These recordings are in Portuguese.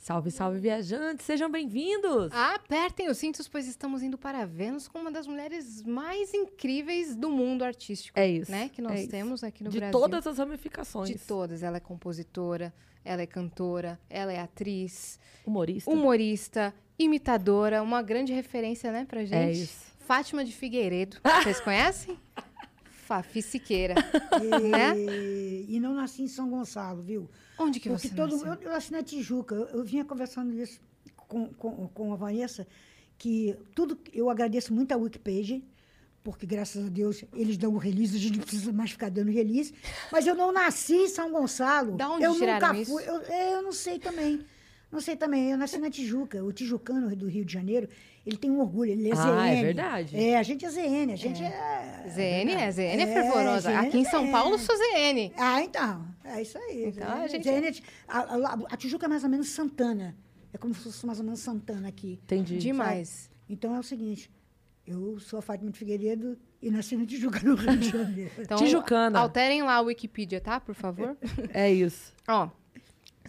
Salve, salve, viajantes! Sejam bem-vindos! Apertem os cintos, pois estamos indo para Vênus com uma das mulheres mais incríveis do mundo artístico. É isso. Né? Que nós é temos aqui no De Brasil. todas as ramificações. De todas. Ela é compositora, ela é cantora, ela é atriz, Humorista. humorista, imitadora, uma grande referência, né, pra gente. É isso. Fátima de Figueiredo. Vocês conhecem? Fafi Siqueira. né? E, e não nasci em São Gonçalo, viu? Onde que Porque você todo nasceu? eu, eu nasci na Tijuca. Eu, eu vinha conversando isso com, com, com a Vanessa, que tudo eu agradeço muito a Wikipedia, porque graças a Deus eles dão o release, a gente não precisa mais ficar dando release. Mas eu não nasci em São Gonçalo. Da onde eu nunca isso? fui. Eu, é, eu não sei também. Não sei também. Eu nasci na Tijuca. O tijucano do Rio de Janeiro, ele tem um orgulho. Ele é ZN. Ah, é verdade. É, a gente é ZN. A gente é. ZN é, ZN é, É, fervorosa. ZN Aqui em São é. Paulo, sou ZN. Ah, então. É isso aí. Então, a a, gente- gente... a, a- a Tijuca é mais ou menos Santana. É como se fosse mais ou menos Santana aqui. Entendi. Demais. Então é o seguinte. Eu sou a Fátima de Figueiredo e nasci na Tijuca, no Rio de Janeiro. Então, Tijucana. Alterem lá a Wikipedia, tá? Por favor. É isso. Ó,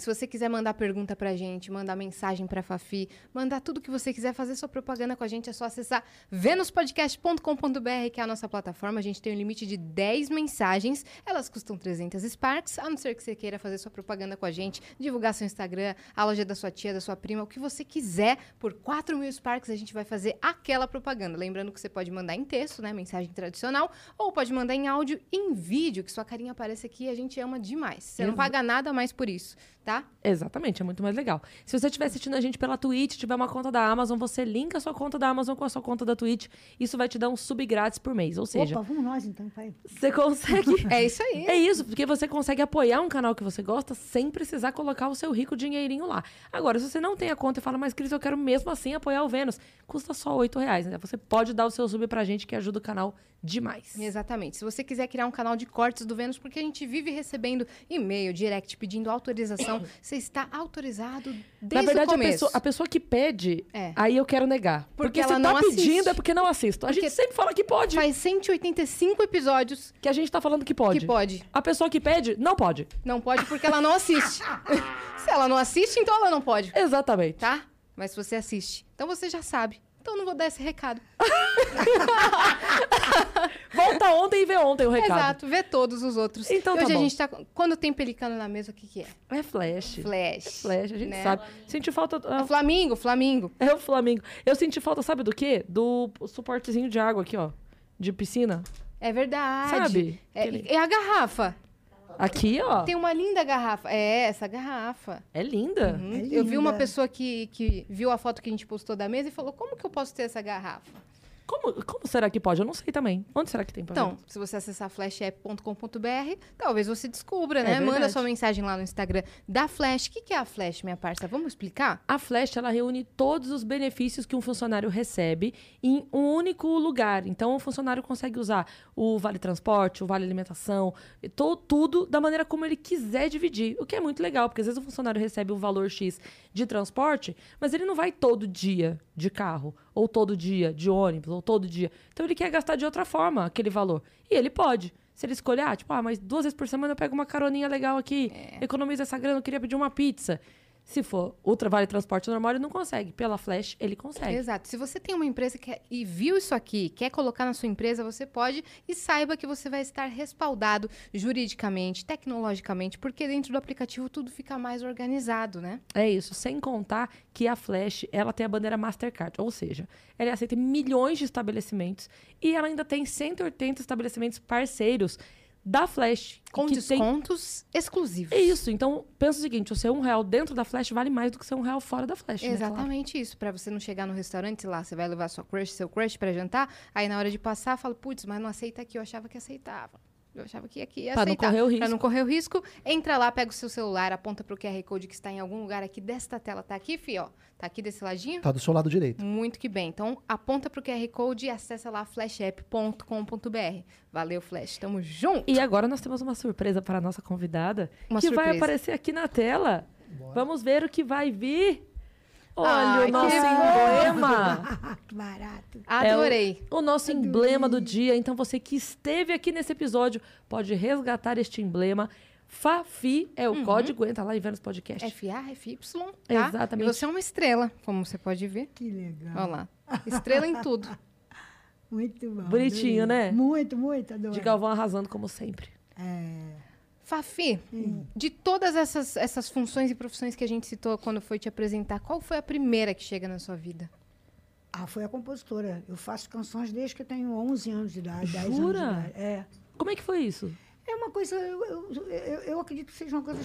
se você quiser mandar pergunta pra gente, mandar mensagem pra Fafi, mandar tudo que você quiser fazer sua propaganda com a gente, é só acessar venuspodcast.com.br, que é a nossa plataforma. A gente tem um limite de 10 mensagens. Elas custam 300 Sparks, a não ser que você queira fazer sua propaganda com a gente, divulgar seu Instagram, a loja da sua tia, da sua prima, o que você quiser. Por 4 mil Sparks, a gente vai fazer aquela propaganda. Lembrando que você pode mandar em texto, né? Mensagem tradicional, ou pode mandar em áudio em vídeo, que sua carinha aparece aqui e a gente ama demais. Você não Exa- paga nada mais por isso, tá? Exatamente, é muito mais legal. Se você estiver assistindo a gente pela Twitch, tiver uma conta da Amazon, você linka a sua conta da Amazon com a sua conta da Twitch. Isso vai te dar um sub grátis por mês. Ou seja, Opa, vamos nós então, pai. você consegue. É isso aí. É isso, porque você consegue apoiar um canal que você gosta sem precisar colocar o seu rico dinheirinho lá. Agora, se você não tem a conta e fala, mas Cris, eu quero mesmo assim apoiar o Vênus, custa só 8 reais, né? Você pode dar o seu sub pra gente, que ajuda o canal demais. Exatamente. Se você quiser criar um canal de cortes do Vênus, porque a gente vive recebendo e-mail, direct, pedindo autorização, você está autorizado desde Na verdade, o a começo. pessoa, a pessoa que pede, É. aí eu quero negar. Porque Porque, ela você não tá pedindo assiste. é porque não assisto. A Porque gente sempre fala que pode. Faz 185 episódios Que a gente tá falando que pode. que pode. A pessoa que pede, não pode. Não pode porque ela não assiste. se ela não assiste, então ela não pode, Exatamente. tá? Mas se você assiste, então você já sabe. Então eu não vou dar esse recado. Volta ontem e vê ontem o recado. Exato, vê todos os outros. Então E tá hoje bom. a gente tá. Quando tem pelicano na mesa, o que, que é? É flash. Flash. Flash, a gente né? sabe. Senti falta. É ah, o Flamingo, Flamingo. É o Flamengo. Eu senti falta, sabe do quê? Do suportezinho de água aqui, ó. De piscina. É verdade. Sabe? É, Aquele- é a garrafa. Aqui, ó. Tem uma linda garrafa. É, essa garrafa. É linda. Hum, É Eu vi uma pessoa que, que viu a foto que a gente postou da mesa e falou: como que eu posso ter essa garrafa? Como, como será que pode? Eu não sei também. Onde será que tem pra Então, ver? se você acessar flashapp.com.br, talvez você descubra, É né? Manda sua mensagem lá no Instagram da Flash. O que, que é a Flash, minha parça? Vamos explicar? A Flash, ela reúne todos os benefícios que um funcionário recebe em um único lugar. Então, o funcionário consegue usar o vale transporte, o vale alimentação, to- tudo da maneira como ele quiser dividir. O que é muito legal, porque às vezes o funcionário recebe um valor X de transporte, mas ele não vai todo dia de carro, ou todo dia de ônibus, ou todo dia. Então, ele quer gastar de outra forma aquele valor. E ele pode. Se ele escolher, ah, tipo, ah, mas duas vezes por semana eu pego uma caroninha legal aqui, economiza essa grana, eu queria pedir uma pizza. Se for ultra vale transporte normal, ele não consegue. Pela Flash, ele consegue. Exato. Se você tem uma empresa que quer- e viu isso aqui, quer colocar na sua empresa, você pode e saiba que você vai estar respaldado juridicamente, tecnologicamente, porque dentro do aplicativo tudo fica mais organizado, né? É isso, sem contar que a Flash, ela tem a bandeira Mastercard, ou seja, ela aceita milhões de estabelecimentos e ela ainda tem 180 estabelecimentos parceiros da Flash. Com que tem- descontos exclusivos. É isso, então pensa o seguinte, o seu um real dentro da Flash vale mais do que o seu um real fora da Flash, né? Claro. Exatamente isso, Pra você não chegar no restaurante lá, você vai levar sua crush, seu crush pra jantar, aí na hora de passar, fala, putz, mas não aceita aqui, eu achava que aceitava. Eu achava que aqui ia Pra não aceitar. correr o risco. não correr o risco. Entra lá, pega o seu celular, aponta pro QR Code que está em algum lugar aqui desta tela. Tá aqui, fi, ó. Tá aqui desse ladinho? Tá do seu lado direito. Muito que bem. Então, aponta pro QR Code e acessa lá flashapp.com.br. Valeu, Flash. Tamo junto! E agora nós temos uma surpresa para a nossa convidada, Uma que vai surpresa. aparecer aqui na tela. Vamos ver o que vai vir. Olha Ai, o nosso emblema. que barato. Adorei. O nosso emblema do dia. Então, você que esteve aqui nesse episódio pode resgatar este emblema. Fafi é o código. Entra lá e vê nos podcasts. FA, FY, tá? Exatamente. E você é uma estrela, como você pode ver. Que legal. Olha lá. Estrela em tudo. Muito bom. Bonitinho, adorei. né? Muito, muito, adoro. De Galvão arrasando, como sempre. É, Fafi, de todas essas, essas funções e profissões que a gente citou quando foi te apresentar, qual foi a primeira que chega na sua vida? Ah, foi a compositora. Eu faço canções desde que eu tenho 11 anos de idade, 10 anos de Jura? idade. É. Como é que foi isso? É uma coisa, eu, eu, eu, acredito que seja uma coisa,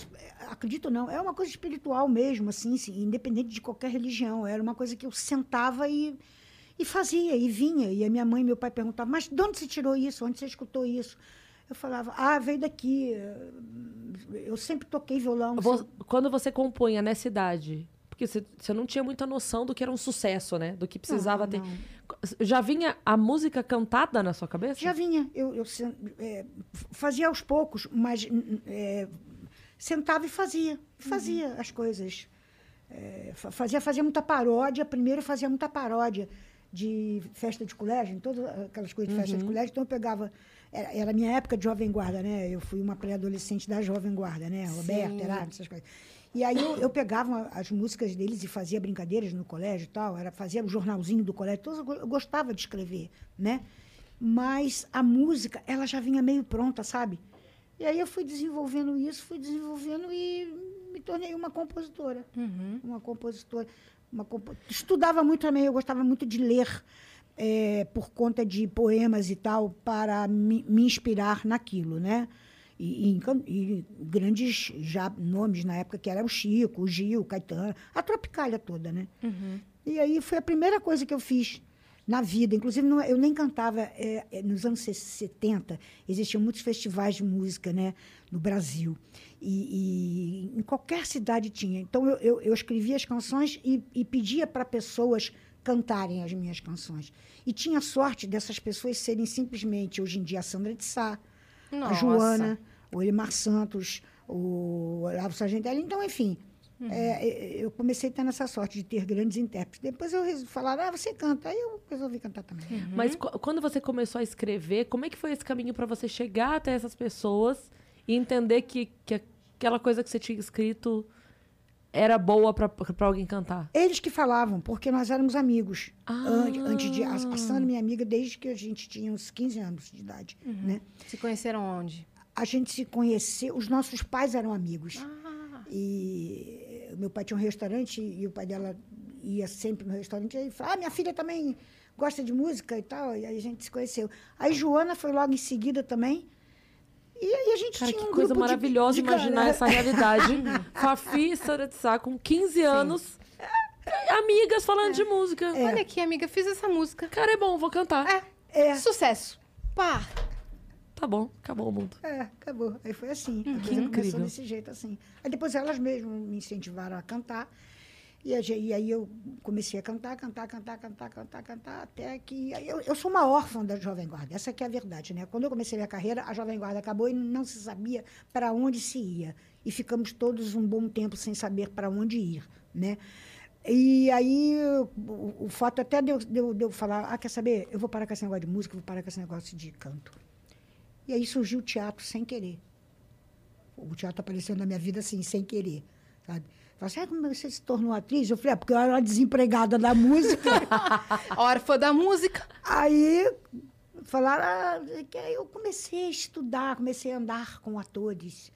acredito não, é uma coisa espiritual mesmo, assim, independente de qualquer religião. Era uma coisa que eu sentava e, e fazia, e vinha. E a minha mãe e meu pai perguntavam, mas de onde você tirou isso? Onde você escutou isso? Eu falava, ah, veio daqui. Eu sempre toquei violão. Quando você compunha nessa idade, porque você, você não tinha muita noção do que era um sucesso, né? Do que precisava Não, ter. não. Já vinha a música cantada na sua cabeça? Já vinha. Eu, eu é, fazia aos poucos, mas é, sentava e fazia. Fazia as coisas. É, fa- fazia, fazia muita paródia. Primeiro fazia muita paródia de festa de colégio, todas aquelas coisas de festa de colégio. Então eu pegava. Era, era a minha época de Jovem Guarda, né? Eu fui uma pré-adolescente da Jovem Guarda, né? Roberto, Erasmo, essas coisas. E aí eu, eu pegava as músicas deles e fazia brincadeiras no colégio e tal. Era, fazia o jornalzinho do colégio. Todos eu go- eu gostava de escrever, né? Mas a música, ela já vinha meio pronta, sabe? E aí eu fui desenvolvendo isso, fui desenvolvendo e me tornei uma compositora. Uma compositora. Uma compo... Estudava muito também, eu gostava muito de ler eh, por conta de poemas e tal, para me, me inspirar naquilo, né? E, e e grandes já nomes na época, que era o Chico, o Gil, o Caetano, a Tropicália toda, né? E aí foi a primeira coisa que eu fiz na vida. Inclusive, não- eu nem cantava. é, é, nos anos 70, existiam muitos festivais de música né, no Brasil. E, e em qualquer cidade tinha. Então, eu, eu, eu escrevia as canções e, e pedia para pessoas cantarem as minhas canções. E tinha sorte dessas pessoas serem simplesmente, hoje em dia, a Sandra de Sá, a Nossa. Joana, o Elimar Santos, o Olavo Sargentelli. Então, enfim, é, é, eu comecei tendo essa sorte de ter grandes intérpretes. Depois eu resolvi falar, ah, você canta. Aí eu resolvi cantar também. Mas qu- quando você começou a escrever, como é que foi esse caminho para você chegar até essas pessoas e entender que, que aquela coisa que você tinha escrito era boa para alguém cantar? Eles que falavam, porque nós éramos amigos. Ah. An- Antes de, a, a Sandra minha amiga desde que a gente tinha uns 15 anos de idade. Né? Se conheceram onde? A gente se conheceu, os nossos pais eram amigos. Ah, E meu pai tinha um restaurante e o pai dela ia sempre no restaurante. E aí falava, ah, minha filha também gosta de música e tal. E aí a gente se conheceu. Aí Joana foi logo em seguida também. E aí a gente Cara, tinha que um coisa grupo de- maravilhosa de imaginar cara- essa realidade. Fafi e Sara de Sá com 15 anos, amigas falando de música. Olha aqui, amiga, fiz essa música. Cara, é bom, vou cantar. É, É. sucesso. Pá! Tá bom, acabou o mundo. É, acabou. Aí foi assim. Hum, a que coisa incrível. começou desse jeito, assim. Aí depois elas mesmas me incentivaram a cantar. E, a aí eu comecei a cantar, cantar, cantar, cantar, cantar, cantar, até que... Eu, eu sou uma órfã da Jovem Guarda, essa que é a verdade, né? Quando eu comecei minha carreira, a Jovem Guarda acabou e não se sabia para onde se ia. E ficamos todos um bom tempo sem saber para onde ir, né? E aí, o, o fato até de eu, de, eu, de eu falar, ah, quer saber? Eu vou parar com esse negócio de música, vou parar com esse negócio de canto. E aí surgiu o teatro sem querer. O teatro apareceu na minha vida assim, sem querer, sabe? Falei assim, ah, como você se tornou atriz? Eu falei, ah, porque eu era desempregada da música. Órfã da música. aí falaram, ah, que eu comecei a estudar, comecei a andar com atores.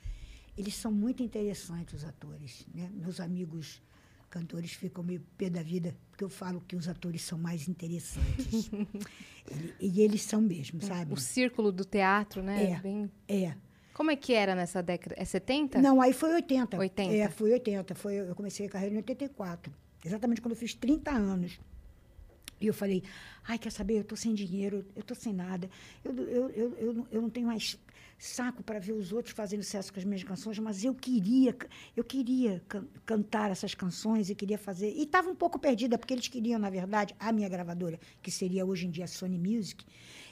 Eles são muito interessantes, os atores. Né? Meus amigos cantores ficam meio pé da vida, porque eu falo que os atores são mais interessantes. Ele- e eles são mesmo, sabe? O círculo do teatro, né? É. Bem... É. Como é que era nessa década? É 70? Não, aí foi 80. 80. É, foi 80. Foi, eu comecei a carreira em 84. Exatamente quando eu fiz 30 anos. E eu falei, ai, quer saber, eu estou sem dinheiro, eu estou sem nada, eu, eu, eu, eu, não- eu não tenho mais saco para ver os outros fazendo sucesso com as minhas canções, mas eu queria, eu queria can- cantar essas canções e queria fazer. E estava um pouco perdida, porque eles queriam, na verdade, a minha gravadora, que seria hoje em dia a Sony Music,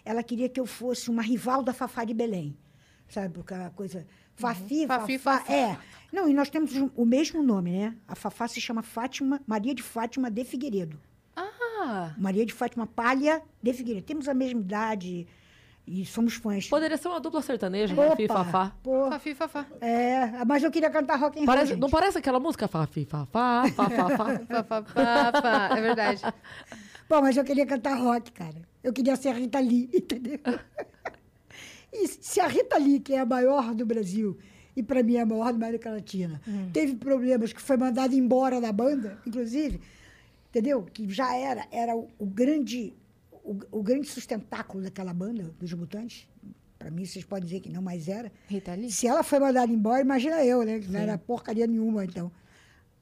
ela queria que eu fosse uma rival da Fafá de Belém. Sabe, aquela coisa. Fafi, Fafi, Fafá. Fafá. É. Não, e nós temos o- mesmo nome, né? A Fafá se chama Fátima, Maria de Fátima de Figueiredo. Ah, Maria de Fátima Palha de Figueiredo. Temos a mesma idade e somos fãs. Poderia ser uma dupla sertaneja, Opa, Fafi e Fafá. pô, Fafi, Fafá. é, mas eu queria cantar rock and roll, Parece, não parece aquela música? Fafi, Fafá, Fafá, Fafá. Fafá, Fafá. É verdade. Bom, mas eu queria cantar rock, cara. Eu queria ser a Rita Lee, entendeu? E se a Rita Lee, que é a maior do Brasil, e para mim é a maior da América Latina, teve problemas que foi mandada embora da banda, inclusive, entendeu? Que já era, era o, o grande o, o grande sustentáculo daquela banda, dos Mutantes. Para mim, vocês podem dizer que não, mas era. Rita Lee? Se ela foi mandada embora, imagina eu, né? Que não era porcaria nenhuma, então.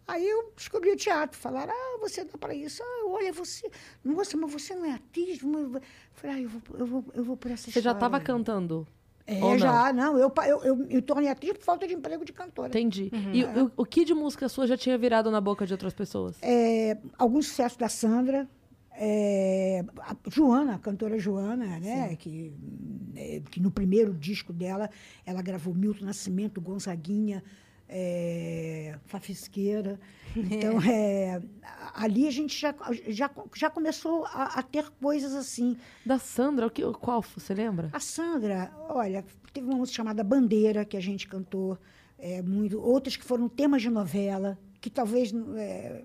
Aí eu descobri o teatro. Falaram, ah, você dá para isso. Ah, olha, você... Nossa, mas você não é atriz? Mas- Falei, ah, eu vou, eu vou, eu vou por essa Você já história. estava cantando? É, ou não? já, não. Eu, eu, eu, eu tornei atriz por falta de emprego de cantora. Entendi. E o, o que de música sua já tinha virado na boca de outras pessoas? É, alguns sucessos da Sandra. é, a Joana, a cantora Joana, né? Que, é, que no primeiro disco dela, ela gravou Milton Nascimento, Gonzaguinha, é, Fafisqueira. Então, é, a- ali a gente já, já, já começou a, a ter coisas assim. Da Sandra, o que, qual? Você lembra? A Sandra, olha, teve uma música chamada Bandeira, que a gente cantou é, muito. Outras que foram temas de novela, que talvez. é,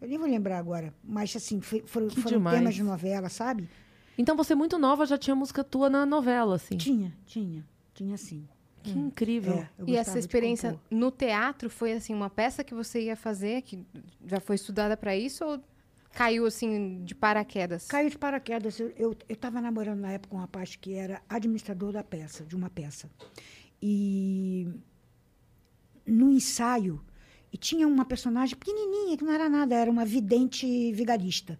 eu nem vou lembrar agora, mas assim, foi- foram, foram temas de novela, sabe? Então você muito nova já tinha música tua na novela, assim. Tinha, tinha, tinha sim. Que incrível. É, E essa experiência no teatro foi assim uma peça que você ia fazer que já foi estudada para isso ou caiu assim de paraquedas? Caiu de paraquedas. Eu eu estava namorando na época com um rapaz que era administrador da peça, de uma peça. E no ensaio, e tinha uma personagem pequenininha, que não era nada, era uma vidente vigarista.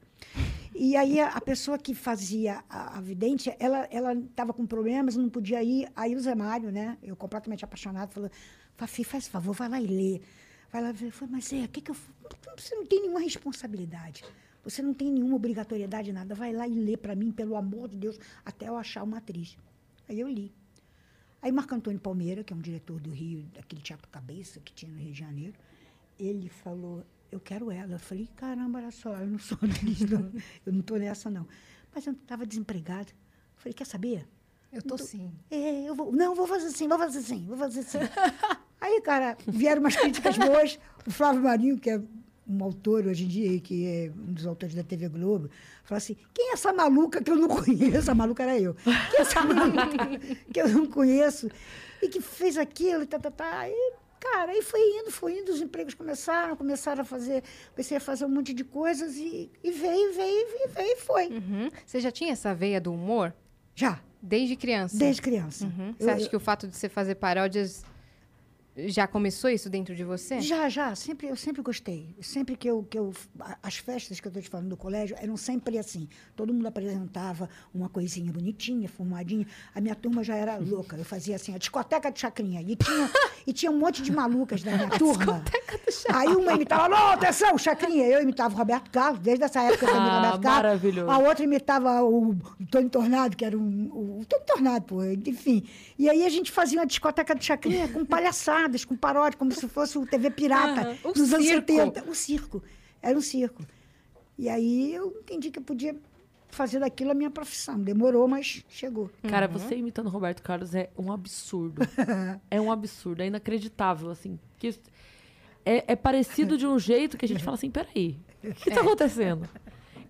E aí a, a pessoa que fazia a, a vidente, ela ela estava com problemas, não podia ir. Aí o Zé Mário, né, eu completamente apaixonado, falou, Fafi, faz favor, vai lá e lê. Vai lá. Eu falei, mas é, que, que eu... Você não tem nenhuma responsabilidade. Você não tem nenhuma obrigatoriedade, nada. Vai lá e lê para mim, pelo amor de Deus, até eu achar uma atriz. Aí eu li. Aí Marco Antônio Palmeira, que é um diretor do Rio, daquele Teatro Cabeça que tinha no Rio de Janeiro, ele falou, eu quero ela. Eu falei, caramba, olha só, eu não sou atriz, não. Eu não estou nessa, não. Mas eu estava desempregada. Eu falei, quer saber? Eu tô sim. É, eu vou. Não, vou fazer assim, vou fazer assim, vou fazer assim. Aí, cara, vieram umas críticas boas. O Flávio Marinho, que é um autor hoje em dia, que é um dos autores da TV Globo, falou assim: quem é essa maluca que eu não conheço? A maluca era eu. Quem é essa maluca que eu não conheço? E que fez aquilo, tá, tá, tá. E, cara, aí foi indo, foi indo, os empregos começaram, começaram a fazer, comecei a fazer um monte de coisas e, e veio, veio, veio, veio e foi. Uhum. Você já tinha essa veia do humor Já, desde criança? desde criança. Uhum. Eu- Você acha que o fato de você fazer paródias já começou isso dentro de você? Já, já, sempre, eu sempre gostei. Sempre que eu, que eu. a- As festas que eu estou te falando do colégio eram sempre assim. Todo mundo apresentava uma coisinha bonitinha, formadinha. A minha turma já era louca. Eu fazia assim, a discoteca de chacrinha. E tinha, e tinha um monte de malucas da minha turma. Aí uma imitava, alô, atenção, chacrinha. Eu imitava o Roberto Carlos, desde essa época eu também Ah, Roberto Carlos. maravilhoso. A outra imitava o Tony Tornado, que era um. O, Tony Tornado, pô, enfim. E aí a gente fazia uma discoteca de chacrinha com com paródia, como se fosse o TV Pirata Aham, o nos anos circo. 70. O circo. Era um circo. E aí eu entendi que eu podia fazer daquilo a minha profissão. Demorou, mas chegou. Cara, você imitando Roberto Carlos é um absurdo. é um absurdo, é inacreditável, assim. Que é, é parecido de um jeito que a gente fala assim, peraí, o que tá acontecendo?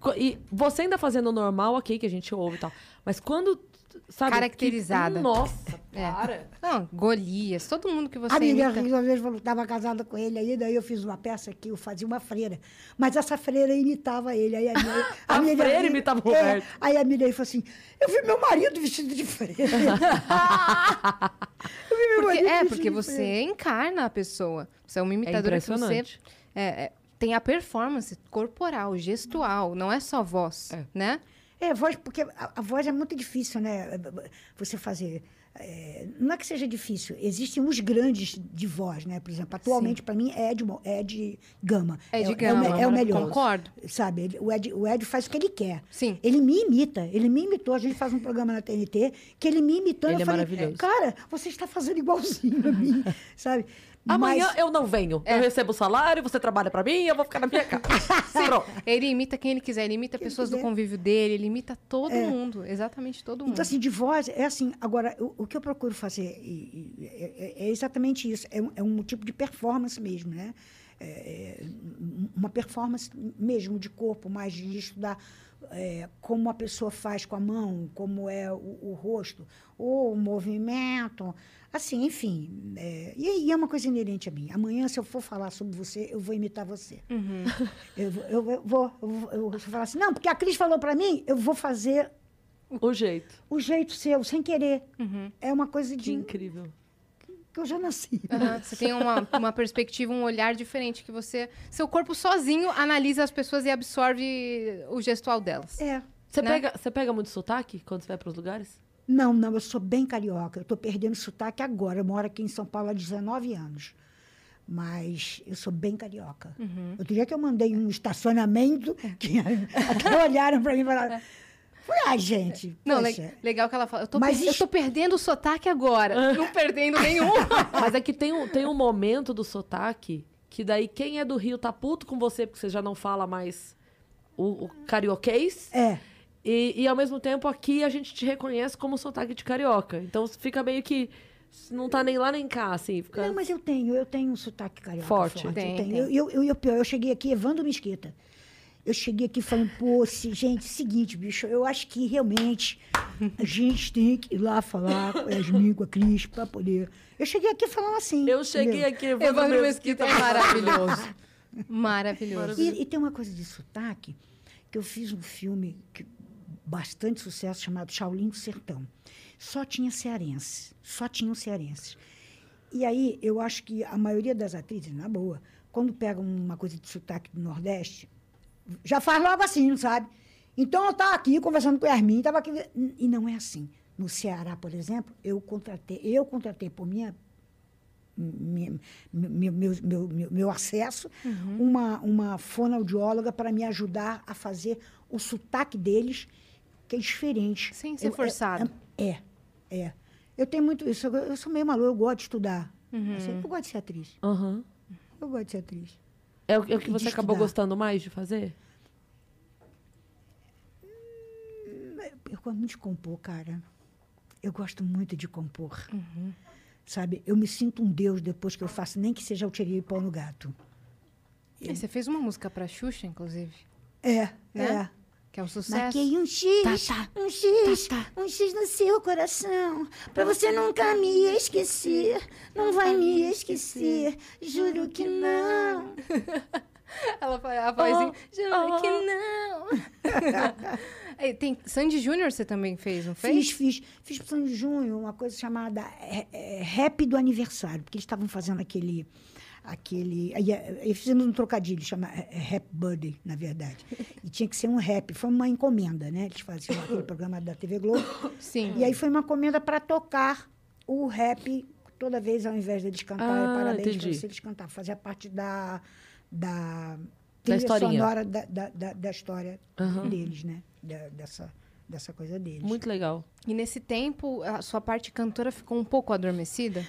Co- E você ainda fazendo o normal, ok, que a gente ouve e tal. Mas quando, sabe... que- Caracterizada. nossa, É. para. Não, Golias, todo mundo que você A Miriam imita. Uma vez, estava casada com ele aí, daí eu fiz uma peça que eu fazia uma freira. Mas essa freira imitava ele. Aí a, Miriam- A Miriam freira Reis- imitava o é, Roberto. aí a Miriam falou assim, eu vi meu marido vestido de freira. eu vi meu Porque, marido é, porque de você freira. encarna a pessoa. Você é uma imitadora que você... impressionante. É, é, tem a performance corporal, gestual, não é só voz, É. né? É, voz, porque a, a voz é muito difícil, né? Você fazer. é, não é que seja difícil, existem os grandes de voz, né? Por exemplo, atualmente, para mim, é Ed, Ed Gama. É de o- gama, É, o é o melhor. Concordo. Sabe? Ele- O Ed, o Ed faz o que ele quer. Sim. Ele me imita, ele me imitou. A gente faz um programa na TNT que ele me imitou. Ele eu é falei, maravilhoso. Cara, você está fazendo igualzinho a mim, sabe? Amanhã Mas- eu não venho. É. Eu recebo o salário, você trabalha pra mim, eu vou ficar na minha casa. Pronto. Ele imita quem ele quiser, ele imita Quem pessoas do convívio dele, ele imita todo É. mundo, exatamente todo mundo. Então, assim, de voz, é assim. Agora, o, o que eu procuro fazer e- e- é, é- é exatamente isso. É um, é um tipo de performance mesmo, né? É, é, uma performance mesmo de corpo, mais de estudar é, como a pessoa faz com a mão, como é o, o rosto, ou o movimento. Assim, enfim. é, e, e é uma coisa inerente a mim. Amanhã, se eu for falar sobre você, eu vou imitar você. Uhum. Eu, vou- eu, eu vou, eu vou, eu vou falar assim, não, porque a Cris falou para mim, eu vou fazer O jeito. o jeito seu, sem querer. Uhum. É uma coisa Que de incrível. Que eu já nasci. Aham, Você tem uma, uma perspectiva, um olhar diferente que você. Seu corpo sozinho analisa as pessoas e absorve o gestual delas. É. Você, Né? pega, você pega muito sotaque quando você vai pros lugares? Não, não, eu sou bem carioca. Eu estou perdendo sotaque agora. Eu moro aqui em São Paulo há 19 anos. Mas eu sou bem carioca. Uhum. Outro dia que eu mandei um estacionamento, que até olharam para mim e falaram. Foi, ai, gente. Não, le- legal que ela fala. Eu tô, Mas per- eu tô perdendo o sotaque agora. não perdendo nenhum. Mas é que tem um, tem um momento do sotaque que daí quem é do Rio tá puto com você porque você já não fala mais o, o carioquês. É. E, e ao mesmo tempo aqui a gente te reconhece como sotaque de carioca. Então fica meio que. Não tá nem lá nem cá, assim. Fica... Não, mas eu tenho, eu tenho um sotaque carioca Forte. forte. Tem, eu, tenho. tem. Eu, eu, eu, eu cheguei aqui, Evandro Mesquita. Eu cheguei aqui falando, pô, se- gente, seguinte, bicho, eu acho que realmente a gente tem que ir lá falar com a Yasmin, com a Cris, pra poder. Eu cheguei aqui falando assim. Eu cheguei entendeu? aqui, Evandro Mesquita é maravilhoso. Maravilhoso. E, e tem uma coisa de sotaque, que eu fiz um filme que, bastante sucesso chamado Shaolin do Sertão. Só tinha cearense, só tinham cearenses. E aí, eu acho que a maioria das atrizes, na boa, quando pegam uma coisa de sotaque do Nordeste, já faz logo assim, sabe? Então, eu estava aqui conversando com a Yasmin, estava aqui... E não é assim. No Ceará, por exemplo, eu contratei, eu contratei por minha minha- meu, meu, meu, meu, meu acesso, uma, uma fonoaudióloga para me ajudar a fazer o sotaque deles, que é diferente. Sem ser Eu- forçado. É, é, é. Eu tenho muito isso. Eu, eu sou meio maluco, eu gosto de estudar. Assim, eu gosto de ser atriz. Aham. Eu gosto de ser atriz. É o, é o que de você acabou gostando mais de fazer? Eu gosto muito de compor, cara. Eu gosto muito de compor. Sabe? Eu me sinto um deus depois que eu faço, nem que seja o tirei pau no gato. E Você fez uma música pra Xuxa, inclusive, É, Né? é. Que é um sucesso. Marquei um X, Tá, tá. um X, Tá, um X no seu coração, pra você nunca me esquecer, não vai me esquecer, juro que não. Ela faz a vozinha. Oh, Juro oh. que não. Tem Sandy Júnior você também fez, não fez? Fiz, fiz, fiz pro São Junho uma coisa chamada é, é, Rap do Aniversário, porque eles estavam fazendo aquele. Aquele aí, é, Eles fizeram um trocadilho, chama é, é, Rap Buddy, na verdade. E tinha que ser um rap, foi uma encomenda, né? Eles faziam aquele programa da TV Globo. Sim. E aí foi uma encomenda para tocar o rap toda vez, ao invés deles cantarem Ah, parabéns entendi. pra você, eles cantavam. Fazia parte da, da Da historinha. sonora da, da, da, da história Aham. deles, né? Da- dessa, dessa coisa deles. Muito legal. E nesse tempo, a sua parte cantora ficou um pouco adormecida?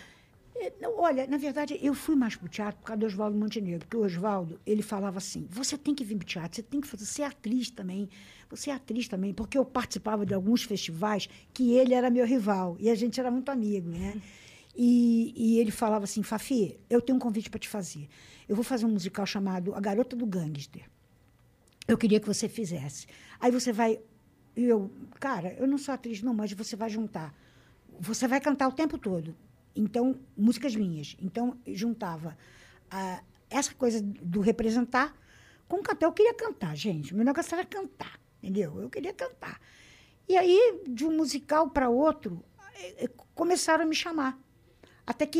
É, Olha, na verdade, eu fui mais pro teatro por causa do Oswaldo Montenegro, porque o Oswaldo, ele falava assim, você tem que vir pro teatro, você tem que fazer, você é atriz também, você é atriz também, porque eu participava de alguns festivais que ele era meu rival, e a gente era muito amigo, né? E, e ele falava assim, Fafi, eu tenho um convite para te fazer. Eu vou fazer um musical chamado A Garota do Gangster. Eu queria que você fizesse. Aí você vai. Eu, cara, eu não sou atriz, não, mas você vai juntar. Você vai cantar o tempo todo. Então, músicas minhas. Então, juntava ah, essa coisa do representar com cantar. Eu queria cantar, gente. O meu negócio era cantar, entendeu? Eu queria cantar. E aí, de um musical para outro, eh, eh, começaram a me chamar. Até que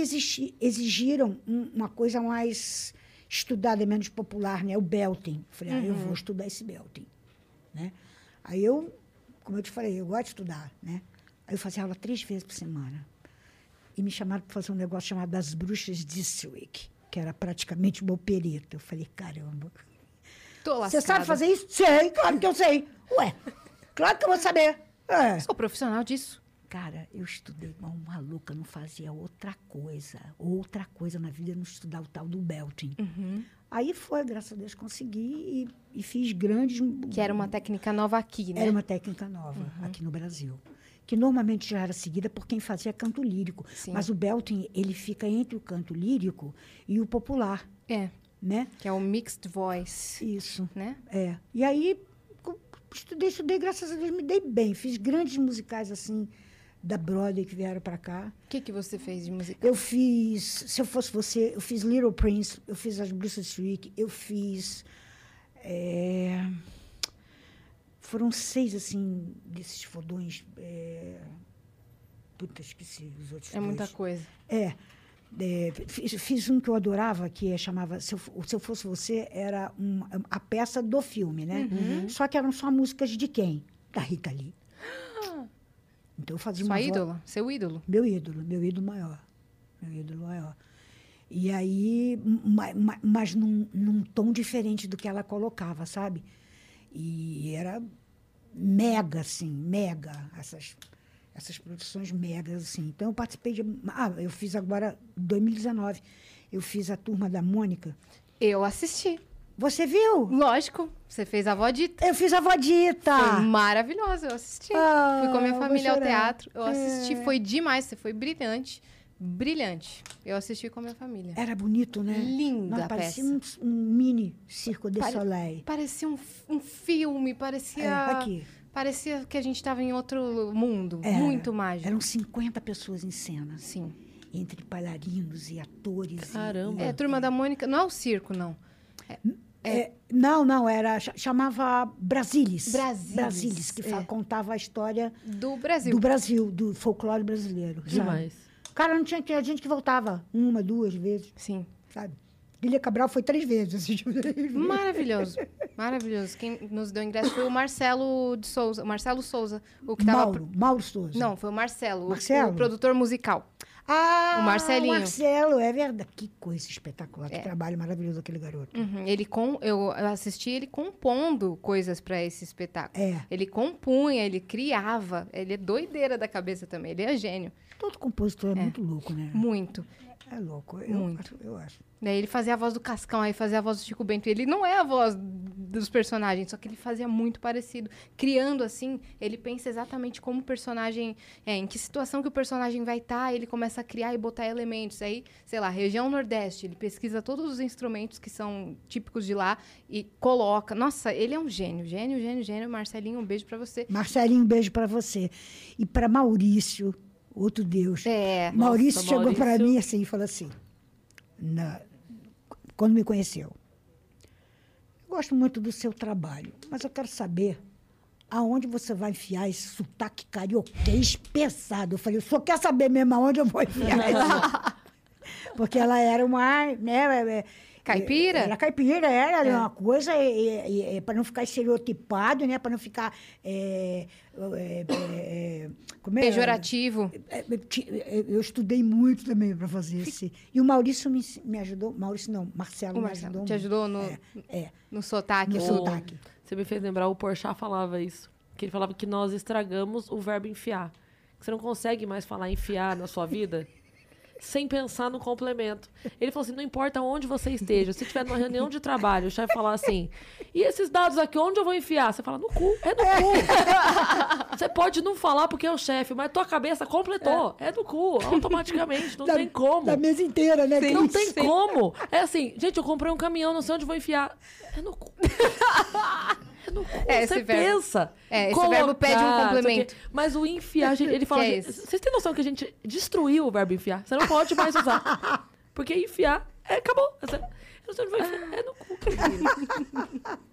exigiram um- uma coisa mais estudar de menos popular, né? O belting. Falei, ah, eu vou estudar esse belting, né? Aí eu, como eu te falei, eu gosto de estudar, né? Aí eu fazia aula três vezes por semana. E me chamaram para fazer um negócio chamado Das Bruxas District, que era praticamente uma opereta. Eu falei, caramba. Você sabe fazer isso? Sei, claro que eu sei. Ué, claro que eu vou saber. É. Sou profissional disso. Cara, eu estudei igual uma maluca, não fazia outra coisa. Outra coisa na vida, não estudar o tal do belting. Uhum. Aí foi, graças a Deus, consegui e, e fiz grandes... Que era uma técnica nova aqui, né? Era uma técnica nova aqui no Brasil. Que normalmente já era seguida por quem fazia canto lírico. Sim. Mas o belting, ele fica entre o canto lírico e o popular, É, né? que é o mixed voice, Isso. né? É. E aí, estudei, estudei, graças a Deus, me dei bem. Fiz grandes musicais, assim, da Broadway que vieram para cá. O que, que você fez de música? Eu fiz, se eu fosse você, eu fiz Little Prince, eu fiz As Bruxas Street, eu fiz. é, foram seis, assim, desses fodões. É, puta, esqueci os outros. É muita dois. coisa. É. é, fiz, fiz um que eu adorava, que é, chamava Se eu, Se eu Fosse Você, era um- a peça do filme, né? Uhum. Só que eram só músicas de quem? Da Rita Lee. Então eu fazia Sua uma vo- ídola? Seu ídolo? meu ídolo, meu ídolo maior. Meu ídolo maior. E aí, ma- ma- mas num, num tom diferente do que ela colocava, sabe? E era mega, assim, mega, essas, essas produções megas, assim. Então, eu participei de... Ah, eu fiz agora, em 2019, eu fiz a Turma da Mônica. Eu assisti. Você viu? Lógico. Você fez a avó Dita. Eu fiz a Vodita. Foi maravilhosa, eu assisti. Ah, Fui com a minha vou família ao teatro. Eu assisti, É. foi demais. Você foi brilhante. Brilhante. Eu assisti com a minha família. Era bonito, né? Linda Nossa, a parecia peça. um, um mini Circo de Pare- Soleil. Parecia um, um filme, parecia. É, aqui. Parecia que a gente estava em outro mundo. Era. Muito mágico. Eram 50 pessoas em cena, Sim. entre bailarinos e atores. e- Caramba. É, Turma da Mônica. Não é o circo, não. É, não, não, era cha- chamava Brasilis. Brasilis, Brasilis, que é. contava a história Do Brasil. do Brasil, do folclore brasileiro. sabe? Demais. Cara, não tinha, tinha gente que voltava uma, duas vezes, Sim. sabe? Lília Cabral foi três vezes. assistiu três. Maravilhoso. Maravilhoso. Quem nos deu ingresso foi o Marcelo de Souza. O Marcelo Souza. O que tava. Mauro, Mauro Souza. Não, foi o Marcelo. o- Marcelo? O produtor musical. Ah, o Marcelinho. Marcelo, é verdade. Que coisa espetacular, É. que trabalho maravilhoso aquele garoto. Uhum, Ele com, eu assisti ele compondo coisas para esse espetáculo. É. Ele compunha, ele criava. Ele é doideira da cabeça também. Ele é gênio. Todo compositor é, muito louco, né? Muito. É louco, eu Muito. acho. Eu acho. Daí ele fazia a voz do Cascão, aí fazia a voz do Chico Bento. Ele não é a voz dos personagens, só que ele fazia muito parecido. Criando assim, ele pensa exatamente como o personagem. É, em que situação que o personagem vai estar, ele começa a criar e botar elementos. Aí, sei lá, região Nordeste, ele pesquisa todos os instrumentos que são típicos de lá e coloca. Nossa, ele é um gênio, gênio, gênio, gênio. Marcelinho, um beijo pra você. Marcelinho, um beijo para você. E para Maurício, outro Deus. É. Maurício Nossa, chegou para mim assim e falou assim, na- quando me conheceu, eu gosto muito do seu trabalho, mas eu quero saber aonde você vai enfiar esse sotaque carioquês pesado. Eu falei, o senhor quer saber mesmo aonde eu vou enfiar isso? Porque ela era uma, né, é, Caipira? Era caipira, era uma coisa, para não ficar estereotipado, né? Para não ficar. é, é, é, é, como é? Pejorativo. É, é, ti- é, Eu estudei muito também para fazer esse. E o Maurício me, me ajudou. Maurício não, Marcelo O me Marcelo ajudou. te muito. ajudou no, É, é. no sotaque. No o- sotaque. Você me fez lembrar, o Porchat falava isso. Que ele falava que nós estragamos o verbo enfiar. Que você não consegue mais falar enfiar na sua vida sem pensar no complemento. Ele falou assim, não importa onde você esteja, se estiver numa reunião de trabalho, o chefe falar assim, e esses dados aqui, onde eu vou enfiar? Você fala, no cu, é no cu. Você pode não falar porque é o chefe, mas tua cabeça completou, é, no cu, automaticamente, não Da- tem como. Da mesa inteira, né? Não Cris? tem como. É assim, gente, eu comprei um caminhão, não sei onde vou enfiar. É no cu. É no cu. É, Você verbo- pensa. É, esse verbo pede um complemento. Mas o enfiar, gente, ele fala. É? Vocês têm noção que a gente destruiu o verbo enfiar? Você não pode mais usar. Porque enfiar, é, acabou. Você- onde vai enfiar. É no cu.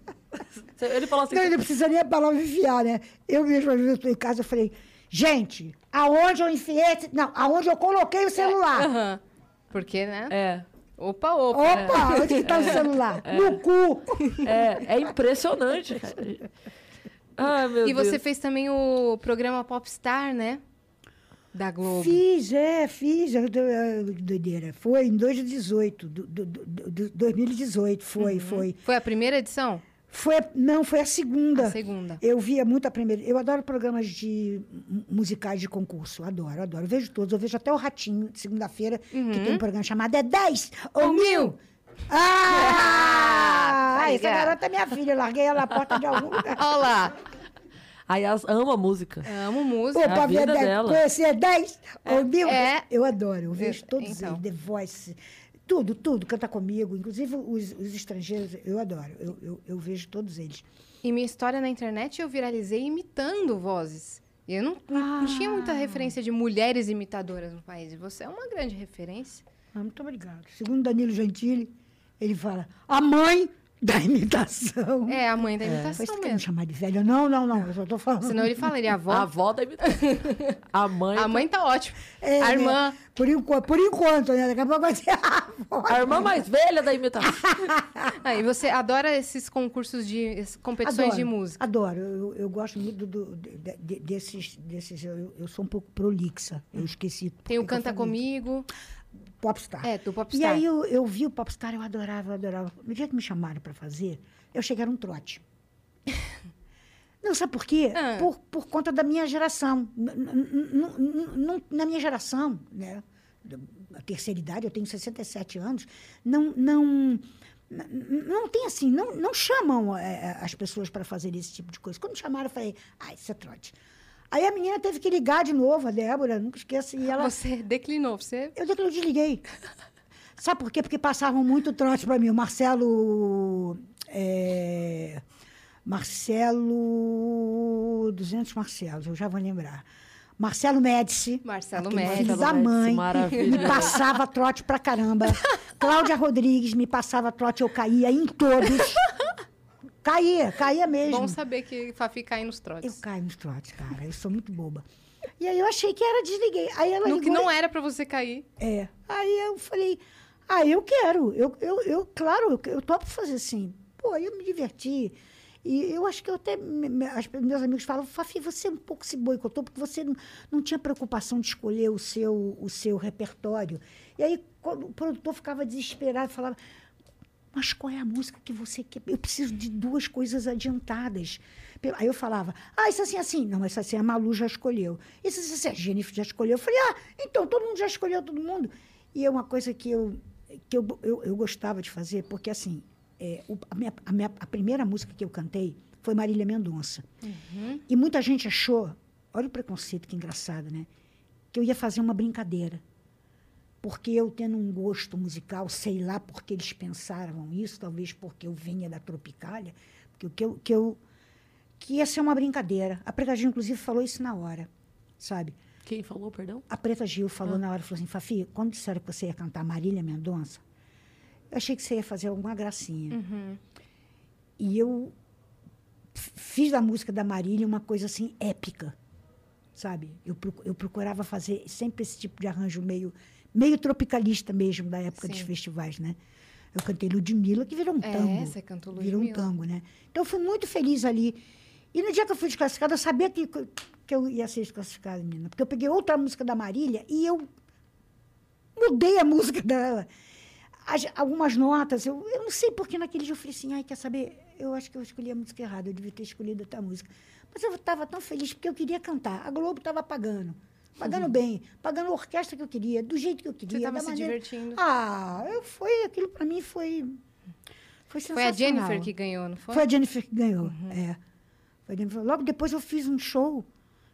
Você- Ele falou assim. Não, ele não precisa nem a palavra enfiar, né? Eu mesmo, às vezes, estou em casa, eu falei, gente, aonde eu enfiei esse... Não, aonde eu coloquei o celular. Aham. Porque, né? É. Opa, opa. Opa, onde que tá o celular? No cu! É, é impressionante, cara. Ai, meu E Deus. você fez também o programa Popstar, né? Da Globo. Fiz, é, fiz. Doideira. Foi em 2018. do- do- do- do- 2018, foi, foi. Foi a primeira edição? Foi, a- não, foi a segunda. A segunda. Eu via muito a primeira. Eu adoro programas de mu- musicais de concurso. Adoro, adoro. Eu vejo todos. Eu vejo até o Ratinho, de segunda-feira, que tem um programa chamado É 10 ou Ou Mil. Mil. Ah! Tá essa ligado. garota é minha filha. Eu larguei ela na porta de algum lugar. Olha lá. A Yas ama música. Amo música. pra ver vida dez- dela. conhecer 10 ou mil. é. Eu adoro, eu vejo É, todos então. eles, The Voice, tudo, tudo, canta comigo, inclusive os, os estrangeiros, eu adoro, eu, eu, eu vejo todos eles. E minha história na internet eu viralizei imitando vozes. Eu não, não, não tinha muita referência de mulheres imitadoras no país. Você é uma grande referência. Ah, muito obrigado. Segundo Danilo Gentili, ele fala, a mãe da imitação. É a mãe da Mas imitação você quer me mesmo. chamar de velha? Não, não, não, eu só tô falando. Senão ele falaria avó. A avó da imitação. A mãe. A mãe tá ótima. É, a né? irmã. Por enquanto, por enquanto, né? Daqui a pouco vai ser a avó. A irmã mais velha da imitação. Ah, e você adora esses concursos de. competições Adoro, de música. Adoro. Eu, eu gosto muito do, de- de- desses. desses eu, eu sou um pouco prolixa. Eu esqueci. Tem o Canta. Comigo. Popstar. É, do E Popstar. aí eu, eu vi o Popstar, eu adorava, eu adorava. No dia que me chamaram para fazer, eu cheguei era um trote. Não, sabe por quê? Ah. Por, por conta da minha geração. Na minha geração, né? A terceira idade, eu tenho 67 anos, não, não, não tem assim, não, não chamam eh, as pessoas para fazer esse tipo de coisa. Quando me chamaram, eu falei, ah, isso é trote. Aí a menina teve que ligar de novo, a Débora, nunca esqueço, e ela... Você declinou. Você. Eu eu desliguei. Sabe por quê? Porque passavam muito trote para mim. O Marcelo. é, Marcelo. 200 Marcelos, eu já vou lembrar. Marcelo Médici. Marcelo Médici. Filho da Médici, mãe. maravilhoso. Me passava trote pra caramba. Cláudia Rodrigues me passava trote, eu caía em todos. Caía, caía mesmo. Bom saber que Fafi cai nos Eu trotes. caio nos trotes, cara. Eu sou muito boba. E aí eu achei que era, desliguei. Aí ela No que ligou não e- era pra você cair. é. Aí eu falei, ah, eu quero. Eu, eu, eu claro, eu, eu topo fazer assim. Pô, eu me diverti. E eu acho que eu até. as- meus amigos falam, Fafi, você um pouco se boicotou, porque você não, não tinha preocupação de escolher o seu, o seu repertório. E aí, quando o produtor ficava desesperado, falava. Mas qual é a música que você quer? Eu preciso de duas coisas adiantadas. Aí eu falava, ah, isso assim, assim. Não, isso assim a Malu já escolheu. Isso assim, assim, a Jennifer já escolheu. Eu falei, ah, então todo mundo já escolheu todo mundo. E é uma coisa que eu, que eu, eu, eu gostava de fazer, porque assim, é, a, minha, a, minha- a primeira música que eu cantei foi Marília Mendonça. E muita gente achou, olha o preconceito que engraçado, né? Que eu ia fazer uma brincadeira porque eu tendo um gosto musical, sei lá porque eles pensaram isso, talvez porque eu vinha da Tropicália, porque que eu, que eu que ia ser uma brincadeira. A Preta Gil, inclusive, falou isso na hora, sabe? Quem falou, perdão? A Preta Gil falou na hora, falou assim, Fafi, quando disseram que você ia cantar Marília Mendonça, eu achei que você ia fazer alguma gracinha. E eu fiz da música da Marília uma coisa assim épica, sabe? Eu, eu procurava fazer sempre esse tipo de arranjo meio, meio tropicalista mesmo da época dos Sim. festivais, né? Eu cantei Ludmilla, que virou um É, tango. você cantou Virou um Ludmilla. tango, né? Então, eu fui muito feliz ali. E no dia que eu fui desclassificada, eu sabia que, que eu ia ser desclassificada, menina. Porque eu peguei outra música da Marília e eu mudei a música dela. As- algumas notas, eu, eu não sei porque naquele dia eu falei assim, ai, quer saber? Eu acho que eu escolhi a música errada, eu devia ter escolhido outra música. Mas eu estava tão feliz porque eu queria cantar. A Globo estava pagando. Pagando bem, pagando a orquestra que eu queria, do jeito que eu queria. Você estava se maneira- divertindo. Ah, eu, foi, aquilo para mim foi. Foi Foi a sensacional. Jennifer que ganhou, não foi? Foi a Jennifer que ganhou, é. Foi a Jennifer. Logo depois eu fiz um show.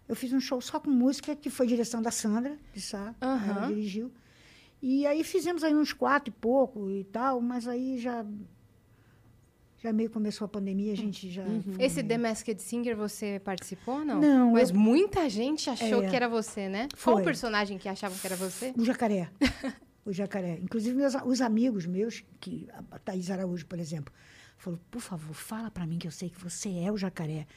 Eu fiz um show só com música, que foi direção da Sandra de Sá. Aham. Ela dirigiu. E aí fizemos aí uns quatro e pouco e tal, mas aí já. Já meio começou a pandemia, a gente já. Esse The Masked Singer você participou, não? Não, Mas eu- muita gente achou É. que era você, né? Qual Foi. o personagem que achavam que era você? O jacaré. o jacaré. Inclusive, meus, a- os amigos meus, que a Thaís Araújo, por exemplo, falou: por favor, fala para mim que eu sei que você é o jacaré.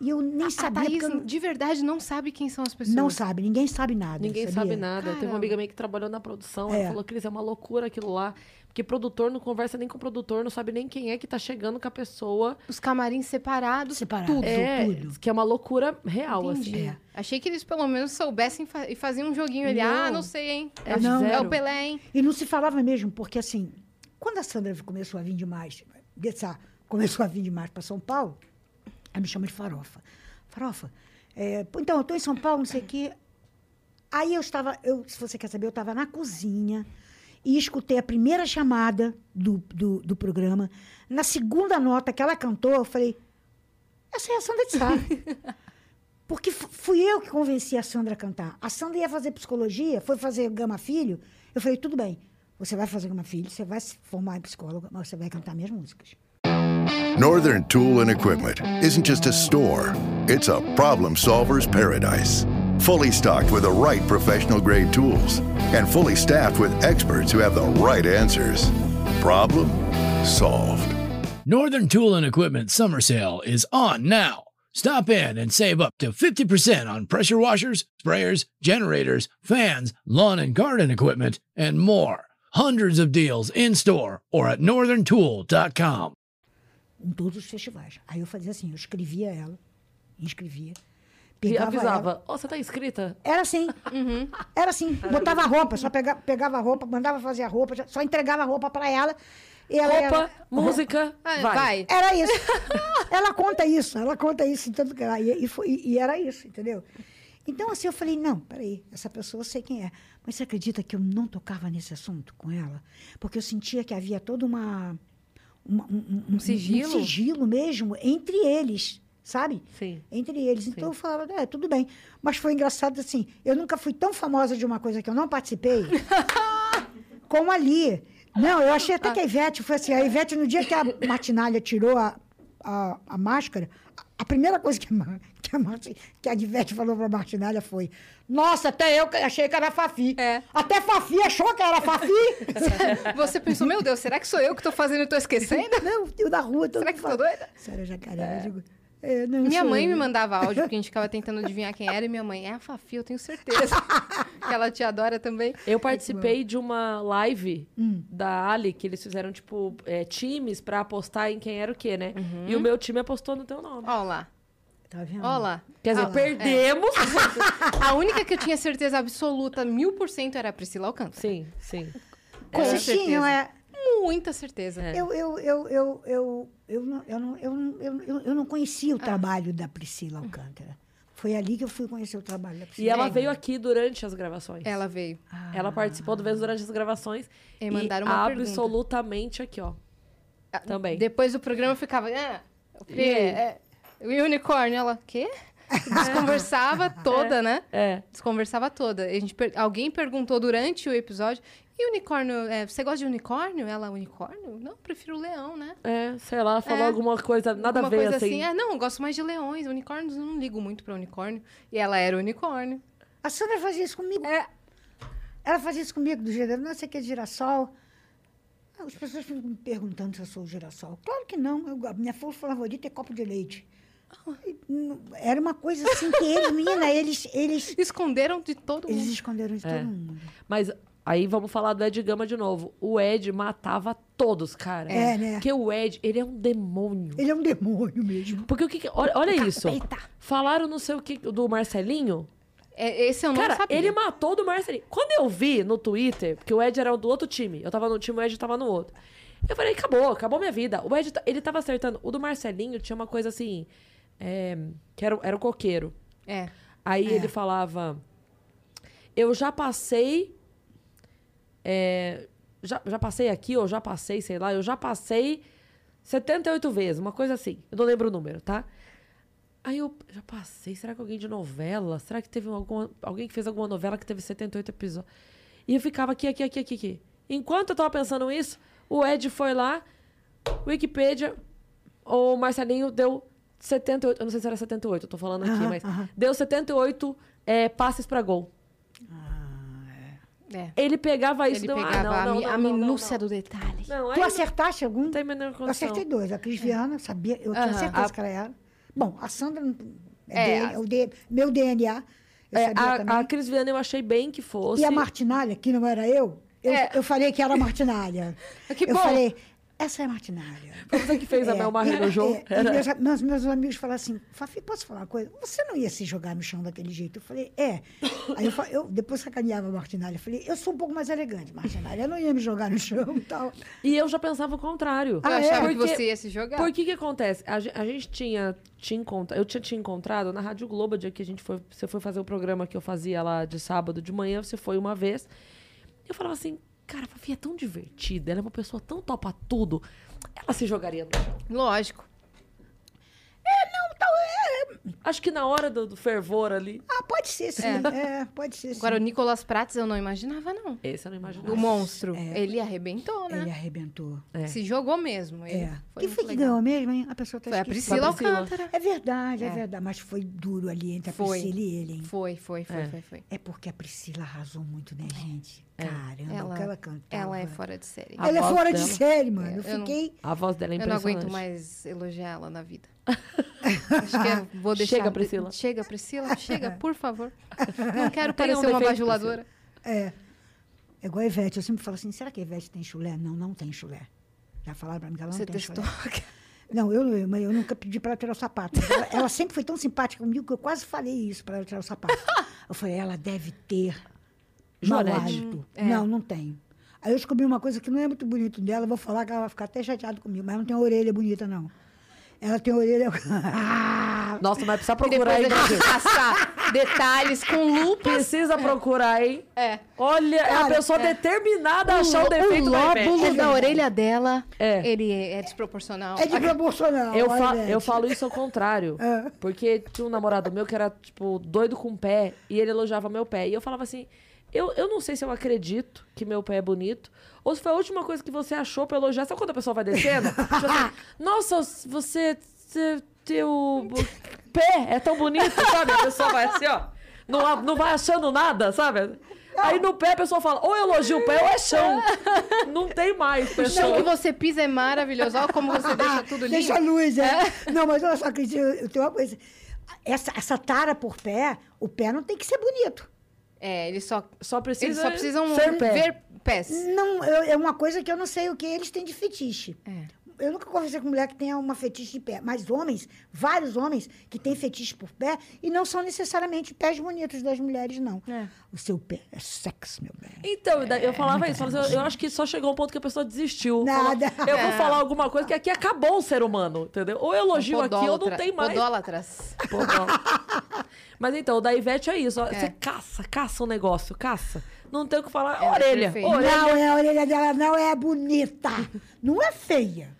E eu nem A sabia, Thaís, porque eu de verdade, não sabe quem são as pessoas. não sabe, ninguém sabe nada. Ninguém sabia? sabe nada. Teve Caramba. uma amiga minha que trabalhou na produção. É. Ela falou, Cris, é uma loucura aquilo lá. Porque produtor não conversa nem com o produtor, não sabe nem quem é que tá chegando com a pessoa. Os camarins separados. Separado, Tudo. É, tudo. que é uma loucura real, Entendi. assim. Achei que eles pelo menos soubessem fa- e faziam um joguinho ali. Não. Ah, não sei, hein? É É, Não. é o Pelé, hein? E não se falava mesmo, porque assim, quando a Sandra começou a vir demais, Guetzá, começou a vir demais para São Paulo, ela me chama de farofa. Farofa, é, então, eu estou em São Paulo, não sei o quê. Aí eu estava, eu, se você quer saber, eu estava na cozinha e escutei a primeira chamada do, do, do programa. Na segunda nota que ela cantou, eu falei, essa é a Sandra de Sá. Porque fu- fui eu que convenci a Sandra a cantar. A Sandra ia fazer psicologia, foi fazer Gama Filho. Eu falei, tudo bem, você vai fazer Gama Filho, você vai se formar em psicóloga, mas você vai cantar minhas músicas. Northern Tool and Equipment isn't just a store, it's a problem solver's paradise. Fully stocked with the right professional grade tools and fully staffed with experts who have the right answers. Problem solved. Northern Tool and Equipment summer sale is on now. Stop in and save up to 50% on pressure washers, sprayers, generators, fans, lawn and garden equipment, and more. Hundreds of deals in store or at northerntool.com. Um em todos os festivais. Aí eu fazia assim, eu escrevia ela, inscrevia, pegava avisava, ó, você tá inscrita? Era assim. Era assim. Botava a roupa, só pega, pegava a roupa, mandava fazer a roupa, só entregava a roupa para ela. E ela Roupa, era- música, Ah, vai. vai. Era isso. ela conta isso, ela conta isso tanto que e, e, foi- e era isso, entendeu? Então, assim, eu falei, não, peraí, essa pessoa eu sei quem é. Mas você acredita que eu não tocava nesse assunto com ela? Porque eu sentia que havia toda uma... uma- um, um- um- sigilo? Um sigilo mesmo entre eles, sabe? Sim. Entre eles. Então eu falava, é, tudo bem. Mas foi engraçado assim, eu nunca fui tão famosa de uma coisa que eu não participei como ali. Não, eu achei até que a Ivete foi assim. A Ivete, no dia que a Martinalha tirou a, a, a máscara, a- primeira coisa que a, que a, que a Ivete falou pra Martinalha foi: Nossa, até eu achei que era Fafi. É. Até Fafi achou que era Fafi. Você pensou, meu Deus, será que sou eu que tô fazendo e tô esquecendo? não, eu da rua. Será que tô fala, doida? Sério, jacaré. Eu digo, é, não, Minha mãe eu. me mandava áudio, porque a gente ficava tentando adivinhar quem era, e minha mãe, é a Fafi, eu tenho certeza. que ela te adora também. Eu participei de uma live Hum. da Ali, que eles fizeram, tipo, é, times pra apostar em quem era o quê, né? Uhum. E o meu time apostou no teu nome. Ó lá, Tá vendo? ó lá. Quer dizer, Ah lá. perdemos. A única que eu tinha certeza absoluta, mil por cento, era a Priscila Alcântara. Sim, sim. Com tinham, certeza. é, Muita certeza. É. Eu, eu, eu, eu, eu, eu, não, eu, não, eu, eu, eu- eu não conhecia o trabalho da Priscila Alcântara. Foi ali que eu fui conhecer o trabalho da Priscila. E ela É. veio aqui durante as gravações. Ela veio. Ela participou do vezes durante as gravações. E mandaram uma pergunta. absolutamente aqui, ó. Também. Depois do programa eu ficava. Ah, o quê? E? É, o unicórnio, ela. Quê? Desconversava toda, né? É. Desconversava toda. A gente per- Alguém perguntou durante o episódio: e unicórnio? é, você gosta de unicórnio? Ela, unicórnio? Não, prefiro leão, né? É, sei lá, falou É. alguma coisa, nada Alguma a ver, coisa assim. Ah, não, eu gosto mais de leões. Unicórnios, eu não ligo muito pra unicórnio. E ela era unicórnio. A Sandra fazia isso comigo. É. Ela fazia isso comigo, do girassol. Não sei o que é girassol. Ah, As pessoas ficam me perguntando se eu sou girassol. Claro que não. Eu- a minha flor favorita é copo de leite. Era uma coisa assim que eles, menina, eles, eles, Esconderam de todo eles mundo. esconderam de É. todo mundo. Mas aí vamos falar do Ed Gama de novo. O Ed matava todos, cara. É, né? Porque o Ed, ele é um demônio. Ele é um demônio mesmo. Porque o que. que- olha, olha isso. Eita. Falaram não sei o que do Marcelinho. É, esse eu não Cara, sabia. ele matou o do Marcelinho. Quando eu vi no Twitter, porque o Ed era do outro time, eu tava no time, o Ed tava no outro. Eu falei, acabou, acabou minha vida. O Ed, ele tava acertando. O do Marcelinho tinha uma coisa assim, é, que era, era o coqueiro. É. Aí ele falava, eu já passei, é, já, já passei aqui, ou já passei, sei lá, eu já passei 78 vezes, uma coisa assim. Eu não lembro o número, tá? Aí eu já passei, será que alguém de novela? Será que teve alguma, alguém que fez alguma novela que teve 78 episódios? E eu ficava aqui, aqui, aqui, aqui, aqui. Enquanto eu tava pensando isso, o Ed foi lá, Wikipedia, o Marcelinho deu 78, eu não sei se era 78, eu tô falando aqui, mas deu 78 é, passes pra gol. É. Ele pegava isso Ele deu, pegava ah, não, a, não, não, a não, não, minúcia não. do detalhe. Não, Tu não acertaste algum? tem a menor Eu acertei dois. A Cris Viana, sabia, eu tinha Aham. certeza A- que ela era. Bom, a Sandra. não- É, É, a- o D- meu DNA. Eu É, sabia a, a Cris Viana eu achei bem que fosse. E a Martinalha, que não era eu, eu, É. eu falei que era a Martinalha. Que eu bom. falei, essa é a Martinalha. Foi você que fez a Mel Marie no jogo? é, e Era- meus, meus, meus amigos falaram assim, Fafi, posso falar uma coisa? Você não ia se jogar no chão daquele jeito? Eu falei, é. Aí eu, eu depois sacaneava a Martinalha. Eu falei, eu sou um pouco mais elegante, Martinalha. Eu não ia me jogar no chão e tal. E eu já pensava o contrário. Eu Ah, é? achava que Porque- você ia se jogar. Por que que acontece? A, a gente tinha te encontrado, eu tinha te encontrado na Rádio Globo, dia que a gente foi, você foi fazer o programa que eu fazia lá de sábado de manhã, você foi uma vez. Eu falava assim, cara, a Fafi é tão divertida, ela é uma pessoa tão topa tudo, ela se jogaria no chão. Lógico. Acho que na hora do, do fervor ali, Ah, pode ser sim. É, pode ser sim. Agora, o Nicolas Prates eu não imaginava, não. esse eu não imaginava. O monstro. Ele arrebentou, né? Ele arrebentou. É. Se jogou mesmo. Ele É. foi Quem muito foi que legal. ganhou mesmo, hein? A pessoa tá Foi a. Priscila Foi a Priscila. Alcântara. É verdade, é. É. verdade. Mas foi duro ali entre a Foi. Priscila e ele, hein? Foi, foi, foi, É. foi, foi. É porque a Priscila arrasou muito, né, gente? Caramba, Ela- o que ela cantava. Ela é fora de série. A Ela é fora dela. de série, mano. É, eu não- fiquei. A voz dela é Eu não impressionante. aguento mais elogiar ela na vida. Acho que eu vou deixar. Chega, Priscila. Chega, Priscila. Chega, por favor. Não quero Tem um parecer uma defeito, bajuladora. É. É igual a Ivete. Eu sempre falo assim: será que a Ivete tem chulé? Não, não tem chulé. Já falaram pra mim que ela não Você tem testou. chulé. Não, eu, eu, mas eu nunca pedi para ela tirar o sapato. Ela, ela sempre foi tão simpática comigo que eu quase falei isso para ela tirar o sapato. Eu falei, ela deve ter Joanete. hálito. É. Não, não tem. Aí eu descobri uma coisa que não é muito bonito dela, vou falar que ela vai ficar até chateada comigo, mas não tem orelha bonita, não. Ela tem orelha. Nossa, mas precisa procurar aí. a gente passa detalhes com lupa. Precisa procurar, hein? É. Olha, é a Cara, pessoa determinada a achar o defeito o da Ivete. lóbulo da orelha dela, É. ele é desproporcional. é de proporcional. Eu, fa- eu falo isso ao contrário. É. Porque tinha um namorado meu que era, tipo, doido com o pé e ele elogiava meu pé. E eu falava assim: eu, eu não sei se eu acredito que meu pé é bonito. Ou se foi a última coisa que você achou pra elogiar. Sabe quando a pessoa vai descendo? tipo assim, Nossa, você. teu pé é tão bonito, sabe? A pessoa vai assim, ó. Não, não vai achando nada, sabe? Aí no pé a pessoa fala, ou elogio o pé ou é chão. Não tem mais, O chão que você pisa é maravilhoso. Olha como você deixa tudo lindo. Deixa a luz, é. Não, mas olha só, Cris, eu, eu tenho uma coisa. Essa, essa tara por pé, o pé não tem que ser bonito. É, eles só, Só precisa eles só precisam ser pé. ver pés. Não, eu- é uma coisa que eu não sei o que eles têm de fetiche. É. Eu nunca conversei com mulher que tenha uma fetiche de pé. Mas homens, vários homens que têm fetiche por pé e não são necessariamente pés bonitos das mulheres, não. É. O seu pé é sexo, meu bem. Então, daí eu falava isso, assim, eu, eu acho que só chegou um ponto que a pessoa desistiu. Nada. Falou, eu vou É. falar alguma coisa que aqui acabou o ser humano, entendeu? Ou eu elogio aqui ou não tem mais. Podólatras. Podólatra. Mas então, o da Ivete é isso. ó, Você caça, caça um negócio, caça. Não tem o que falar. É orelha, orelha. Não, é, a orelha dela não é bonita. Não é feia.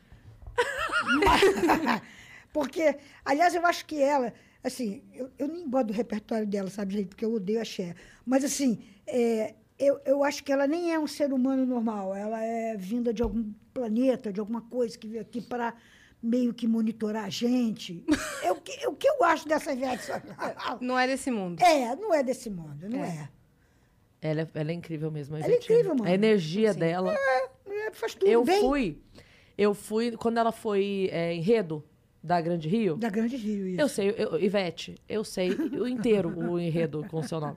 Porque, aliás, eu acho que ela, assim, eu, eu nem gosto do repertório dela, sabe, gente? Porque eu odeio a Cher. Mas, assim, é, eu, eu acho que ela nem é um ser humano normal. Ela é vinda de algum planeta, de alguma coisa que veio aqui para meio que monitorar a gente. É o que, o que eu acho dessa Sangalo. Não é desse mundo. É, não é desse mundo, não é. Ela, é- ela é incrível mesmo. a Ela é incrível, mano. A energia dela. É, faz tudo Eu bem. fui. Eu fui. Quando ela foi é, enredo da Grande Rio. Da Grande Rio, isso. Eu sei, eu, Ivete, eu sei o inteiro o enredo com o seu nome.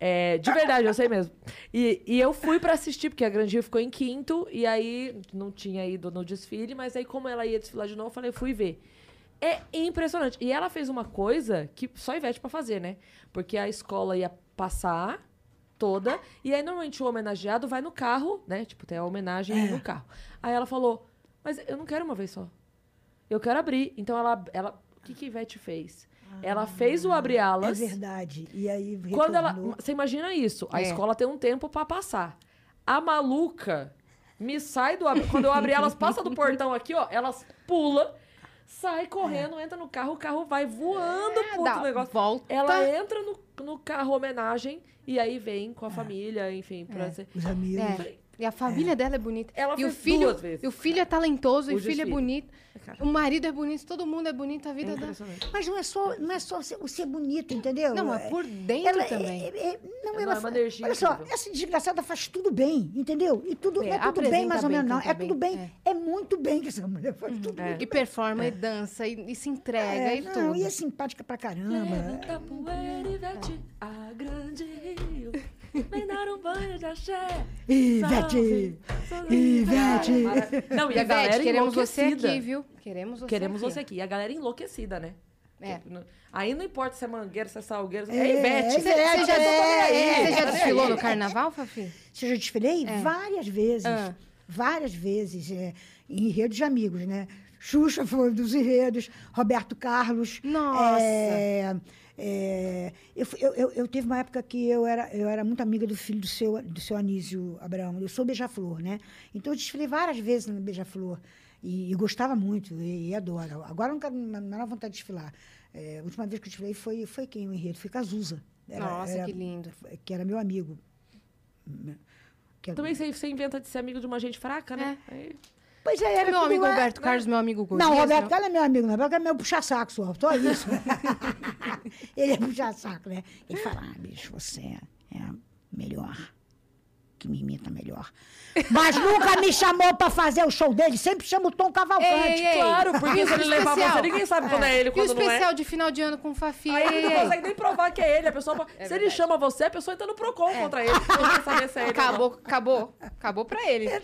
É, de verdade, eu sei mesmo. E, e eu fui pra assistir, porque a Grande Rio ficou em quinto, e aí não tinha ido no desfile, mas aí, como ela ia desfilar de novo, eu falei, fui ver. É impressionante. E ela fez uma coisa que só Ivete pra fazer, né? Porque a escola ia passar toda, e aí normalmente o homenageado vai no carro, né? Tipo, tem a homenagem no carro. Aí ela falou, mas eu não quero uma vez só. Eu quero abrir. Então ela. ela o que, que Ivete fez? ela fez o abrir É alas. verdade. E aí quando ela. retornou. Você imagina isso? A É. escola tem um tempo pra passar. A maluca me sai do. ab- Quando eu abri elas, passa do portão aqui, ó. Elas pula, sai correndo, entra no carro, o carro vai voando dá outro negócio. volta. Ela entra no, no carro homenagem e aí vem com a família, enfim, pra ser. Os amigos. É. E a família dela é bonita. Ela e o filho, duas vezes. E o filho é talentoso, e O filho é bonito. Cara. O marido é bonito, todo mundo é bonito, a É vida dela. impressionante. Mas não é só, não é só ser, o ser bonito, entendeu? Não, É- por dentro ela é- também. é- é- não, Ela ela, é uma fa- energia Olha só, incrível. essa desgraçada faz tudo bem, entendeu? E tudo, É, não é tudo bem, mais ou bem, menos, não. É tudo bem, bem. É. muito bem que essa mulher faz tudo. E performa, e dança, e, e se entrega, É, e não, tudo. e é simpática pra caramba. Levanta poeira, Ivete, a grande dar um banho de axé. Ivete! Salve, Ivete! Não, e a Ivete, galera queremos você aqui, viu? Queremos você Queremos aqui. você aqui. E a galera enlouquecida, né? É. Aí não importa se é mangueira, se é salgueiro. É, É, Ivete. é Você já é, Você já Tá desfilou no carnaval, Fafi? Você já desfilei? Várias vezes. Ah. Várias vezes. é, em enredos de amigos, né? Xuxa foi um dos enredos, Roberto Carlos. Nossa! É, é, eu, eu, eu, eu teve uma época que eu era, eu era muito amiga do filho do seu, do seu Anísio Abraão. Eu sou beija-flor, né? Então eu desfilei várias vezes no beija-flor. E, e gostava muito, e, e adoro. Agora eu não quero não, não vontade de desfilar. É, a última vez que eu desfilei foi, foi quem o enredo? Foi Cazuza. Era- Nossa, era- que lindo. Que era meu amigo. Que era- Também você, você inventa de ser amigo de uma gente fraca, né? Aí- Pois é, era Meu amigo lá- Roberto Carlos, meu amigo Gordinho. Não, Roberto Carlos é meu amigo, não. Roberto Carlos é meu puxa-saco só, só isso. ele é puxa-saco, né? Ele fala, ah, bicho, você é melhor, que me imita melhor. Mas nunca me chamou pra fazer o show dele, sempre chama o Tom Cavalcante. Ei, ei, ei. Claro, porque se ele levar você, ninguém sabe quando é ele, E o quando não é. especial de final de ano com o Fafi? Aí Ei, ele não consegue nem provar que é ele. A pessoa, se ele chama você, a pessoa entra no Procon contra ele. Não saber se é ele. Acabou, acabou. Acabou pra ele.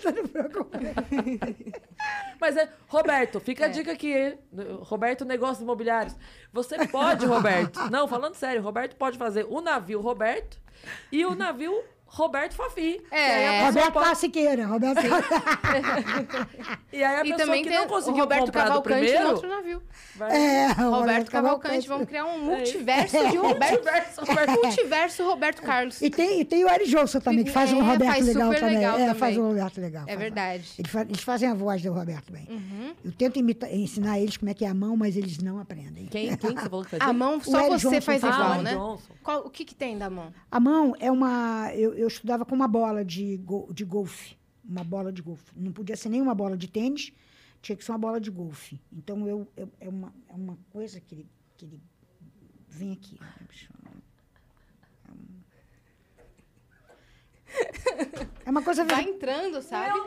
Mas é, Roberto, fica a dica aqui. Roberto Negócios Imobiliários. Você pode, Roberto. Não, falando sério, Roberto pode fazer o navio Roberto e o navio Roberto Fafi. É. E aí a pessoa Roberto pode- Roberto E aí a E pessoa também que não o conseguiu Roberto comprar do Cavalcante no primeiro... outro navio. vai- É, Roberto Cavalcante. Vamos criar um multiverso de Roberto. Multiverso, Roberto. multiverso Roberto Carlos. E tem, e tem o Eric Johnson também, que faz um É, Roberto faz legal também. legal é, também. faz um Roberto legal. É faz- verdade. Eles, fa- eles fazem a voz do Roberto bem. Uhum. Eu tento imita- ensinar eles como é que é a mão, mas eles não aprendem. Quem, quem que você falou que fazia? A mão só você Johnson faz faz igual, Ah, o né? Johnson. Qual- o que, que tem da mão? A mão é uma. Eu, eu estudava com uma bola de, go- de golfe. Uma bola de golfe. Não podia ser nem uma bola de tênis, tinha que ser uma bola de golfe. Então eu, eu- é, uma, é uma coisa que ele, que ele vem aqui. É uma coisa. Vai entrando, sabe?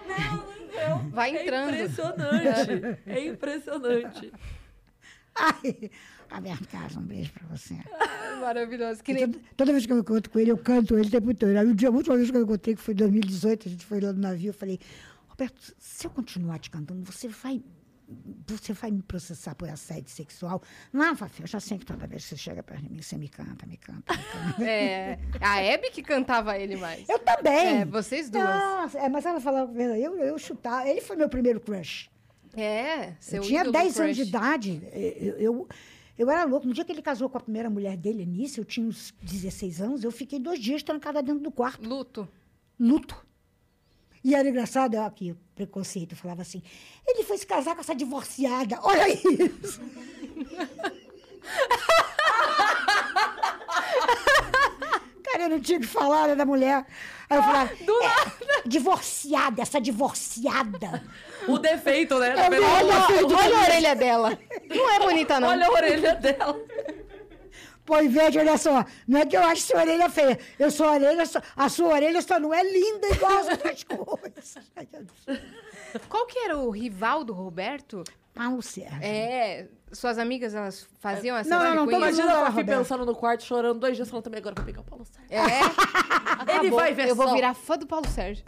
Vai entrando. É impressionante. É impressionante. Ai, Roberto Carlos, um beijo pra você. Maravilhoso. Que nem... toda, toda vez que eu encontro com ele, eu canto ele o tempo todo. Aí, o dia, a última vez que eu encontrei, que foi em 2018, a gente foi lá no navio, eu falei, Roberto, se eu continuar te cantando, você vai. Você vai me processar por assédio sexual? Não, Fafi, eu já sei que toda vez que você chega perto de mim, você me canta, me canta, me canta. É, a Hebe que cantava ele mais. Eu também. É, vocês duas. Nossa, é, mas ela falava, eu, eu chutava. Ele foi meu primeiro crush. É, seu eu tinha ídolo 10 anos de idade. Eu, eu, eu era louco. No dia que ele casou com a primeira mulher dele, Anícia, eu tinha uns 16 anos, eu fiquei dois dias trancada dentro do quarto. Luto. luto. E era engraçado, ó, aqui, o preconceito, eu falava assim, ele foi se casar com essa divorciada, olha isso. Cara, eu não tinha o que falar né, da mulher. Aí eu falava, "É, divorciada, essa divorciada. O defeito, né? É, Olha, olha a orelha dela. Não é bonita, não. Olha a orelha dela. Pô, Ivete, olha só, não é que eu acho sua orelha feia, eu sou a orelha, só- a sua orelha só não é linda igual as outras coisas. Qual que era o rival do Roberto? Paulo Sérgio. É, suas amigas, elas faziam essa Não, não, não, ele? Imagina mundo a era Fafi Roberto. pensando no quarto, chorando dois dias, falando também agora vou pegar o Paulo Sérgio. É, Ele vai ver eu vou só. virar fã do Paulo Sérgio.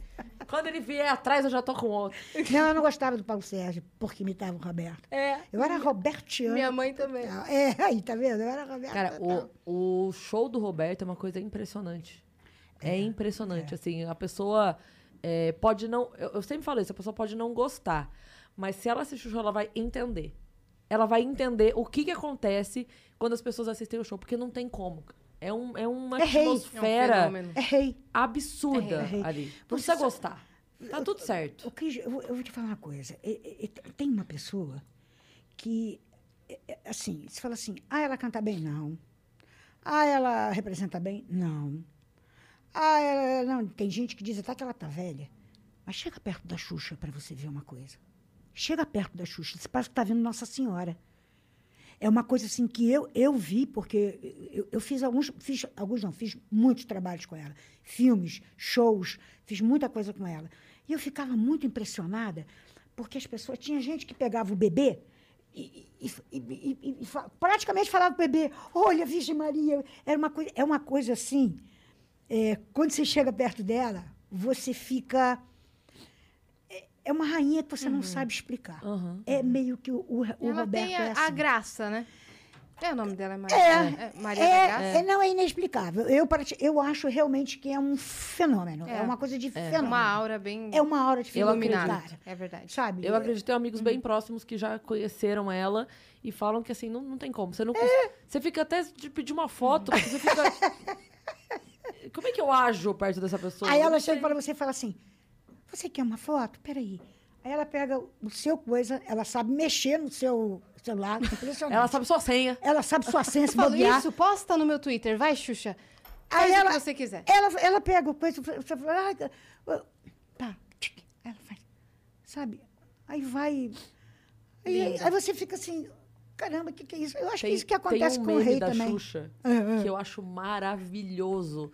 Quando ele vier atrás, eu já tô com outro. Não, eu não gostava do Paulo Sérgio, porque imitava o Roberto. É, Eu era Robertiana. minha mãe também. É, aí, tá vendo? Eu era Roberto. Cara, o, o show do Roberto é uma coisa impressionante. É, impressionante, assim, a pessoa é, pode não... Eu, eu sempre falo isso, a pessoa pode não gostar, mas se ela assistir o show, ela vai entender. Ela vai entender o que que acontece quando as pessoas assistem o show, porque não tem como. É, um, é uma É rei. É um atmosfera. É rei. absurda É rei. ali. Não Você precisa sabe- gostar. Tá tudo certo. O Cris, eu, vou- eu vou te falar uma coisa. É- é- é- tem uma pessoa que, é- é, assim, se fala assim, ah, ela canta bem? Não. Ah, ela representa bem? Não. Ah, ela, não. Tem gente que diz até que ela tá velha. Mas chega perto da Xuxa para você ver uma coisa. Chega perto da Xuxa, você parece que tá vendo Nossa Senhora. É uma coisa assim que eu, eu vi, porque eu, eu fiz alguns, fiz alguns não, fiz muitos trabalhos com ela. Filmes, shows, fiz muita coisa com ela. E eu ficava muito impressionada, porque as pessoas. Tinha gente que pegava o bebê e, e- e- e- praticamente falava pro bebê: Olha, Virgem Maria. Era uma coisa, é uma coisa assim. é, quando você chega perto dela, você fica. É- É uma rainha que você não sabe explicar. Aham. É meio que o, o, o Ela Roberto tem a, é a assim. graça, né? É o nome dela, é Maria. É, Maria da é, Graça. é, não é inexplicável. Eu, eu acho realmente que é um fenômeno. É, É. uma coisa de É fenômeno. uma aura bem É uma aura de fenômeno. É verdade. Sabe? Eu acredito ter amigos Uhum. bem próximos que já conheceram ela e falam que assim, não, não tem como. Você não cons- É. Você fica até de pedir uma foto, porque você fica. Como é que eu ajo perto dessa pessoa? Aí ela chega para você e fala assim: Você quer uma foto? Peraí. Aí ela pega o seu coisa, ela sabe mexer no seu celular. Ela sabe sua senha. Ela sabe sua senha, se Eu falo bobear. isso, posta no meu Twitter. Vai, Xuxa. Faz Aí o ela, que você quiser. Ela, ela pega o coisa, você fala, ah, tic, ela faz, sabe? Aí vai. Aí, aí você fica assim, caramba, o que, que é isso? Eu acho que isso que acontece tem um com o rei da também. Xuxa é. que eu acho maravilhoso,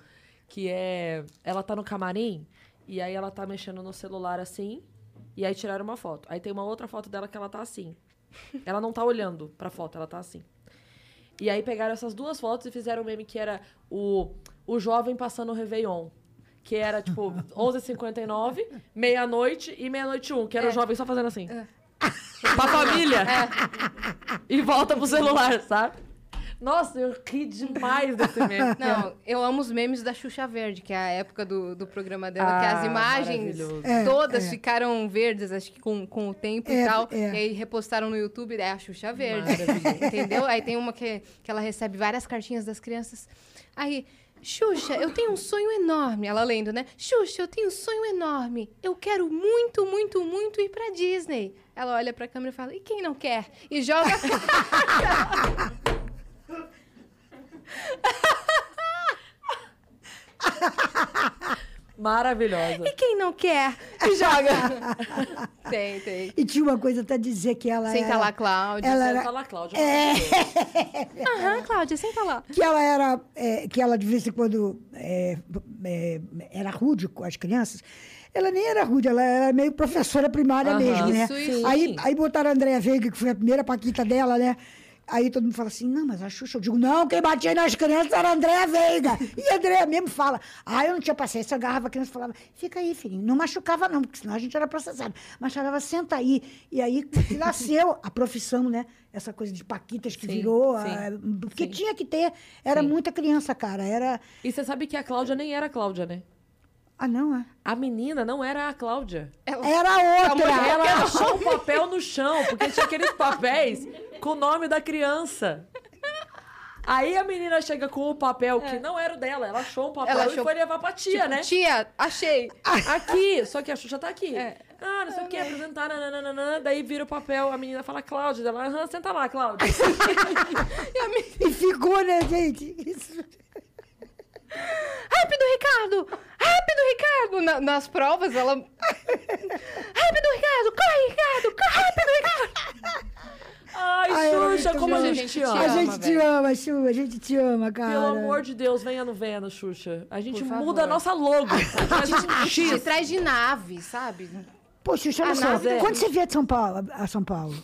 que é ela tá no camarim e aí ela tá mexendo no celular assim, e aí tiraram uma foto. Aí tem uma outra foto dela que ela tá assim. Ela não tá olhando pra foto, ela tá assim. E aí pegaram essas duas fotos e fizeram um meme que era o, o jovem passando o Réveillon. Que era, tipo, 11h59, meia-noite e meia-noite um. Que era o jovem só fazendo assim. Pra família. E volta pro celular, sabe? Nossa, eu ri demais desse meme. Não, eu amo os memes da Xuxa Verde, que é a época do, do programa dela, que Ah, as imagens maravilhoso. É, todas é. ficaram verdes, acho que com, com o tempo É, e tal. é. E aí repostaram no YouTube, é a Xuxa Verde. Entendeu? Aí tem uma que, que ela recebe várias cartinhas das crianças. Aí, Xuxa, eu tenho um sonho enorme. Ela lendo, né? Xuxa, eu tenho um sonho enorme. Eu quero muito, muito, muito ir pra Disney. Ela olha pra câmera e fala: e quem não quer? E joga. Maravilhosa. E quem não quer? E joga. tem, tem. E tinha uma coisa até dizer que ela Senta era, lá, Cláudia. ela Senta era- lá, Cláudia. Aham, Cláudia, senta lá. que ela era, é, que ela de vez em quando é, é, era rude com as crianças. Ela nem era rude, ela era meio professora primária Aham. mesmo, né? Isso, isso. Aí, aí botaram a Andréa Veiga, que foi a primeira paquita dela, né? Aí todo mundo fala assim, não, mas a Xuxa, eu digo, não, quem batia nas crianças era a Andréa Veiga. E a Andréa mesmo fala, ah, eu não tinha paciência, eu agarrava a criança e falava, fica aí, filhinho, não machucava não, porque senão a gente era processado. Mas falava, senta aí. E aí nasceu a profissão, né? Essa coisa de paquitas que Sim, virou, sim, ah, porque sim. tinha que ter, era Sim. muita criança, cara, era... E você sabe que a Cláudia nem era a Cláudia, né? Ah, não, é? A menina não era a Cláudia. Era outra! Ela achou o papel no chão, porque tinha aqueles papéis com o nome da criança. Aí a menina chega com o papel que não era o dela, ela achou um papel Ela e achou- foi levar pra tia, Tipo, né? Tia, achei. Aqui, só que a Xuxa tá aqui. É. Ah, não sei o que, apresentar, nananana, daí vira o papel, a menina fala, Cláudia, ela, aham, senta lá, Cláudia. E ficou, né, gente? Isso. Rápido, Ricardo! Rápido, Ricardo! Na- nas provas, ela. Rápido, Ricardo! Corre, Ricardo! Corre, rápido, Ricardo! Ai, Ai, Xuxa, como a gente te A ama. a gente te ama, Chu, a gente te ama, cara. Pelo amor de Deus, venha no Vênus, Xuxa. A gente Por favor. muda a nossa logo. Um De X. trás de nave, sabe? Pô, Xuxa, olha só, nada. quando você vier de São Paulo, a São Paulo,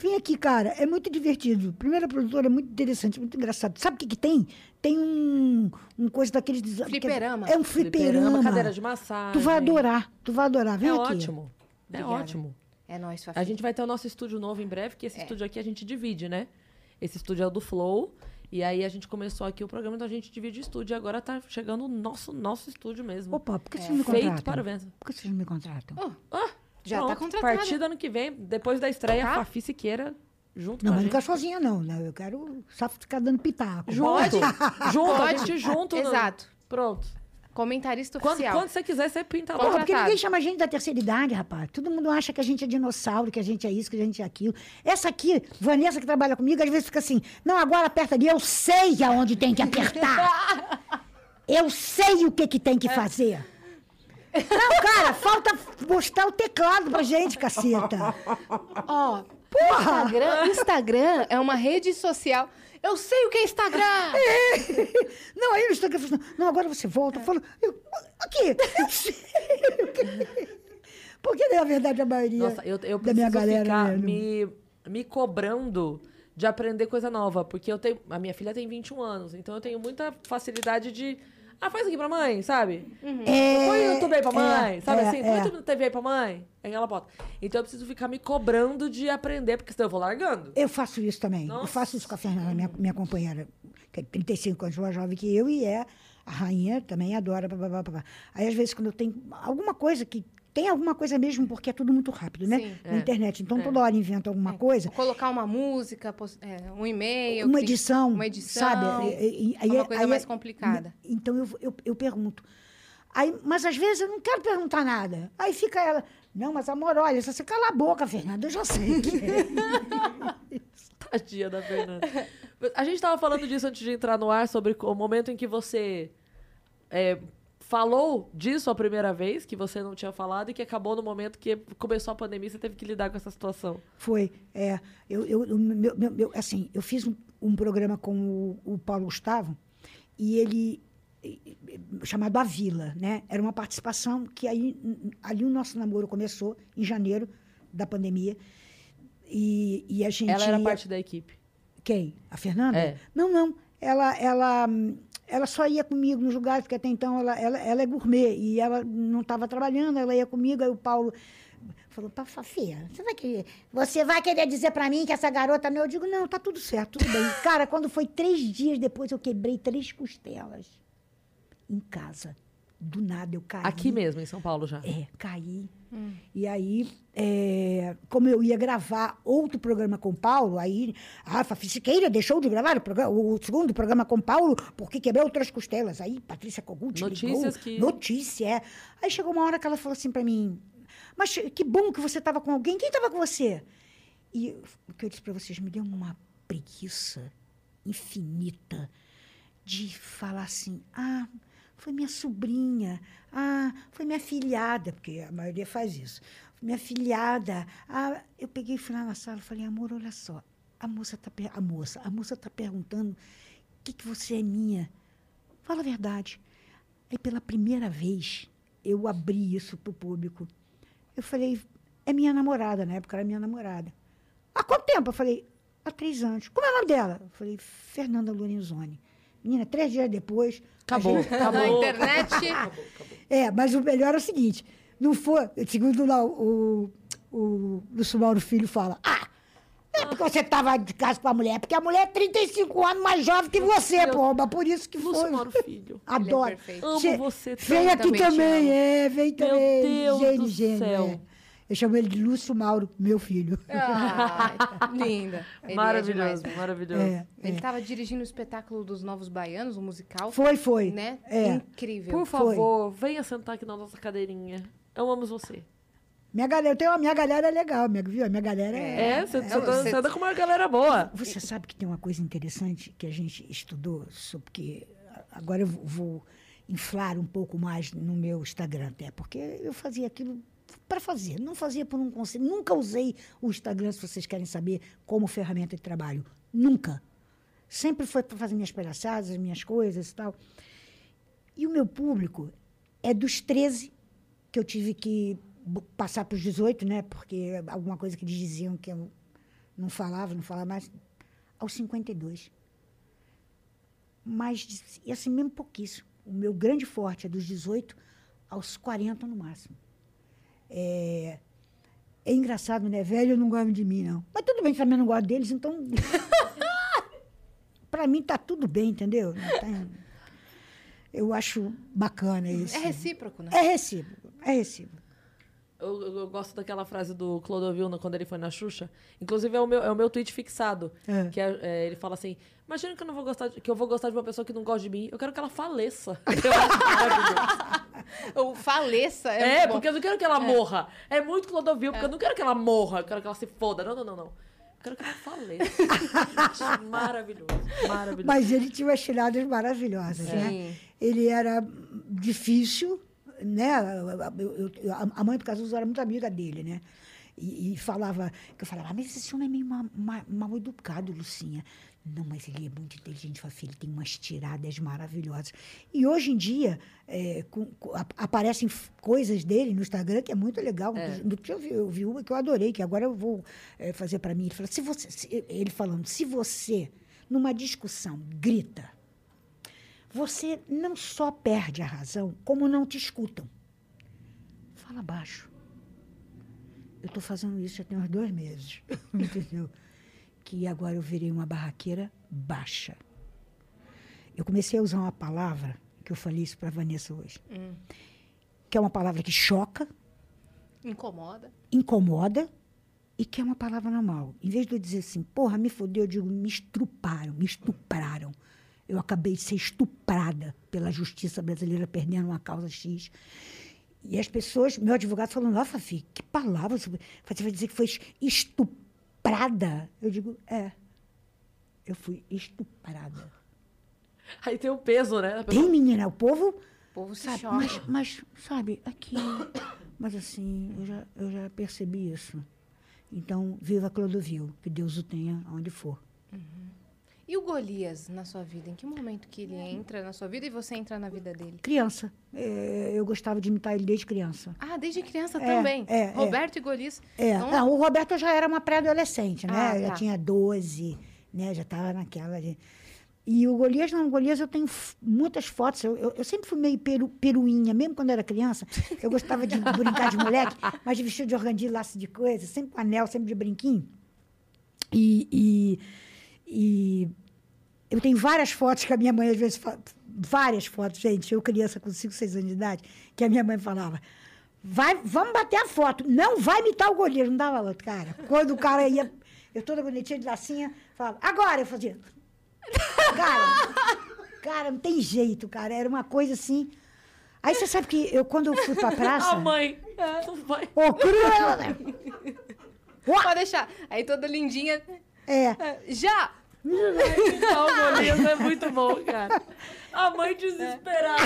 vem aqui, cara, é muito divertido. Primeira produtora é muito interessante, muito engraçado. Sabe o que que tem? Tem um, um coisa daqueles... desa- Fliperama. É um fliperama. Fliperama, cadeira de massagem. Tu vai adorar, tu vai adorar. Vem É aqui. ótimo. É ótimo. É nóis, Fafi. A gente vai ter o nosso estúdio novo em breve, que esse estúdio aqui a gente divide, né? Esse estúdio é o do Flow. E aí a gente começou aqui o programa, então a gente divide o estúdio. E agora tá chegando o nosso, nosso estúdio mesmo. Opa, por que vocês não me Feito contratam? para o vento. Por que vocês não me contratam? Ah, Já tá pronto. contratada. Partida ano que vem, depois da estreia, Tá? Fafi Siqueira junto Não, com a mas não quero sozinha, não. né? Eu quero só ficar dando pitaco. Junto. junto, a Pode. gente junto. no- Exato. Pronto. Comentarista Quando, oficial. quando você quiser, você pinta lá. Porra, porque ninguém chama a gente da terceira idade, rapaz. Todo mundo acha que a gente é dinossauro, que a gente é isso, que a gente é aquilo. Essa aqui, Vanessa, que trabalha comigo, às vezes fica assim: não, agora aperta ali, eu sei aonde tem que apertar. eu sei o que, que tem que fazer. Não, cara, falta mostrar o teclado pra gente, caceta. Ó, Porra! Instagram, Instagram é uma rede social. Eu sei o que é Instagram! Não, aí no Instagram, fala assim, não, agora você volta. Eu falo, eu, aqui. eu sei o que- Porque, na verdade, a maioria Nossa, eu, eu da minha preciso galera... ficar não- me, me cobrando de aprender coisa nova. Porque eu tenho. A minha filha tem 21 anos, então eu tenho muita facilidade de. Ah, faz aqui pra mãe, sabe? É, Põe o YouTube aí pra mãe, é, sabe é, assim? Põe é. o YouTube na TV aí pra mãe. Aí ela bota. Então eu preciso ficar me cobrando de aprender, porque senão eu vou largando. Eu faço isso também. Eu Nossa. faço isso com a Fernanda, minha, minha companheira, que é 35 anos mais jovem que eu, e é a rainha, também adora. Blá, blá, blá, blá. Aí, às vezes, quando eu tenho alguma coisa que. Tem alguma coisa mesmo, porque é tudo muito rápido, né? Sim. Na É. internet. Então, toda hora inventa alguma coisa. Colocar uma música, é, um e-mail. Uma edição, Uma edição. sabe? E- e- e- é uma aí- coisa aí- mais complicada. Então eu, eu, eu pergunto. Aí, mas às vezes eu não quero perguntar nada. Aí fica ela. Não, mas amor, olha, se você cala a boca, Fernanda, eu já sei que é. Tadinha da Fernanda. A gente tava falando disso antes de entrar no ar, sobre o momento em que você é, falou disso a primeira vez, que você não tinha falado, e que acabou no momento que começou a pandemia e você teve que lidar com essa situação. Foi. É, eu, eu, eu- meu- meu- meu- assim, eu fiz um, um programa com o, o Paulo Gustavo e ele chamado A Vila, né? Era uma participação que aí ali o nosso namoro começou em janeiro da pandemia e, e a gente Ela era ia- parte da equipe. Quem? A Fernanda? É. Não, não. Ela, ela, ela só ia comigo nos lugares, porque até então ela, ela, ela é gourmet e ela não estava trabalhando, ela ia comigo, aí o Paulo falou, "Pá, Fafia, você vai querer, você vai querer dizer para mim que essa garota não? Eu digo, não, tá tudo certo, tudo bem. Cara, quando foi três dias depois, eu quebrei três costelas em casa. Do nada eu caí. Aqui mesmo, em São Paulo já. É, caí. E aí, é, como eu ia gravar outro programa com Paulo, aí, ah, Fafi Siqueira deixou de gravar o, programa, o segundo programa com Paulo porque quebrou outras costelas. Aí, Patrícia Kogut Notícias ligou. que- Notícia, é. Aí chegou uma hora que ela falou assim pra mim, mas que bom que você estava com alguém. Quem estava com você? E o que eu disse pra vocês, me deu uma preguiça infinita de falar assim, ah, foi minha sobrinha, ah, foi minha filhada, porque a maioria faz isso. Minha filhada. Ah, eu peguei e fui lá na sala e falei, amor, olha só, a moça está a moça, a moça tá perguntando que, que você é minha. Fala a verdade. Aí pela primeira vez eu abri isso para o público. Eu falei, é minha namorada, na época era minha namorada. Há quanto tempo? Eu falei, há três anos. Como é o nome dela? Eu falei, Fernanda Lorenzoni. Menina, três dias depois. Acabou, gente- acabou. Na internet. É, mas o melhor é o seguinte: não foi. Segundo lá o, o, o Lúcio Mauro Filho fala, ah! Não é porque você estava de casa com a mulher, é porque a mulher é 35 anos mais jovem que você. Mas por isso que Lúcio foi. Mauro Filho. Adoro. perfeito. Amo Cê- você. Vem aqui Também amo. é, vem também. Deus gênio, do gênio, céu. é. Eu chamo ele de Lúcio Mauro, meu filho. Ai, linda. Ele é Maravilhoso, demais. maravilhoso. É, Ele estava dirigindo o espetáculo dos Novos Baianos, o musical. Foi, foi. Né? É. Incrível. Por favor, venha sentar aqui na nossa cadeirinha. Amamos você. Minha galera, eu tenho a minha galera é legal, minha, viu? A minha galera é. É, você, é, você, tá- você- com uma galera boa. Você sabe que tem uma coisa interessante que a gente estudou, sobre que agora eu vou- vou inflar um pouco mais no meu Instagram até, porque eu fazia aquilo para fazer, não fazia por um conselho. Nunca usei o Instagram, se vocês querem saber, como ferramenta de trabalho. Nunca. Sempre foi para fazer minhas palhaçadas, as minhas coisas e tal. E o meu público é dos 13 que eu tive que passar para os 18, né? Porque alguma coisa que eles diziam que eu não falava, não falava mais, aos 52. Mas, assim, mesmo pouquíssimo. O meu grande forte é dos 18 aos 40 no máximo. É, é engraçado, né? Velho não gosta de mim, não. Mas tudo bem, também não gosto deles, então. Para mim tá tudo bem, entendeu? Eu acho bacana isso. É recíproco, né? É recíproco, é recíproco. Eu, eu- eu gosto daquela frase do Clodovil no- quando ele foi na Xuxa. Inclusive, é o meu, é o meu tweet fixado. É. Que é- é, ele fala assim: Imagina que eu não vou gostar de, que eu vou gostar de uma pessoa que não gosta de mim. Eu quero que ela faleça. Eu acho maravilhoso. O faleça é, É, muito bom. porque eu não quero que ela morra. É muito Clodovil, porque eu não quero que ela morra. Eu quero que ela se foda. Não, não, não, não. Eu quero que ela faleça. Gente, maravilhoso. Maravilhoso. Mas ele tinha umas tiradas maravilhosas, né? Ele era difícil, né? Eu- eu- a mãe do Cazuza era muito amiga dele, né? E, e falava, que eu falava, ah, mas esse homem é meio ma- ma- mal educado, Lucinha. Não, mas ele é muito inteligente, Fafi, ele tem umas tiradas maravilhosas. E hoje em dia, é, com- com- ap- aparecem coisas dele no Instagram que é muito legal. No dia eu vi, eu vi uma que eu adorei, que agora eu vou é, fazer para mim. Ele, fala, se você, se- ele falando, se você, numa discussão, grita, você não só perde a razão, como não te escutam. Fala baixo. Eu estou fazendo isso já tem uns dois meses, entendeu? Que agora eu virei uma barraqueira baixa. Eu comecei a usar uma palavra, que eu falei isso para a Vanessa hoje, que é uma palavra que choca, Incomoda. incomoda e que é uma palavra normal. Em vez de eu dizer assim, porra, me fodeu, eu digo, me estruparam, me estupraram. Eu acabei de ser estuprada pela justiça brasileira, perdendo uma causa X. E as pessoas, meu advogado falando, ó, Fafi, que palavra, você você vai dizer que foi estuprada? Eu digo, é, eu fui estuprada. Aí tem o peso, né? Tem, menina, o povo O povo se Sabe, choca. mas, mas, sabe, aqui. Mas assim, eu já, eu já percebi isso. Então, viva Clodovil, que Deus o tenha onde for. E o Golias na sua vida? Em que momento que ele entra na sua vida e você entra na vida dele? Criança. É, eu gostava de imitar ele desde criança. Ah, desde criança É, também. é, é. Roberto e Golias. É, Então, não, o Roberto já era uma pré-adolescente, né? Ah, Já tá. tinha 12, né? Já estava naquela. De... E o Golias, não, o Golias eu tenho muitas fotos. Eu, eu, eu sempre fui meio peru, peruinha, mesmo quando era criança. Eu gostava de brincar de moleque, mas de vestido de organdi, laço de coisa, sempre com anel, sempre de brinquinho. E, e, e eu tenho várias fotos que a minha mãe às vezes fala, várias fotos, gente, eu criança com 5, 6 anos de idade, que a minha mãe falava, vai, vamos bater a foto, não vai imitar o goleiro, não dava outro, cara. Quando o cara ia, eu toda bonitinha de lacinha, falava, agora eu fazia. Cara, cara, não tem jeito, cara, era uma coisa assim. Aí você sabe que eu, quando eu fui pra praça... A mãe. É. Ô, cruel, né? Pode deixar. Aí toda lindinha. É, É, Já! Não, o Golias é muito bom, cara. A mãe desesperada.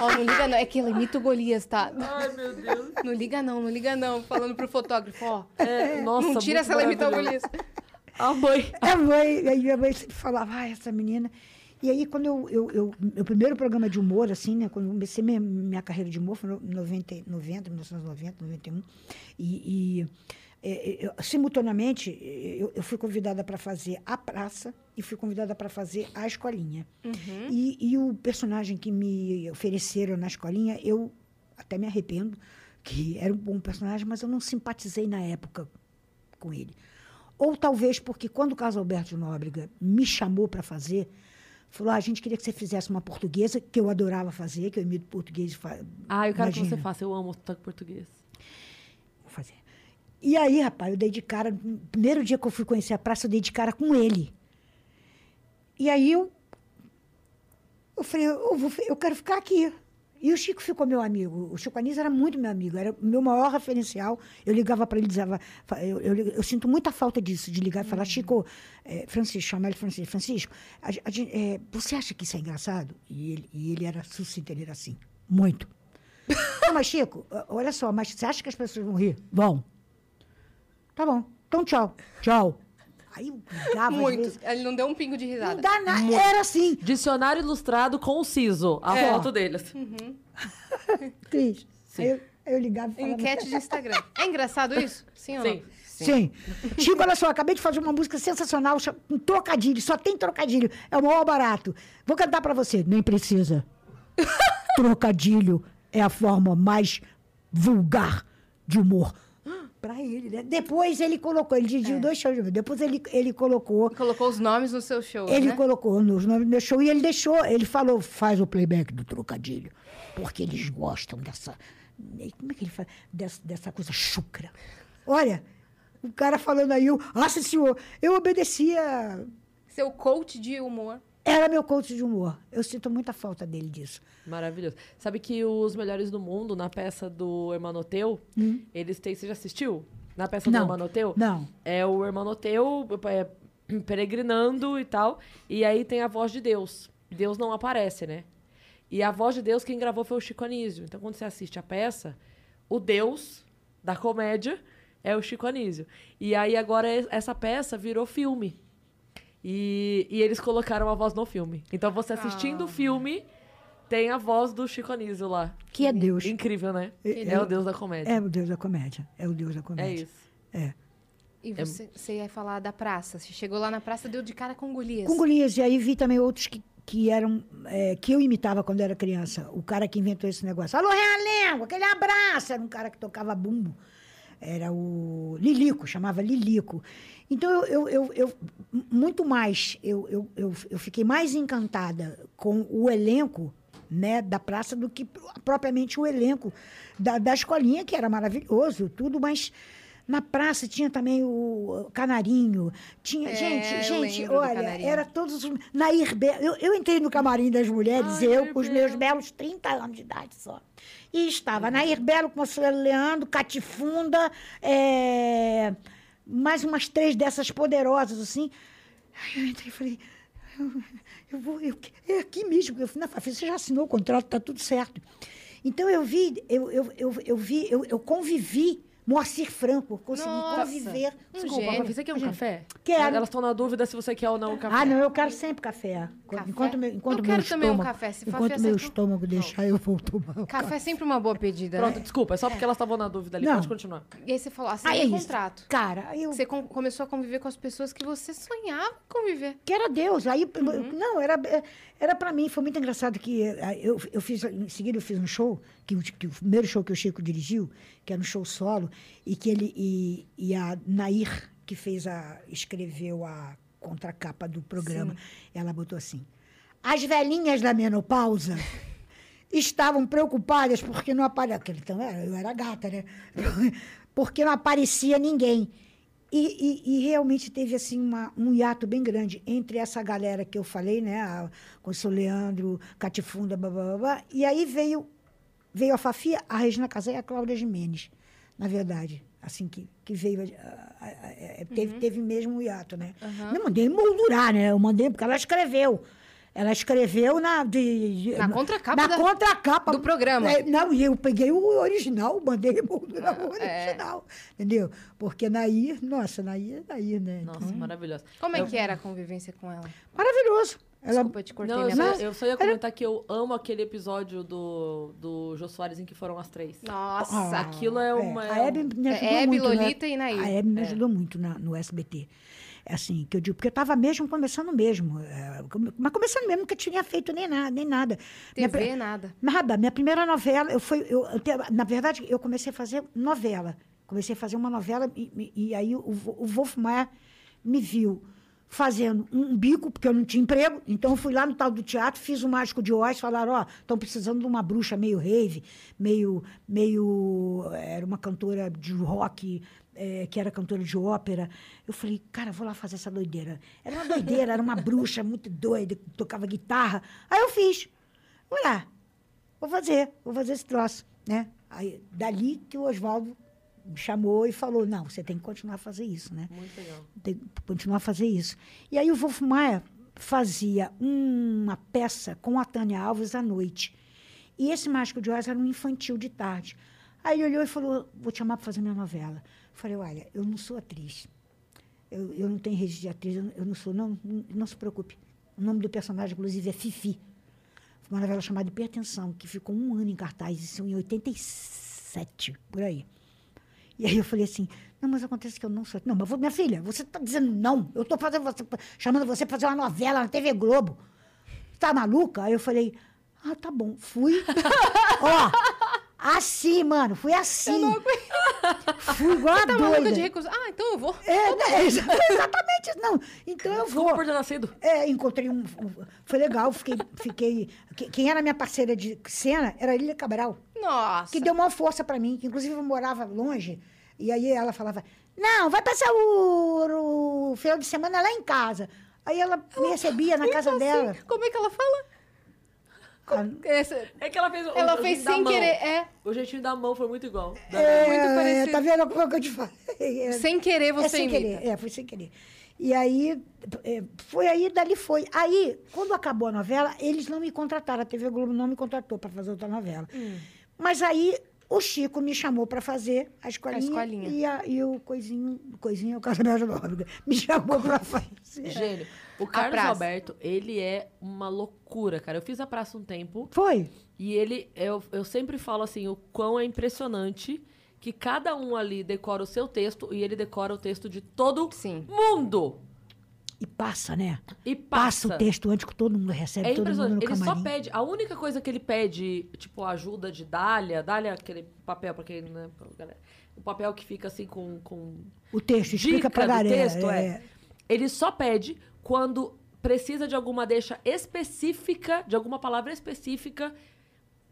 Ó, não liga não. É que ela imita o Golias, tá? Ai, meu Deus. Não liga não, não liga não. Falando pro fotógrafo, ó. É, nossa, não tira se ela imitar o. Golias. A mãe. A mãe, aí minha mãe sempre falava, ah, essa menina. E aí, quando eu, eu, eu. Meu primeiro programa de humor, assim, né? Quando comecei minha, minha carreira de humor, foi em 90, 90, 1990, 91. E. e é, eu- simultaneamente, eu, eu fui convidada para fazer a praça e fui convidada para fazer a escolinha. E, e o personagem que me ofereceram na escolinha, eu até me arrependo, que era um bom personagem, mas eu não simpatizei na época com ele. Ou talvez porque quando o Carlos Alberto de Nóbrega me chamou para fazer, falou: ah, a gente queria que você fizesse uma portuguesa, que eu adorava fazer, que eu imito português. e fa- Ah, eu quero que imagina. você faça. Eu amo o sotaque português. Vou fazer. E aí, rapaz, eu dei de cara. No primeiro dia que eu fui conhecer a praça, eu dei de cara com ele. E aí eu. Eu falei, eu, vou, eu quero ficar aqui. E o Chico ficou meu amigo. O Chico Anísio era muito meu amigo, era o meu maior referencial. Eu ligava para ele e dizia, eu, eu, eu sinto muita falta disso, de ligar e falar, Chico, é, Francisco, chama ele Francisco, Francisco, a a é, você acha que isso é engraçado? E ele, e ele era sucinto, ele era assim, muito. Não, mas Chico, olha só, mas você acha que as pessoas vão rir? Vão. Tá bom. Então, tchau. Tchau. Aí eu ligava, às Muito. vezes, Ele não deu um pingo de Não risada. dá nada. Era assim. Dicionário ilustrado conciso. A É. foto deles. Cris. Aí eu, aí eu ligava e falava... Enquete de Instagram. É engraçado isso? Sim ou Sim. não? Sim. Chico, olha só, acabei de fazer uma música sensacional, um trocadilho, só tem trocadilho. É o maior barato. Vou cantar pra você. Nem precisa. trocadilho é a forma mais vulgar de humor. Ele, né? Depois ele colocou, ele dividiu dois shows. de. Depois ele, ele colocou, Colocou os nomes no seu show, ele né? colocou nos nomes do meu show e ele deixou, ele falou, faz o playback do trocadilho. Porque eles gostam dessa. Como é que ele fala? Dessa, dessa coisa chucra. Olha, o cara falando aí, eu, nossa senhor, eu obedecia. Seu coach de humor. Era meu coach de humor. Eu sinto muita falta dele disso. Maravilhoso. Sabe que os melhores do mundo, na peça do Hermanoteu, eles têm. Você já assistiu? Na peça do Não. Hermanoteu? Não. É o Hermanoteu é, peregrinando e tal. E aí tem a voz de Deus. Deus não aparece, né? E a voz de Deus quem gravou foi o Chico Anísio. Então, quando você assiste a peça, o Deus da comédia é o Chico Anísio. E aí agora es- essa peça virou filme. E, e eles colocaram a voz no filme. Então você assistindo o filme, tem a voz do Chico Anísio lá. Que é Deus. Incrível, né? É- É o deus da comédia. É o Deus da comédia. É o Deus da É comédia. isso. É. E você, você ia falar da praça. Você chegou lá na praça, deu de cara com Golias. Com Golias. E aí vi também outros que, que eram. é, que eu imitava quando era criança. O cara que inventou esse negócio. Alô, Realengo, aquele abraço! Era um cara que tocava bumbo. Era o Lilico, chamava Lilico. Então, eu, eu, eu, muito mais, eu, eu, eu, eu fiquei mais encantada com o elenco né, da praça do que propriamente o elenco da, da escolinha, que era maravilhoso, tudo, mas na praça tinha também o Canarinho, tinha, É, gente, gente, olha, era todos os, Nair Be eu, eu entrei no camarim das mulheres, Ai, eu Nair com os meus belos 30 anos de idade só. E estava Nair Belo, Consuelo Leandro, Catifunda, é, mais umas três dessas poderosas, assim. Aí eu entrei e falei, eu, eu vou, eu, é aqui mesmo. Eu falei, você já assinou o contrato, tá tudo certo. Então eu vi, eu, eu, eu, eu vi, eu, eu convivi Moacir Franco, consegui Nossa. conviver. Um Desculpa, gênio. Você quer um café? Quero. Elas estão na dúvida se você quer ou não o café. Ah, não, eu quero sempre café. Café? Enquanto meu, enquanto Eu meu quero também um estômago, café, se enquanto meu aceitou. estômago deixar, eu vou tomar o Café é sempre uma boa pedida, Pronto, né? desculpa, é só porque elas estavam na dúvida ali. Não. Pode continuar. E aí você falou, assim, Aí é um contrato. Cara, eu Você com- começou a conviver com as pessoas que você sonhava conviver. que era Deus. Aí, Uhum. não, era, era para mim, foi muito engraçado que eu, eu fiz, em seguida eu fiz um show, que, o- que o primeiro show que o Chico dirigiu, que era um show solo, e que ele, e, e a Nair, que fez a, escreveu a contracapa do programa, ela botou assim, as velhinhas da menopausa estavam preocupadas porque não aparecia, então eu era gata, né? porque não aparecia ninguém. E, e- e realmente teve assim uma, um hiato bem grande entre essa galera que eu falei, né? A Consul Leandro, Catifunda, blá, blá, blá, blá, e aí veio, veio a Fafia, a Regina Casé e a Cláudia Jimenez, na verdade. Assim que, que veio. ah, ah, ah, eh, teve, teve mesmo um hiato, né? Eu mandei moldurar, né? Eu mandei, porque ela escreveu. Ela escreveu na. De, de- Na contracapa Na da- contracapa. do programa. É, não, e eu peguei o original, mandei moldurar o É. original. Entendeu? Porque Nair, nossa, Nair, Nair, né? Nossa, Então, maravilhosa. Como é Eu- que era a convivência com ela? maravilhoso. Ela, Desculpa, eu te cortei Não, eu minha só, eu só ia comentar que eu amo aquele episódio do, do Jô Soares em que foram as três. Nossa! Ah, aquilo é uma- A Hebe me ajudou É Hebe, muito. né? Lolita e Nair. A Hebe me ajudou muito na- no SBT. É assim, que eu digo, porque eu estava mesmo começando mesmo. é, mas começando mesmo, nunca tinha feito nem nada, nem nada. Minha TV, pri- nada. Nada. Minha primeira novela, eu fui, eu, eu na verdade, eu comecei a fazer novela. Comecei a fazer uma novela e, e- e aí o, o Wolf Maia me viu fazendo um bico, porque eu não tinha emprego. Então, eu fui lá no tal do teatro, fiz o Mágico de Oz, falaram, ó, estão precisando de uma bruxa meio rave, meio, meio... Era uma cantora de rock, eh, que era cantora de ópera. Eu falei, cara, vou lá fazer essa doideira. Era uma doideira, era uma bruxa muito doida, tocava guitarra. Aí eu fiz. Vou lá, vou fazer, vou fazer esse troço, né? Aí, dali que o Oswaldo me chamou e falou, não, você tem que continuar a fazer isso, né? Muito legal. Tem que continuar a fazer isso. E aí o Wolf Maia fazia uma peça com a Tânia Alves à noite. E esse Mágico de Oz era um infantil de tarde. Aí ele olhou e falou, vou te chamar para fazer minha novela. Falei, olha, eu não sou atriz. Eu, eu não tenho registro de atriz, eu, eu não sou, não, não, não se preocupe. O nome do personagem, inclusive, é Fifi. Foi uma novela chamada Hipertensão, que ficou um ano em cartaz, isso em 87, por aí. E aí eu falei assim, não, mas acontece que eu não sou. Não, mas vou- minha filha, você está dizendo não. Eu estou fazendo você, chamando você para fazer uma novela na TV Globo. Tá maluca? Aí eu falei, ah, tá bom. Fui. Ó, assim, mano, fui assim. Fui igual a Tá maluca de doida. recurso. Ah, então eu vou. É, né, exa- exatamente. Não, então eu vou. Desculpa nascido. É, encontrei um, um- Foi legal, fiquei. fiquei que- quem era minha parceira de cena era a Lília Cabral, Nossa. que deu uma força pra mim, que inclusive eu morava longe. E aí ela falava: Não, vai passar o, o final de semana lá em casa. Aí ela me recebia na casa Assim, dela. Como é que ela fala? Ah, Essa- É que ela fez o- Ela o fez sem mão. querer, é. O jeitinho da mão foi muito igual. Da- é, muito parecido. Tá vendo como é que eu te falei? É, Sem querer você é sem imita. querer, é, foi sem querer. E aí, é, foi aí, dali foi. Aí, quando acabou a novela, eles não me contrataram, a TV Globo não me contratou para fazer outra novela. Hum. Mas aí, O Chico me chamou para fazer a escolinha, escolinha. E, a- e o coisinho, coisinho, o casamento nóbrega, me chamou para fazer. Gênio. O Carlos. Alberto, ele é uma loucura, cara. Eu fiz a praça um tempo Foi? e ele, eu, eu sempre falo assim, o quão é impressionante que cada um ali decora o seu texto e ele decora o texto de todo Sim. mundo. E passa, né? E Passa, passa. o texto antes que todo mundo recebe, É todo mundo no impressionante. Ele só camarim. pede. A única coisa que ele pede, tipo, ajuda de Dália. Dália, é aquele papel, pra quem, né? galera, o papel que fica assim com. com O texto, explica pra galera. texto, é. Ele só pede quando precisa de alguma deixa específica, de alguma palavra específica,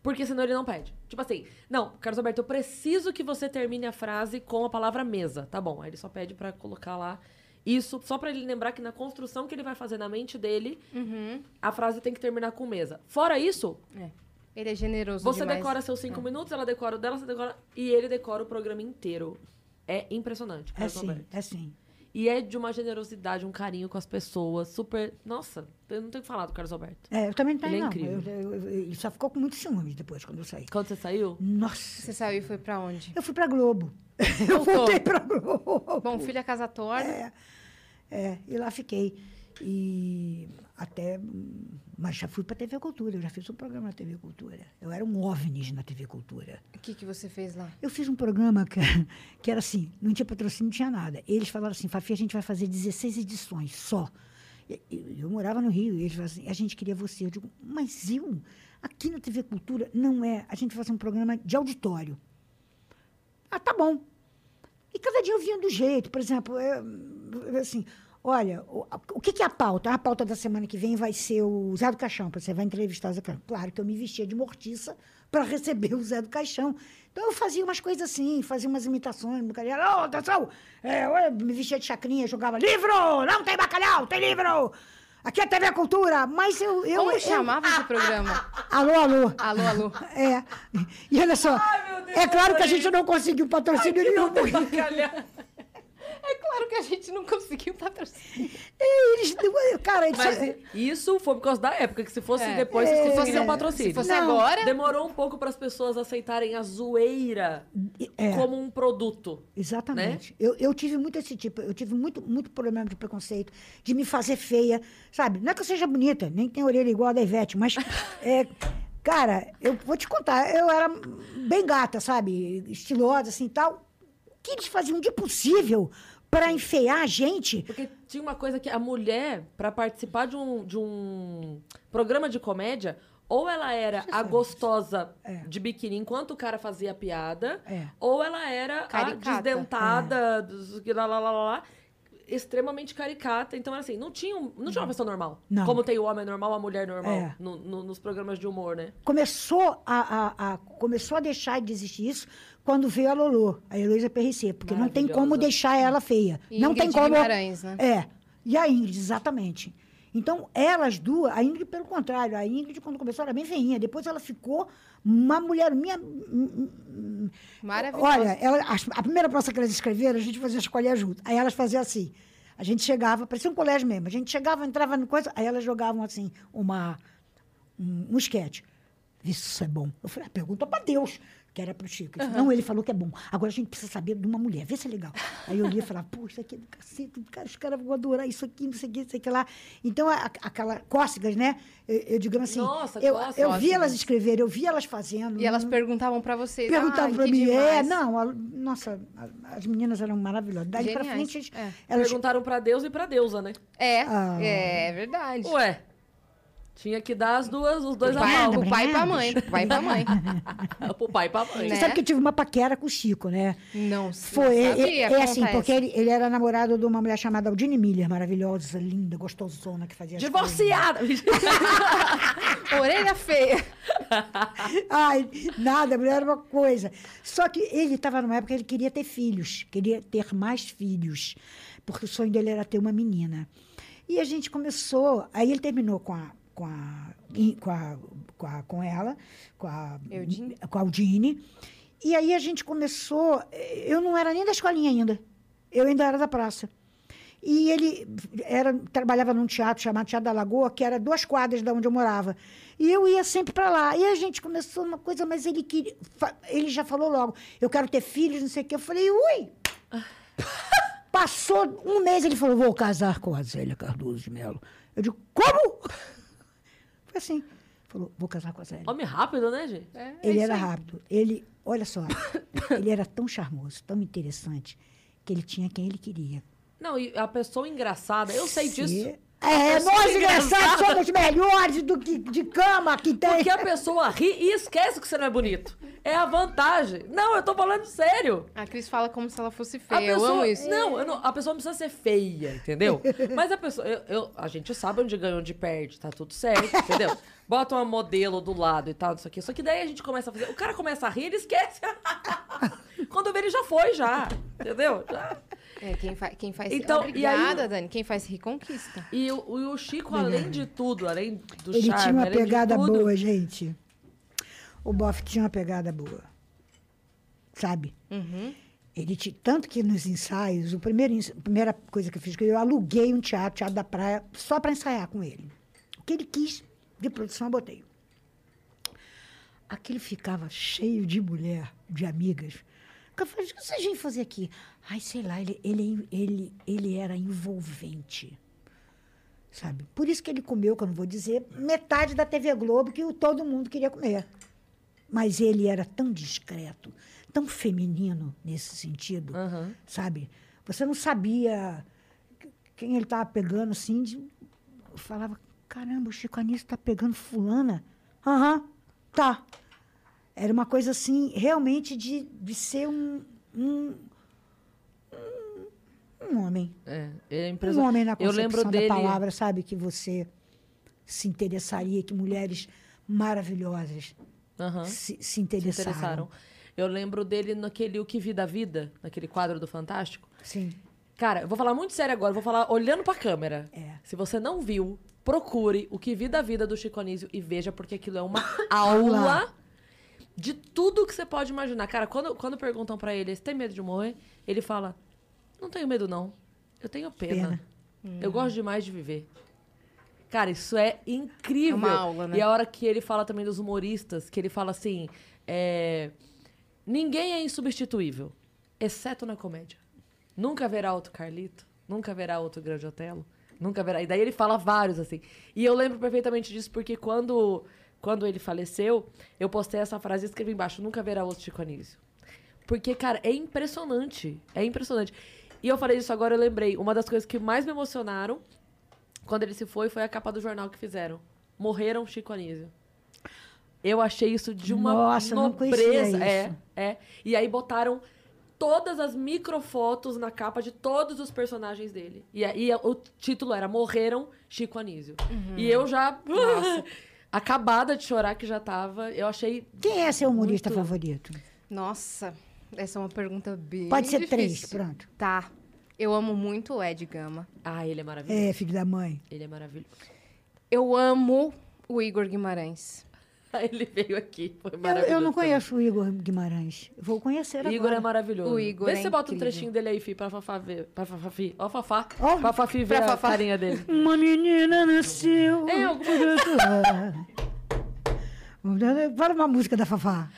porque senão ele não pede. Tipo assim, não, Carlos Alberto, eu preciso que você termine a frase com a palavra mesa. Tá bom, aí ele só pede pra colocar lá isso, só pra ele lembrar que na construção que ele vai fazer na mente dele, Uhum. a frase tem que terminar com mesa. Fora isso, Ele é generoso você demais. decora seus cinco minutos, ela decora o dela, você decora. E ele decora o programa inteiro. É impressionante. É Carlos sim, é sim. E é de uma generosidade, um carinho com as pessoas, super. Nossa, eu não tenho que falar do Carlos Alberto. É, eu também não tenho, Ele é não. incrível. Eu- eu- eu- ele só ficou com muitos ciúmes depois, quando eu saí. Quando você saiu? Nossa, Você saiu e foi pra onde? eu fui pra Globo. Eu voltei pra Globo. Bom, filha casa torna. É, e lá fiquei. E até. Mas já fui pra TV Cultura, eu já fiz um programa na TV Cultura. Eu era um OVNIs na TV Cultura. O que, que você fez lá? Eu fiz um programa que, que era assim, não tinha patrocínio, não tinha nada. Eles falaram assim, Fafi, a gente vai fazer 16 edições só. E- e- Eu, morava no Rio, e eles falaram assim, a gente queria você. Eu digo, mas eu, aqui na TV Cultura, não é. A gente vai fazer um programa de auditório. Ah, tá bom. E cada dia eu vinha do jeito. Por exemplo, eu, eu, assim, olha, o, o que, que é a pauta? A pauta da semana que vem vai ser o Zé do Caixão, você vai entrevistar o Zé do Caixão. Claro que eu me vestia de mortiça para receber o Zé do Caixão. Então eu fazia umas coisas assim, fazia umas imitações, bacalhau, ô, atenção, é, eu me vestia de chacrinha, jogava livro, não tem bacalhau, tem livro. Aqui é TV Cultura, mas eu... eu Como eu- chamava esse programa? Alô, alô. Alô, alô. É. E olha só, é claro que a gente não conseguiu patrocínio nenhum. É claro que a gente não conseguiu patrocínio. Eles, cara, eles, Mas isso foi por causa da época, que se fosse É. depois, É. vocês Se conseguiriam fosse- patrocínio. Se fosse Não. agora, Demorou um pouco para as pessoas aceitarem a zoeira é, como um produto. exatamente. né? Eu, eu tive muito esse tipo, eu tive muito, muito problema de preconceito, de me fazer feia, sabe? Não é que eu seja bonita, nem tenho orelha igual a da Ivete, mas, é, cara, eu vou te contar, eu era bem gata, sabe? Estilosa, assim, tal. O que eles faziam de possível para enfeiar a gente? Porque tinha uma coisa que a mulher, pra participar de um, de um programa de comédia, ou ela era a gostosa É. de biquíni enquanto o cara fazia a piada, É. ou ela era Caricata. a desdentada, lá, lá, lá, lá, lá, extremamente caricata. Então, era assim, não tinha, um- não tinha uma pessoa normal. Não. Como tem o homem normal, a mulher normal, É. no- no- nos programas de humor, né? começou a, a- a- começou a deixar de existir isso quando veio a Lolô, a Heloísa Perricer, porque não tem como deixar ela feia. E não Ingrid tem como. Guimarães, né? É. E a Ingrid, exatamente. Então, elas duas, a Ingrid, pelo contrário, a Ingrid, quando começou, era bem feinha. Depois ela ficou uma mulher minha. maravilhoso. Olha, ela, a, primeira peça que elas escreveram, a gente fazia escolher junto. Aí elas faziam assim. A gente chegava, parecia um colégio mesmo. A gente chegava, entrava no coisa, aí elas jogavam assim, uma, um, um esquete. Isso é bom. Eu falei, ah, pergunta pra Deus, que era pro Chico. Ele falou, Não, ele falou que é bom. Agora a gente precisa saber de uma mulher, vê se é legal. Aí eu lia e falava, pô, isso aqui é do cacete, cara, os caras vão adorar isso aqui, não sei o que, não sei o que lá. Então, a, a- aquela cócegas, né? Eu, eu digamos assim, Nossa, eu, cócegas. eu vi elas escreverem, eu vi elas fazendo. E elas perguntavam pra vocês. Perguntavam "Ai, pra que mim, é, demais." não, a- nossa, a- as meninas eram maravilhosas. Daí pra Geniais, frente, é. elas, Perguntaram pra Deus e pra deusa, né? É, Ah. é verdade. Ué, tinha que dar as duas, os dois Pai, aval. pro pai e pra mãe. Pro pai e pra mãe. pro pai e pra mãe. Né? Você sabe que eu tive uma paquera com o Chico, né? Não, Foi, não é, sabia, é- é assim, porque ele, ele era namorado de uma mulher chamada Aldine Miller, maravilhosa, linda, gostosona, que fazia Divorciada! Orelha feia. Ai, nada, a mulher era uma coisa. Só que ele estava numa época que ele queria ter filhos, queria ter mais filhos, porque o sonho dele era ter uma menina. E a gente começou, aí ele terminou com a com a, com, a, com, a- com ela, com a, Eudine? com a Aldine. E aí a gente começou. eh, Eu não era nem da escolinha ainda. Eu ainda era da praça. E ele era, trabalhava num teatro chamado Teatro da Lagoa, que era duas quadras de onde eu morava. E eu ia sempre para lá. E a gente começou uma coisa, mas ele queria. Ele já falou logo: eu quero ter filhos, não sei o quê. Eu falei: ui! Passou um mês, ele falou: vou casar com a Zélia Cardoso de Mello. Eu digo: como? Foi assim. Falou: vou casar com a Zélia. Homem rápido, né, gente? É, é Ele era aí. rápido. Ele, olha só, ele era tão charmoso, tão interessante, que ele tinha quem ele queria. Não, e a pessoa engraçada, eu sei Se- disso. É, nós engraçados somos melhores do que de cama que tem. Porque a pessoa ri e esquece que você não é bonito. É a vantagem. Não, eu tô falando sério. A Cris fala como se ela fosse feia. pessoa, Eu amo isso. Não, eu não- a pessoa não precisa ser feia, entendeu? Mas a pessoa. eu- eu- a gente sabe onde ganha, onde perde, tá tudo certo, entendeu? Bota uma modelo do lado e tal, isso aqui. Só que daí a gente começa a fazer. O cara começa a rir, ele esquece. Quando vê, ele já foi, já. Entendeu? Já. É, quem, fa quem faz Então, e aí- Obrigada, Dani. Quem faz rir, conquista. E o, e o Chico, além de tudo, além do Ele charme, tinha uma pegada tudo, boa, gente. O Boff tinha uma pegada boa. Sabe? Uhum. Ele tanto que nos ensaios, o primeiro, ens- a primeira coisa que eu fiz, que eu aluguei um teatro, Teatro da Praia, só para ensaiar com ele. O que ele quis de produção, eu botei. Aquele ficava cheio de mulher, de amigas. Eu falei, o que vocês vêm fazer aqui? Ai, sei lá, ele, ele, ele, ele era envolvente. Sabe? Por isso que ele comeu, que eu não vou dizer, metade da TV Globo que o- todo mundo queria comer. Mas ele era tão discreto, tão feminino nesse sentido, Aham. sabe? Você não sabia quem ele estava pegando, assim, de... eu falava, caramba, o Chico Anísio está pegando fulana. Aham, tá. Era uma coisa, assim, realmente de, de ser um, um, um, homem. É, é Um homem na concepção da dele. palavra, sabe? Que você se interessaria, que mulheres maravilhosas Aham. se, se se interessaram. interessaram. Eu lembro dele naquele O Que Vi da Vida, naquele quadro do Fantástico. Sim. Cara, eu vou falar muito sério agora, eu vou falar olhando pra câmera. É. Se você não viu, procure O Que Vi da Vida do Chico Anísio e veja, porque aquilo é uma aula de tudo que você pode imaginar. Cara, quando, quando perguntam pra ele, você tem medo de morrer? Ele fala, não tenho medo não, eu tenho pena. Pena. Eu gosto demais de viver. Cara, isso é incrível. É uma aula, né? E a hora que ele fala também dos humoristas, que ele fala assim, é, ninguém é insubstituível, exceto na comédia. Nunca haverá outro Carlito, nunca haverá outro Grande Otelo, nunca haverá. E daí ele fala vários, assim. E eu lembro perfeitamente disso, porque quando, quando ele faleceu, eu postei essa frase e escrevi embaixo, nunca haverá outro Chico Anísio. Porque, cara, é impressionante. É impressionante. E eu falei isso agora, eu lembrei. Uma das coisas que mais me emocionaram quando ele se foi foi a capa do jornal que fizeram. Morreram Chico Anísio. Eu achei isso de uma Nossa, nobreza. É, é. E aí botaram todas as microfotos na capa de todos os personagens dele. E aí o título era Morreram Chico Anísio. E eu já acabada de chorar que já tava, eu achei Quem é seu humorista Muito. favorito? Nossa, essa é uma pergunta bem Pode ser difícil. três, pronto. Tá. Eu amo muito o Ed Gama. Ah, ele é maravilhoso. É, filho da mãe. Ele é maravilhoso. Eu amo o Igor Guimarães. Ele veio aqui, foi Eu, maravilhoso. eu não também. conheço o Igor Guimarães. Vou conhecer agora. Igor é maravilhoso. O Igor Vê é se você bota um trechinho dele aí, Fi, pra Fafá ver. Pra Fafá, Fi. Ó, Fafá. Ó, pra Fafi ver pra a Fafá. carinha dele. Uma menina nasceu. É, alguma Fala uma música da Fafá.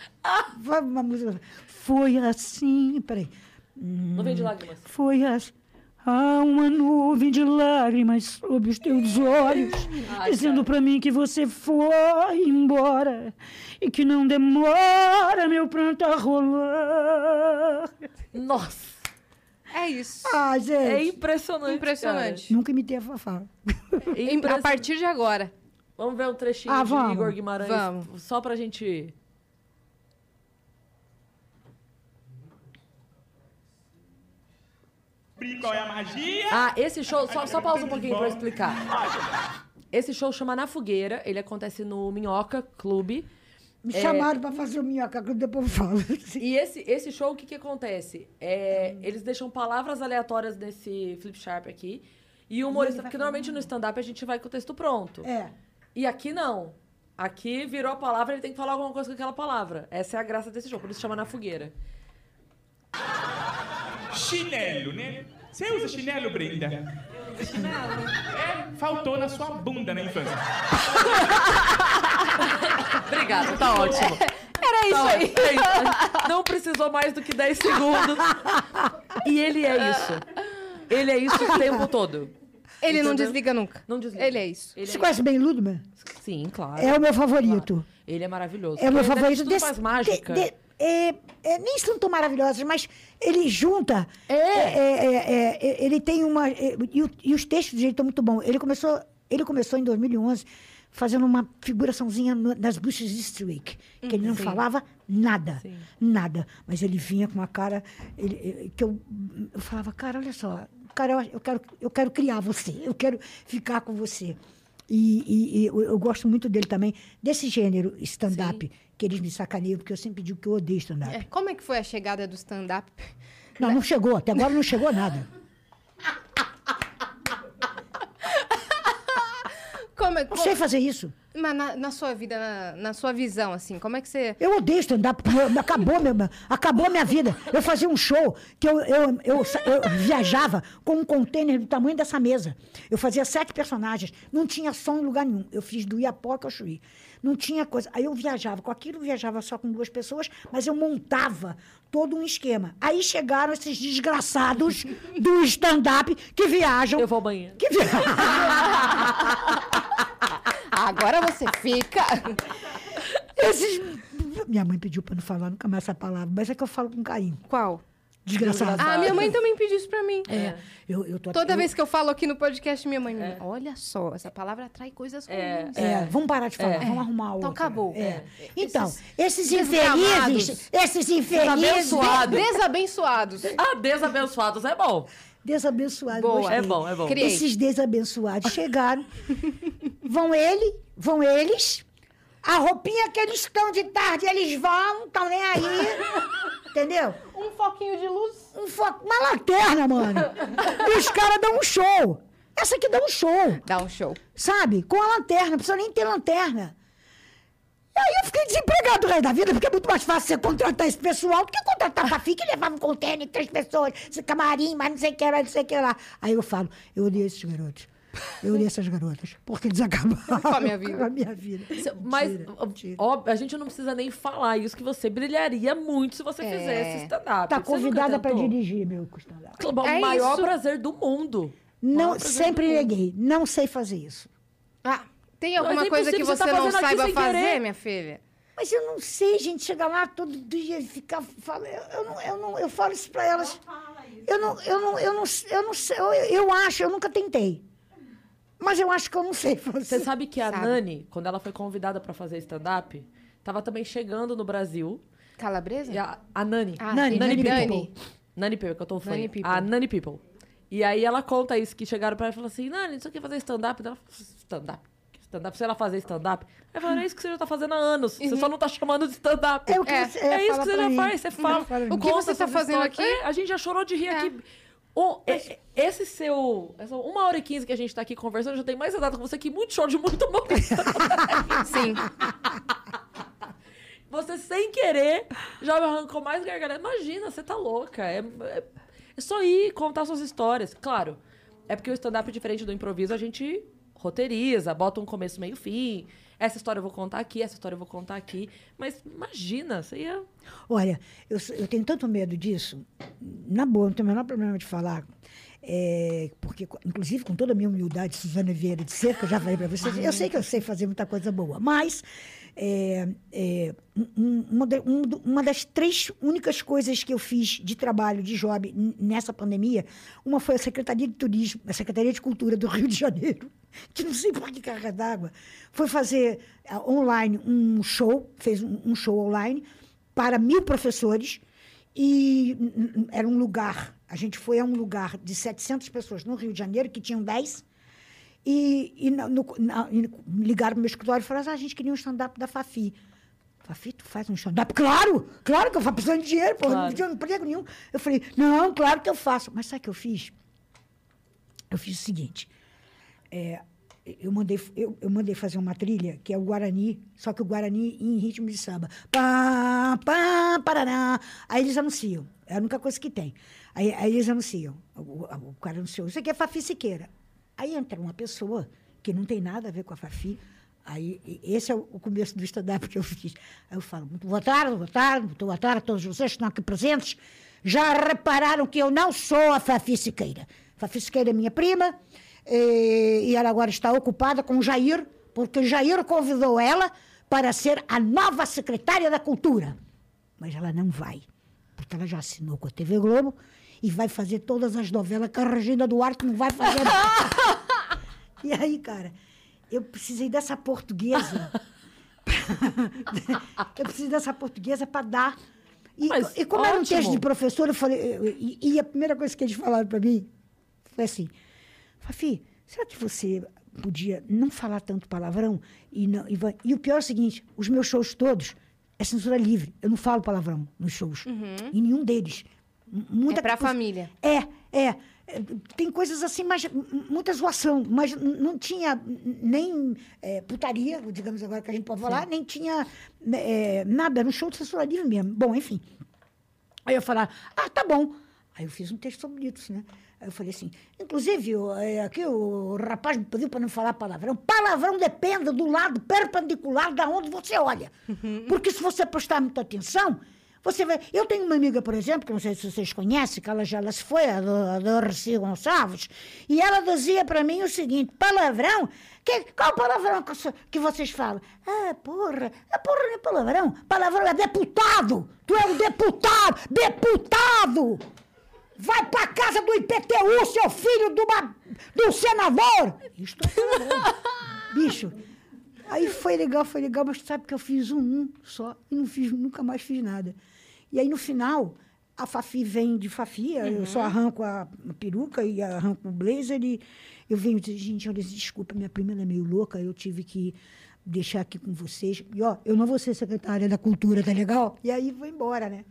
Fala uma música. da Fafá. Foi assim. Peraí. Não vem de lágrimas. Foi assim. Há uma nuvem de lágrimas sobre os teus olhos, Ai, dizendo cara. pra mim que você foi embora e que não demora meu pranto a rolar. Nossa, É isso. Ah, é gente. impressionante. Impressionante. Nunca imitei a Fafá. cara. Impressionante. A partir de agora. Vamos ver um trechinho Ah, de vamos. Igor Guimarães. Vamos. Só pra gente. Qual é a magia? Ah, esse show, só, só pausa um pouquinho pra eu explicar. Esse show chama Na Fogueira, ele acontece no Minhoca Clube. Me É. chamaram pra fazer o minhoca, que depois eu falo. E esse, esse show, o que que acontece? É, eles deixam palavras aleatórias nesse flip sharp aqui. E o humorista, porque normalmente no stand-up a gente vai com o texto pronto. É. E aqui não. Aqui virou a palavra, ele tem que falar alguma coisa com aquela palavra. Essa é a graça desse show, por isso chama Na Fogueira. Chinelo, né? Você usa chinelo, Brenda? Chinelo? É, faltou na sua bunda na infância. Obrigada, tá ótimo. Era isso Tá aí. é. Não precisou mais do que 10 segundos. E ele é isso. Ele é isso o tempo todo. Ele não Entendeu? desliga nunca. Não desliga. Ele é isso. Ele Você é conhece bem Ludman? Sim, claro. É o meu favorito. Ele é maravilhoso. É o meu ele favorito. tudo desse- faz mágica. de- de- é, é, nem são tão maravilhosos, mas ele junta. É. é, é, é, ele tem uma. e, e os textos dele estão muito bons. Ele começou, ele começou em 2011 fazendo uma figuraçãozinha no- nas Bushes Street, que ele não falava nada. Sim. Nada. Mas ele vinha com uma cara. ele- que eu, eu falava, cara, olha só. Cara, eu, eu quero, eu quero criar você, eu quero ficar com você. E, e- e eu, eu gosto muito dele também, desse gênero stand-up, que eles me sacaneiam, porque eu sempre digo que eu odeio stand-up. É, Como é que foi a chegada do stand-up? Não, não chegou, até agora não chegou nada. Como é, Não como- sei fazer isso. Mas na, na sua vida, na, na sua visão, assim, como é que você. Eu odeio stand-up, porque eu- acabou, meu, acabou a minha vida. Eu fazia um show que eu, eu, eu, eu viajava com um container do tamanho dessa mesa. Eu fazia sete personagens, não tinha som em lugar nenhum. Eu fiz do Iapoca ao Chuí. Não tinha coisa. Aí eu viajava com aquilo, viajava só com duas pessoas, mas eu montava todo um esquema. Aí chegaram esses desgraçados do stand-up que viajam. Eu vou ao banheiro. Que viajam. Agora você fica. Esses... Minha mãe pediu para não falar nunca mais essa palavra, mas é que eu falo com carinho. Qual? Desgraçado. Ah, minha mãe também pediu isso pra mim. É, eu, eu tô Toda eu- vez que eu falo aqui no podcast, minha mãe me Olha só, essa palavra atrai coisas ruins. É, vamos parar de falar, vamos arrumar outra. Então acabou. É. É. Então, Esses esses, infelizes, esses infelizes, Desabençoados. Desabençoados. Ah, desabençoados é bom. Desabençoados, Boa. gostei. É bom, é bom. Criei. Esses desabençoados chegaram, vão ele, vão eles, a roupinha que eles estão de tarde, eles vão, estão nem aí, entendeu? Um foquinho de luz. Um foco, uma lanterna, mano. E os caras dão um show. Essa aqui dá um show. Dá um show. sabe? Com a lanterna, não precisa nem ter lanterna. E aí eu fiquei desempregado o resto da vida, porque é muito mais fácil você contratar esse pessoal do que contratar a Fafi, que levava um container, três pessoas, esse camarim, mas não sei o que lá, não sei o que lá. Aí eu falo, eu odeio esses garotos. Eu odeio essas garotas, porque eles acabaram Com a minha vida. com a minha vida. Mas, Mentira, ó, mentira. ó, a gente não precisa nem falar isso, que você brilharia muito se você É. fizesse stand-up. Tá Você convidada para dirigir meu stand-up. O É maior isso. prazer do mundo. Não, sempre neguei, não sei fazer isso. Ah, tem alguma é coisa que você, você tá não saiba fazer, querer. minha filha? Mas eu não sei, gente, chegar lá todo dia e ficar falando. Eu, não, eu não, eu falo isso para elas. Eu não, eu não, eu não, eu não sei. Eu, eu acho, eu nunca tentei. Mas eu acho que eu não sei Você fazer. sabe que a Sabe. Nani, quando ela foi convidada pra fazer stand-up, tava também chegando no Brasil. Calabresa? E a, a Nani. Ah, Nani, Nani Nani People. People. Nani People, que eu tô Nani falando. People. A Nani People. E aí ela conta isso, que chegaram pra ela e falaram assim, Nani, você quer fazer stand-up? Ela falou, stand-up? Stand-up? Se ela fazer stand-up? Aí falaram, é isso que você já tá fazendo há anos. Você só não tá chamando de stand-up. É o que É, você- É, isso que você já mim. faz, você fala. O que você tá fazendo histórias. aqui? É, a gente já chorou de rir É. aqui. O- e- esse seu. Essa uma hora e quinze que a gente tá aqui conversando, já tem mais data com você que muito show de muito bom. Sim. Você sem querer já me arrancou mais gargalhada. Imagina, você tá louca. É, é, é só ir contar suas histórias. Claro, é porque o stand-up, diferente do improviso, a gente roteiriza, bota um começo, meio, fim. Essa história eu vou contar aqui, essa história eu vou contar aqui. Mas imagina, você ia. Olha, eu, eu tenho tanto medo disso. Na boa, não tenho o menor problema de falar. É, porque, inclusive, com toda a minha humildade, Suzana Vieira de Cerca, já falei para vocês, eu sei que eu sei fazer muita coisa boa, mas é, é, um- um- uma, um uma das três únicas coisas que eu fiz de trabalho, de job, nessa pandemia, uma foi a Secretaria de Turismo, a Secretaria de Cultura do Rio de Janeiro, que não sei por que carga d'água, foi fazer online um show, fez um, um show online para mil professores e era um lugar, a gente foi a um lugar de 700 pessoas no Rio de Janeiro, que tinham 10, e, e na- no- na- ligaram para o meu escritório e falaram, ah, a gente queria um stand-up da Fafi. Fafi, tu faz um stand-up? Claro! Claro que eu faço precisando de dinheiro, pô, Claro. não tinha emprego nenhum. Eu falei, não, claro que eu faço. Mas sabe o que eu fiz? Eu fiz o seguinte, é, eu, mandei, eu, eu mandei fazer uma trilha, que é o Guarani, só que o Guarani em ritmo de samba. Pá, pá, parará. Aí eles anunciam. É a única coisa que tem. Aí, aí eles anunciam. O, o- o cara anunciou. Isso aqui é Fafi Siqueira. Aí entra uma pessoa que não tem nada a ver com a Fafi. Aí, esse é o o começo do stand-up que eu fiz. Aí eu falo, boa tarde, boa tarde, muito boa tarde a todos vocês que estão aqui presentes. Já repararam que eu não sou a Fafi Siqueira. Fafi Siqueira é minha prima, eh, e ela agora está ocupada com o Jair, porque Jair convidou ela para ser a nova secretária da Cultura. Mas ela não vai, porque ela já assinou com a TV Globo e vai fazer todas as novelas que a Regina Duarte não vai fazer. e aí, cara, eu precisei dessa portuguesa. eu precisei dessa portuguesa para dar. E, Mas e como era um texto ótimo. de professor, eu falei. eu- e, e a primeira coisa que eles falaram para mim foi assim: Fafi, será que você podia não falar tanto palavrão? E, não, e, e o pior é o seguinte: os meus shows todos é censura livre. Eu não falo palavrão nos shows. Em nenhum deles. Muita É pra coisa- família. É, é. Tem coisas assim, mas muita zoação, mas não tinha nem é, putaria, digamos agora que a gente pode falar, nem tinha é, nada, era um show de censura livre mesmo. Bom, enfim. Aí eu falar, ah, tá bom. Aí eu fiz um texto sobre isso, né? Aí eu falei assim, inclusive, é, aqui o rapaz me pediu para não falar palavrão. Palavrão depende do lado perpendicular da onde você olha. Porque se você prestar muita atenção, você vai... Eu tenho uma amiga, por exemplo, que não sei se vocês conhecem, que ela já ela se foi, a do, a do Gonçalves, e ela dizia para mim o seguinte, palavrão? Que, qual palavrão que, que vocês falam? Ah, porra, ah, porra não é palavrão. Palavrão é deputado. Tu é um deputado, deputado! Vai pra casa do IPTU, seu filho de, uma, um senador! Isto é palavrão. Bicho, aí foi legal, foi legal, mas sabe que eu fiz um, um só e não fiz, nunca mais fiz nada. E aí, no final, a Fafi vem de Fafi, eu só arranco a peruca e arranco o blazer e eu venho dizer, gente, olha, desculpa, minha prima ela é meio louca, eu tive que deixar aqui com vocês. E, ó, eu não vou ser secretária da cultura, tá legal? E aí, vou embora, né?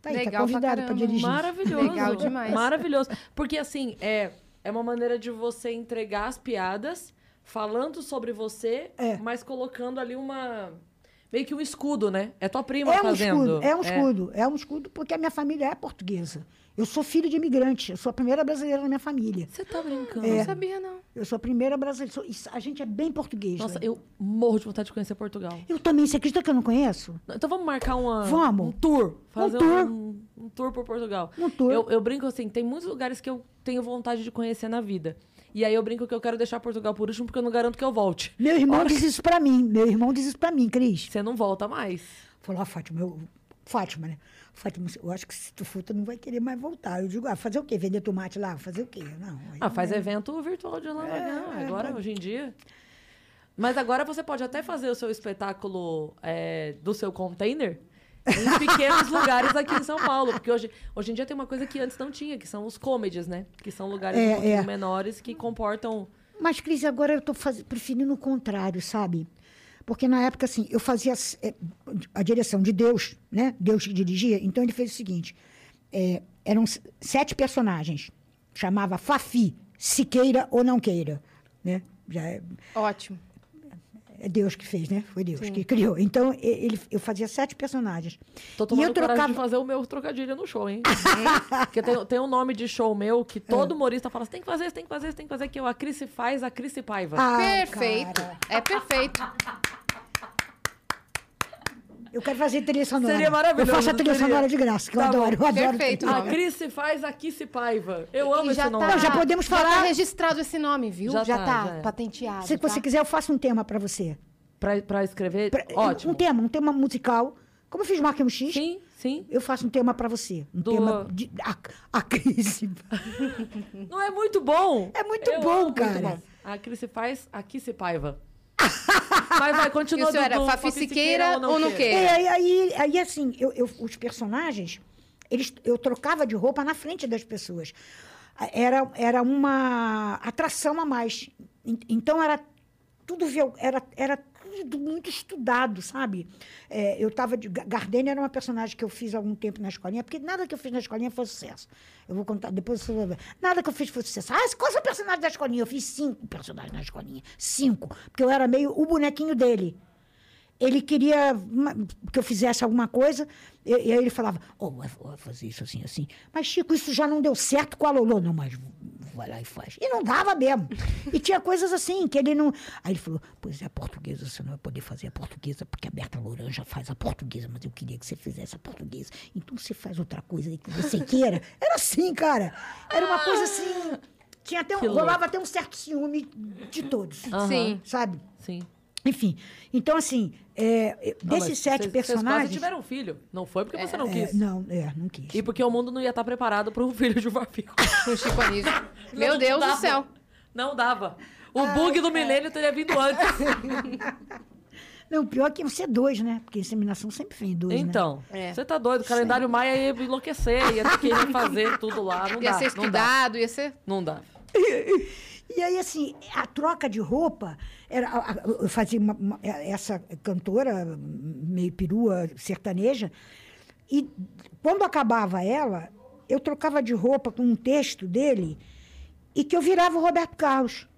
Tá aí, Legal tá pra convidada para caramba. dirigir. Maravilhoso. Legal demais. Maravilhoso. Porque, assim, é, é uma maneira de você entregar as piadas falando sobre você, É. mas colocando ali uma. Meio que um escudo, né? É tua prima É um fazendo. escudo, é um escudo, é um escudo porque a minha família é portuguesa. Eu sou filho de imigrante, eu sou a primeira brasileira na minha família. Você tá brincando. Não sabia, não. Eu sou a primeira brasileira. sou- a gente é bem português. Nossa, né? eu morro de vontade de conhecer Portugal. Eu também, você acredita que eu não conheço? Então vamos marcar uma, Vamos. um tour. Fazer tour. Um, um tour por Portugal. Um tour. Eu, eu brinco assim, tem muitos lugares que eu tenho vontade de conhecer na vida. E aí eu brinco que eu quero deixar Portugal por último porque eu não garanto que eu volte. Meu irmão diz isso pra mim. Meu irmão diz isso pra mim, Cris. Você não volta mais. Falou, ah, Fátima, eu... Fátima, né? Fátima, eu acho que se tu for, tu não vai querer mais voltar. Eu digo, ah, fazer o quê? Vender tomate lá? Fazer o quê? Não. Ah, faz não é. evento virtual de lá. não, agora, hoje em dia. Mas agora você pode até fazer o seu espetáculo é, do seu container em pequenos lugares aqui em São Paulo. Porque hoje, hoje em dia tem uma coisa que antes não tinha, que são os comedies, né? Que são lugares É, um pouquinho é. menores que comportam. Mas, Cris, agora eu tô faz... preferindo o contrário, sabe? Porque na época, assim, eu fazia eh, a direção de Deus, né? Deus que dirigia. Então ele fez o seguinte: eh, eram sete personagens. Chamava Fafi, se queira ou não queira. Né? Já é, Ótimo. É Deus que fez, né? Foi Deus que criou. Então, e- ele, eu fazia sete personagens. Tô e tomando eu coragem trocava. de fazer o meu trocadilho no show, hein? Porque tem, tem um nome de show meu que É. todo humorista fala: você tem que fazer, você tem que fazer, você tem que fazer, que é o A Cris se faz, a Cris se paiva. Ah, perfeito. cara, É perfeito. Eu quero fazer trilha sonora. Seria maravilhoso, Eu faço a trilha seria. sonora de graça, que eu Tá bom. adoro. Eu adoro. Perfeito. a. Cris se faz, a Kiss se paiva. Eu amo E esse nome. tá, Não, já podemos Já falar- tá registrado esse nome, viu? Já Já, tá, tá, já é. patenteado. Se você tá? quiser, eu faço um tema para você. Pra, pra escrever, Pra- ótimo. Um tema, um tema musical. Como eu fiz Marca X, Sim, sim. eu faço um tema para você. Um Do- tema de a, a crise. Não é muito bom? É muito Eu bom, amo, muito cara. bom. A Cris se faz, a Kiss se paiva. Vai, E continua o senhor era do Fafi Siqueira ou não queira? É, aí, aí, aí, assim, eu, eu- os personagens, eles, eu trocava de roupa na frente das pessoas. Era, era uma atração a mais. En- Então, era tudo, era, era tudo muito estudado, sabe? É, eu estava de... Ga- Gardênia era uma personagem que eu fiz há algum tempo na escolinha, porque nada que eu fiz na escolinha foi sucesso. Eu vou contar, depois você vai. Nada que eu fiz foi sucesso. Ah, qual é o personagem da escolinha? Eu fiz cinco personagens na escolinha. Cinco. Porque eu era meio o bonequinho dele. ele queria que eu fizesse alguma coisa, e, aí ele falava, oh, vai fazer isso assim, assim. Mas, Chico, isso já não deu certo com a Lolo. Não, mas vai lá e faz. E não dava mesmo. E tinha coisas assim, que ele não... Aí ele falou, pois é, a portuguesa, você não vai poder fazer a portuguesa, porque a Berta Louranja faz a portuguesa, mas eu queria que você fizesse a portuguesa. Então você faz outra coisa aí que você queira. Era assim, cara. Era uma coisa assim... Tinha até um, rolava até um certo ciúme de todos, Sim. sabe? Sim. Enfim, então assim, é, Não, desses mas sete vocês- personagens... Vocês tiveram um filho. Não foi porque você não é, quis. não, é, não quis. E porque o mundo não ia estar preparado para um filho de Vafico. Com Chico Anísio. Meu Não Deus do dava. céu. Não dava. O bug do milênio teria vindo antes. Não, pior é que você dois, né? Porque inseminação sempre vem dois, né? Então, É. você tá doido. O calendário Maia ia enlouquecer, ia ter que refazer tudo lá. Não Ia dá. ser não dá. estudado, ia ser. Não dá. E aí, assim, a troca de roupa, era, eu fazia uma- uma- essa cantora meio perua, sertaneja, e quando acabava ela, eu trocava de roupa com um texto dele e que eu virava o Roberto Carlos.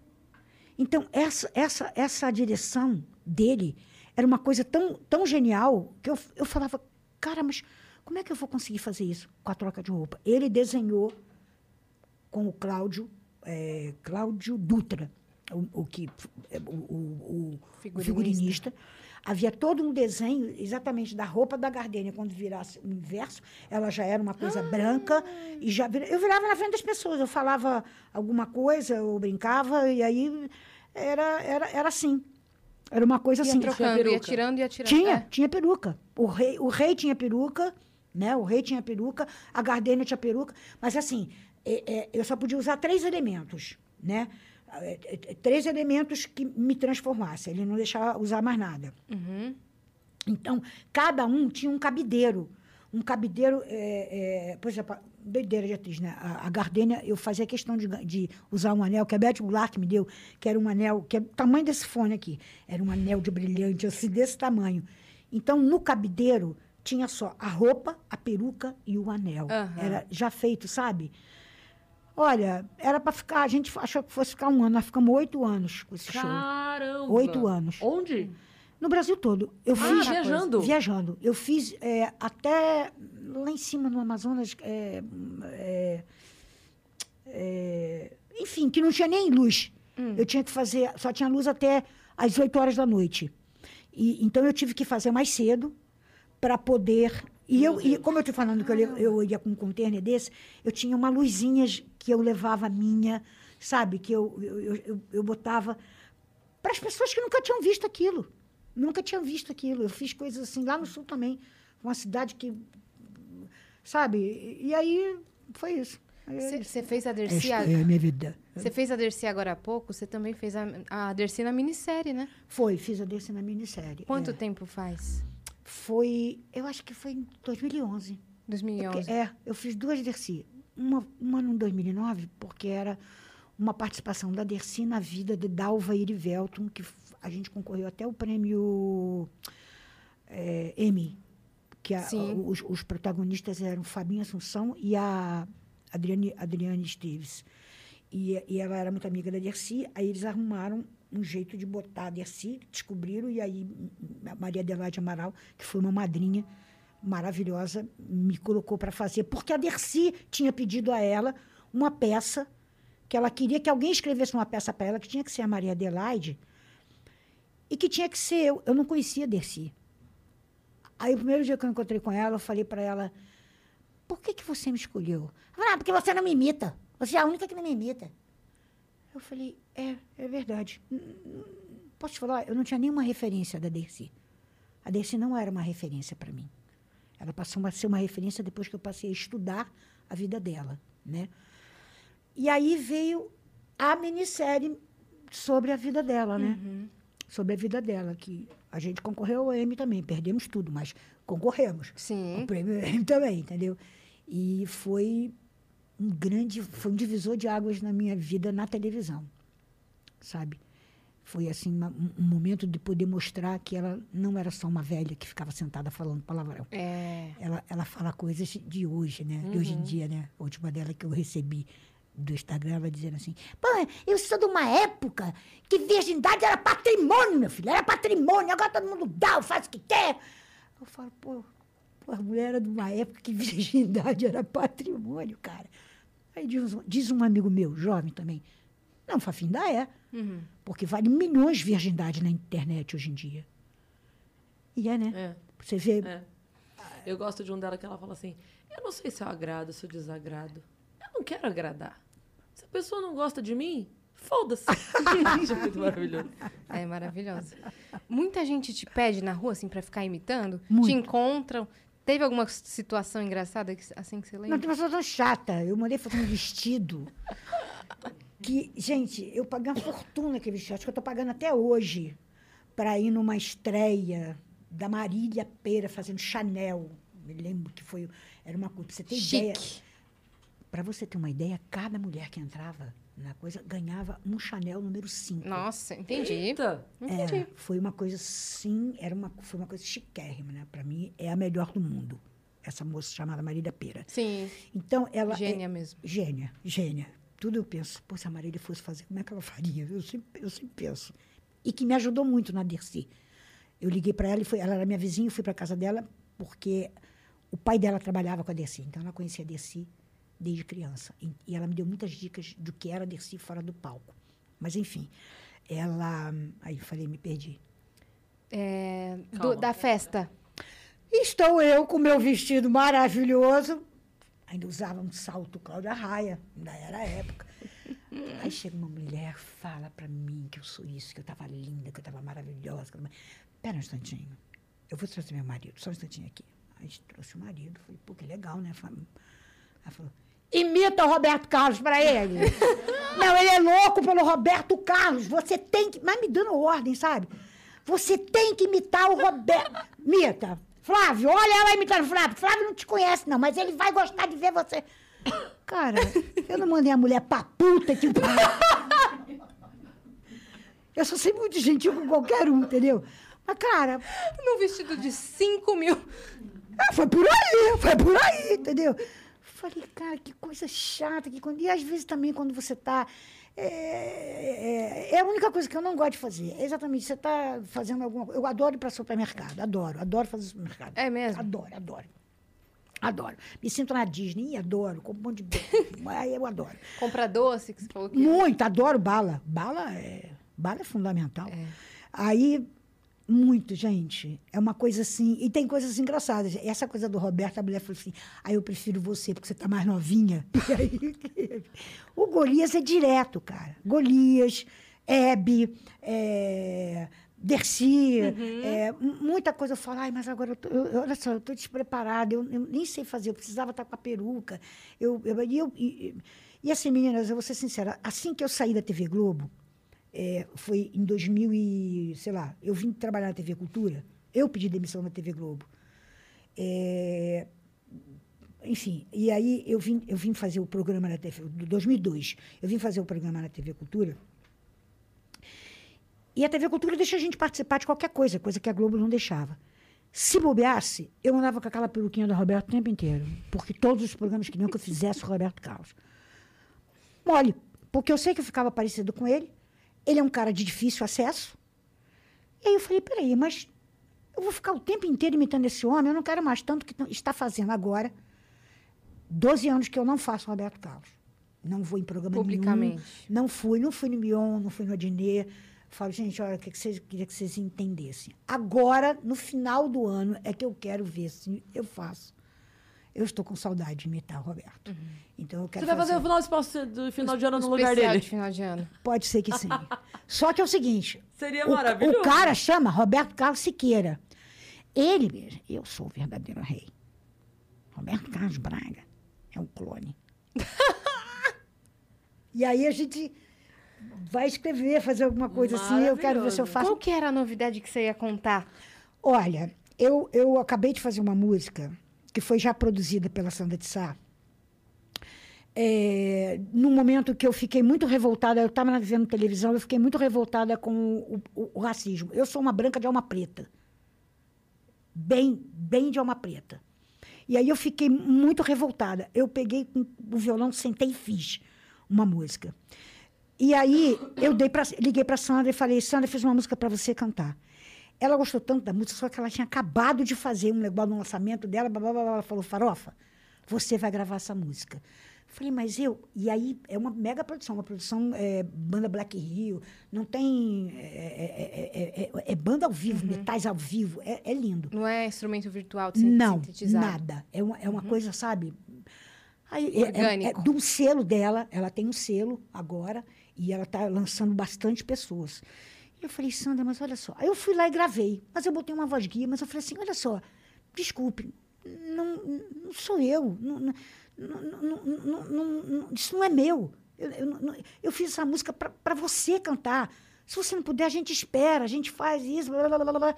Então, essa, essa, essa direção dele era uma coisa tão, tão genial que eu, eu falava, cara, mas como é que eu vou conseguir fazer isso com a troca de roupa? Ele desenhou com o Cláudio, é, Cláudio Dutra, o, o que, é, o, o- o Figurinista. figurinista. Havia todo um desenho exatamente da roupa da Gardênia. Quando virasse o inverso, ela já era uma coisa branca. e já vira- Eu virava na frente das pessoas. Eu falava alguma coisa, eu brincava, e aí era, era, era assim. Era uma coisa Ia assim. trocando, ia peruca? tirando, ia tirando. Tinha, É. tinha peruca. O rei, o rei tinha peruca, né? O rei tinha peruca, a Gardênia tinha peruca. Mas assim, eu só podia usar três elementos, né? É, é, é, Três elementos que me transformassem. Ele não deixava usar mais nada. Uhum. Então, cada um tinha um cabideiro. Um cabideiro, é, é, por exemplo, doideira de atriz, né? A, a Gardênia, eu fazia questão de, de usar um anel que a Beth Goulart me deu, que era um anel, que é o tamanho desse fone aqui. Era um anel de brilhante, assim, desse tamanho. Então, no cabideiro, tinha só a roupa, a peruca e o anel. Aham. Era já feito, sabe? Olha, era para ficar, a gente achou que fosse ficar um ano, nós ficamos oito anos com esse show. Caramba! Oito anos. Onde? No Brasil todo. Eu Ah, fiz viajando? Viajando. Eu fiz é, até lá em cima no Amazonas. é, é, é, enfim, que não tinha nem luz. Eu tinha que fazer, só tinha luz até às 8 horas da noite. E, então eu tive que fazer mais cedo para poder. E, eu, e como eu estou falando que eu, le- eu ia com um container desse, eu tinha uma luzinha que eu levava minha, sabe? Que eu, eu, eu, eu- botava para as pessoas que nunca tinham visto aquilo. Nunca tinham visto aquilo. Eu fiz coisas assim lá no sul também. Uma cidade que. Sabe? E, aí foi isso. Aí é. Você fez a Dercy. é a- minha vida. Você fez a Dercy agora há pouco, você também fez a, a Dercy na minissérie, né? Foi, fiz a desse na minissérie. Quanto é. tempo faz? Foi, eu acho que foi em 2011. 2011. É, eu fiz duas Dercy. Uma, uma em 2009, porque era uma participação da Dercy na vida de Dalva Irivelton, que a gente concorreu até o prêmio é, Emmy, que a- os, os protagonistas eram Fabinho Assunção e a Adriane, Adriane Esteves. E, e ela era muito amiga da Dercy, aí eles arrumaram um jeito de botar Dercy, descobriram, e aí a Maria Adelaide Amaral, que foi uma madrinha maravilhosa, me colocou para fazer, porque a Dercy tinha pedido a ela uma peça, que ela queria que alguém escrevesse uma peça para ela, que tinha que ser a Maria Adelaide, e que tinha que ser eu. Eu não conhecia a Dercy. Aí, o primeiro dia que eu encontrei com ela, eu falei para ela, por que, que você me escolheu? Ela falou, ah, porque você não me imita. Você é a única que não me imita. Eu falei, é, é verdade. Posso te falar, eu não tinha nenhuma referência da Dercy. A Dercy não era uma referência para mim. Ela passou a ser uma referência depois que eu passei a estudar a vida dela, né? E aí veio a minissérie sobre a vida dela, né? Sobre a vida dela, que a gente concorreu ao Emmy também, perdemos tudo, mas concorremos. Sim. O prêmio Emmy também, entendeu? E foi um grande, foi um divisor de águas na minha vida na televisão, sabe? Foi assim uma- um, momento de poder mostrar que ela não era só uma velha que ficava sentada falando palavrão. É. Ela, ela fala coisas de hoje, né? De hoje em dia, né? A última dela que eu recebi do Instagram, ela dizendo assim: Pô, eu sou de uma época que virgindade era patrimônio, meu filho, era patrimônio, agora todo mundo dá, faz o que quer. Eu falo, pô, pô, a mulher era de uma época que virgindade era patrimônio, cara. Aí diz, diz um amigo meu, jovem também, não, Fafi, ainda é. Porque vale milhões de virgindade na internet hoje em dia. E é, né? É. Você vê. É. Eu gosto de um dela que ela fala assim: eu não sei se eu agrado, se eu desagrado. Eu não quero agradar. Se a pessoa não gosta de mim, foda-se. É muito maravilhoso. É maravilhosa. Muita gente te pede na rua, assim, pra ficar imitando? Muito. Te encontram? Teve alguma situação engraçada que- assim que você Não, lembra? tem uma situação chata. Eu mandei fazer um vestido. Que, gente, eu paguei uma fortuna aquele vestido. Acho que eu estou pagando até hoje para ir numa estreia da Marília Pera fazendo Chanel. Me lembro que foi. Era uma coisa. Pra você ter ideia. Chique. Para você ter uma ideia, cada mulher que entrava na coisa ganhava um Chanel número 5. Nossa, entendi. Eita. Entendi. É, foi uma coisa sim, era uma, foi uma coisa chiquérrima, né? Para mim, é a melhor do mundo. Essa moça chamada Marília Pera. Sim, Então, ela. gênia é, mesmo. Gênia, gênia. Tudo eu penso, pô, se a Marília fosse fazer, como é que ela faria? Eu sempre, eu sempre penso. E que me ajudou muito na Dercy. Eu liguei para ela, e foi, ela era minha vizinha, eu fui para casa dela, porque o pai dela trabalhava com a Dercy. Então, ela conhecia a Dercy desde criança. E, ela me deu muitas dicas do que era Dercy fora do palco. Mas, enfim, ela... Aí, falei, me perdi. É, do- da festa. Estou eu com meu vestido maravilhoso. Ainda usava um salto Cláudia Raia, ainda era a época. Aí chega uma mulher, fala pra mim que eu sou isso, que eu estava linda, que eu estava maravilhosa. Eu. Pera um instantinho, eu vou trazer meu marido, só um instantinho aqui. Aí trouxe o marido, falei, pô, que legal, né? Ela falou, imita o Roberto Carlos pra ele. Não, ele é louco pelo Roberto Carlos, você tem que... Mas me dando ordem, sabe? Você tem que imitar o Roberto. Imita. Flávio, olha ela imitando o Flávio. Flávio não te conhece, não, mas ele vai gostar de ver você. Cara, eu não mandei a mulher pra puta que. Eu sou sempre muito gentil com qualquer um, entendeu? Mas, cara, Num vestido de 5 mil. ah, foi por aí, foi por aí, entendeu? Falei, cara, que coisa chata. Que. E às vezes também quando você está. É, é, é a única coisa que eu não gosto de fazer. É exatamente, você está fazendo alguma coisa. Eu adoro ir para supermercado, adoro, adoro fazer supermercado. É mesmo? Adoro, adoro. Adoro. Me sinto na Disney, adoro, como um monte de. Aí eu adoro. Compra doce, que você falou que... Muito, adoro bala. Bala é, bala é fundamental. Aí, muito, gente. É uma coisa assim. E tem coisas engraçadas. Essa coisa do Roberto, a mulher falou assim: aí eu prefiro você, porque você tá mais novinha. E aí, o Golias é direto, cara. Golias, Hebe, é, Dercy, é, m- muita coisa. Eu falo, ai, mas agora eu tô, eu- olha só, eu tô despreparada, eu, eu nem sei fazer, eu precisava estar com a peruca. Eu, eu, e, e- e assim, meninas, eu vou ser sincera, assim que eu saí da TV Globo, é, foi em 2000 e, sei lá, eu vim trabalhar na TV Cultura, eu pedi demissão na TV Globo. É, enfim, e aí eu vim, eu vim fazer o programa na TV, de 2002, eu vim fazer o programa na TV Cultura, e a TV Cultura deixa a gente participar de qualquer coisa, coisa que a Globo não deixava. Se bobeasse, eu andava com aquela peruquinha do Roberto o tempo inteiro, porque todos os programas queriam que eu fizesse o Roberto Carlos. Mole, porque eu sei que eu ficava parecido com ele, ele é um cara de difícil acesso. E aí eu falei, peraí, mas eu vou ficar o tempo inteiro imitando esse homem, eu não quero mais tanto que está fazendo agora. 12 anos que eu não faço Roberto Carlos. Não vou em programa Publicamente. nenhum. Não fui, não fui no Mion, não fui no Adnet. Falo, gente, olha, o que que vocês, queria que vocês entendessem. Agora, no final do ano, é que eu quero ver se eu faço. Eu estou com saudade de imitar o Roberto. Então eu quero Você vai fazer o final, espaço do final de ano no lugar dele. de final de ano. Pode ser que sim. Só que é o seguinte. Seria o, maravilhoso. O cara chama Roberto Carlos Siqueira. Ele, eu sou o verdadeiro rei. Roberto Carlos Braga é um clone. e aí a gente vai escrever, fazer alguma coisa assim. Eu quero ver se eu faço. Qual que era a novidade que você ia contar? Olha, eu, eu acabei de fazer uma música que foi já produzida pela Sandra de Sá. É, num momento que eu fiquei muito revoltada, eu estava vendo televisão, eu fiquei muito revoltada com o, o- o racismo. Eu sou uma branca de alma preta. Bem, bem de alma preta. E aí eu fiquei muito revoltada. Eu peguei o violão, sentei e fiz uma música. E aí eu dei pra, liguei para Sandra e falei: Sandra, fiz uma música para você cantar. Ela gostou tanto da música, só que ela tinha acabado de fazer um negócio no lançamento dela. Blá, blá, blá. Ela falou: Farofa, você vai gravar essa música. Falei, mas eu. E aí é uma mega produção, uma produção é, banda Black Rio, não tem. É, é, é, é, é banda ao vivo, metais ao vivo, é, é lindo. Não é instrumento virtual de Não, sintetizado? nada. É uma, é uma coisa, sabe? Aí, é- é, é, Orgânico. de um selo dela, ela tem um selo agora, e ela está lançando bastante pessoas. Eu falei, Sandra, mas olha só. Aí eu fui lá e gravei, mas eu botei uma voz guia, mas eu falei assim: olha só, desculpe, não, não sou eu. Não, não, não- não- não- não- não- isso não é meu. Eu, eu eu fiz essa música para você cantar. Se você não puder, a gente espera, a gente faz isso. Blá, blá, blá, blá, blá.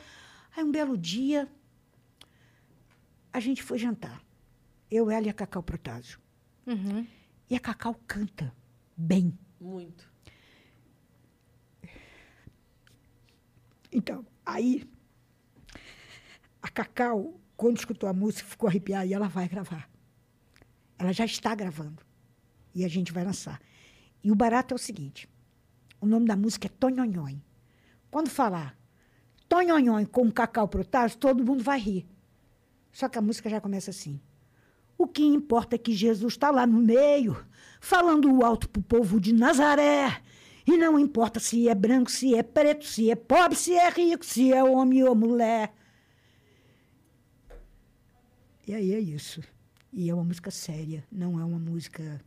Aí um belo dia, a gente foi jantar. Eu, ela e a Cacau Protásio. Uhum. E a Cacau canta bem. Muito. Então, aí, a Cacau, quando escutou a música, ficou arrepiada e ela vai gravar. Ela já está gravando. E a gente vai lançar. E o barato é o seguinte: o nome da música é Tonhonhon. Quando falar Tonhonhon com Cacau Protásio, todo mundo vai rir. Só que a música já começa assim. O que importa é que Jesus está lá no meio, falando alto pro povo de Nazaré. E não importa se é branco, se é preto, se é pobre, se é rico, se é homem ou mulher. E aí é isso. E é uma música séria, não é uma música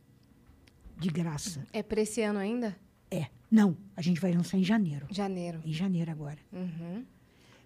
de graça. É pra esse ano ainda? É. Não, a gente vai lançar em janeiro. Janeiro. Em janeiro agora. Uhum.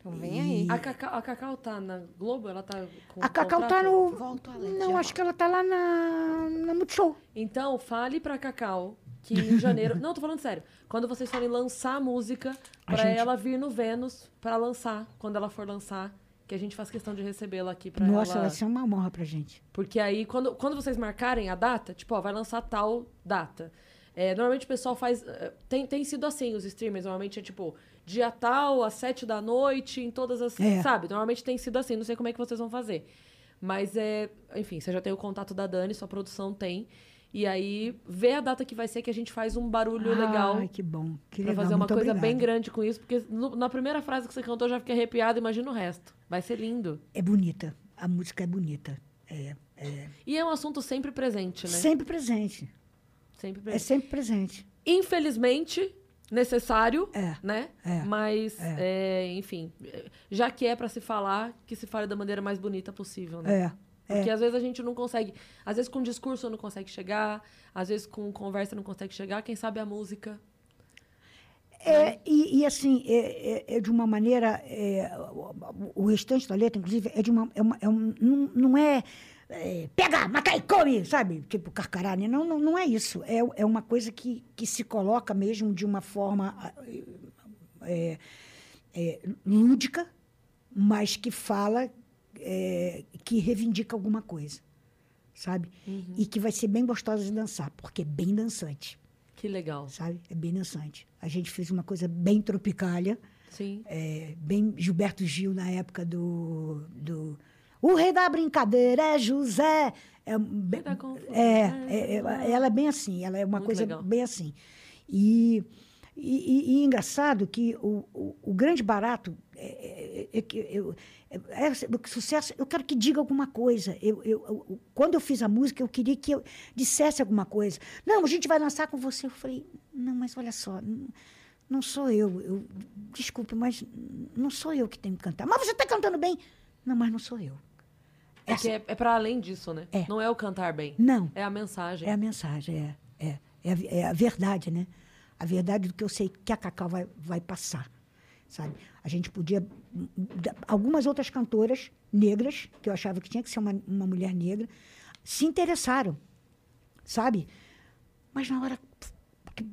Então vem aí. A Cacau, a Cacau tá na Globo? Ela tá com A Cacau tá contrato? no. Volto, Alex, Não, acho que ela tá lá na, na Multishow. Então, fale pra Cacau que em janeiro. não, tô falando sério. Quando vocês forem lançar a música, A pra gente- ela vir no Vênus pra lançar, quando ela for lançar, que a gente faz questão de recebê-la aqui pra Nossa, ela. vai ser uma honra pra gente. Porque aí, quando, quando vocês marcarem a data, tipo, ó, vai lançar tal data. É, normalmente o pessoal faz. eh, Tem, tem sido assim, os streamers. Normalmente é tipo, dia tal, às sete da noite, em todas as. É. Sabe? Normalmente tem sido assim. Não sei como é que vocês vão fazer. Mas é. Enfim, você já tem o contato da Dani, sua produção tem. E aí, vê a data que vai ser que a gente faz um barulho legal. Ai, que bom. Que Pra legal. fazer uma Muito coisa bem obrigada. grande com isso, porque no- na primeira frase que você cantou eu já fiquei arrepiada, imagina o resto. Vai ser lindo. É bonita. A música é bonita. É. é. E é um assunto sempre presente, né? Sempre presente. Sempre É presente. sempre presente. infelizmente necessário, É, né? é, Mas, é, enfim, é, já que é pra se falar, que se fale da maneira mais bonita possível, né? É. Porque às vezes a gente não consegue, às vezes com discurso não consegue chegar, às vezes com conversa não consegue chegar, quem sabe a música. É, e, e, assim, é, é- é de uma maneira. é, o, o restante da letra, inclusive, é de uma. É uma- é um- não, não é, é, Pega, mata e come, sabe? Tipo carcará, né? Não, não, não é isso. É, é uma coisa que, que se coloca mesmo de uma forma é, é, lúdica, mas que fala, é, que reivindica alguma coisa, sabe? E que vai ser bem gostosa de dançar, porque é bem dançante Que legal. sabe? É bem dançante. A gente fez uma coisa bem tropicália, Sim. é, bem Gilberto Gil na época do, do O Rei da Brincadeira é José. É, bem- é, é é, é, ela é bem assim, ela é uma Muito coisa legal. bem assim. E, e, e- e engraçado que o, o, o grande barato eu, é, é, o sucesso, eu quero que diga alguma coisa. Eu, eu, eu- quando eu fiz a música, eu queria que eu dissesse alguma coisa. Não, a gente vai lançar com você. Eu falei, não, mas olha só, não, não sou eu. eu. Desculpe, mas não sou eu que tenho que cantar. Mas você está cantando bem. Não, mas não sou eu. É que é, é para além disso, né? É. Não é o cantar bem. Não. É a mensagem. É a mensagem, é. É, é, a, é a verdade, né? A verdade do que eu sei que a Cacau vai, vai passar, sabe? A gente podia... Algumas outras cantoras negras, que eu achava que tinha que ser uma, uma mulher negra, se interessaram, sabe? Mas na hora que,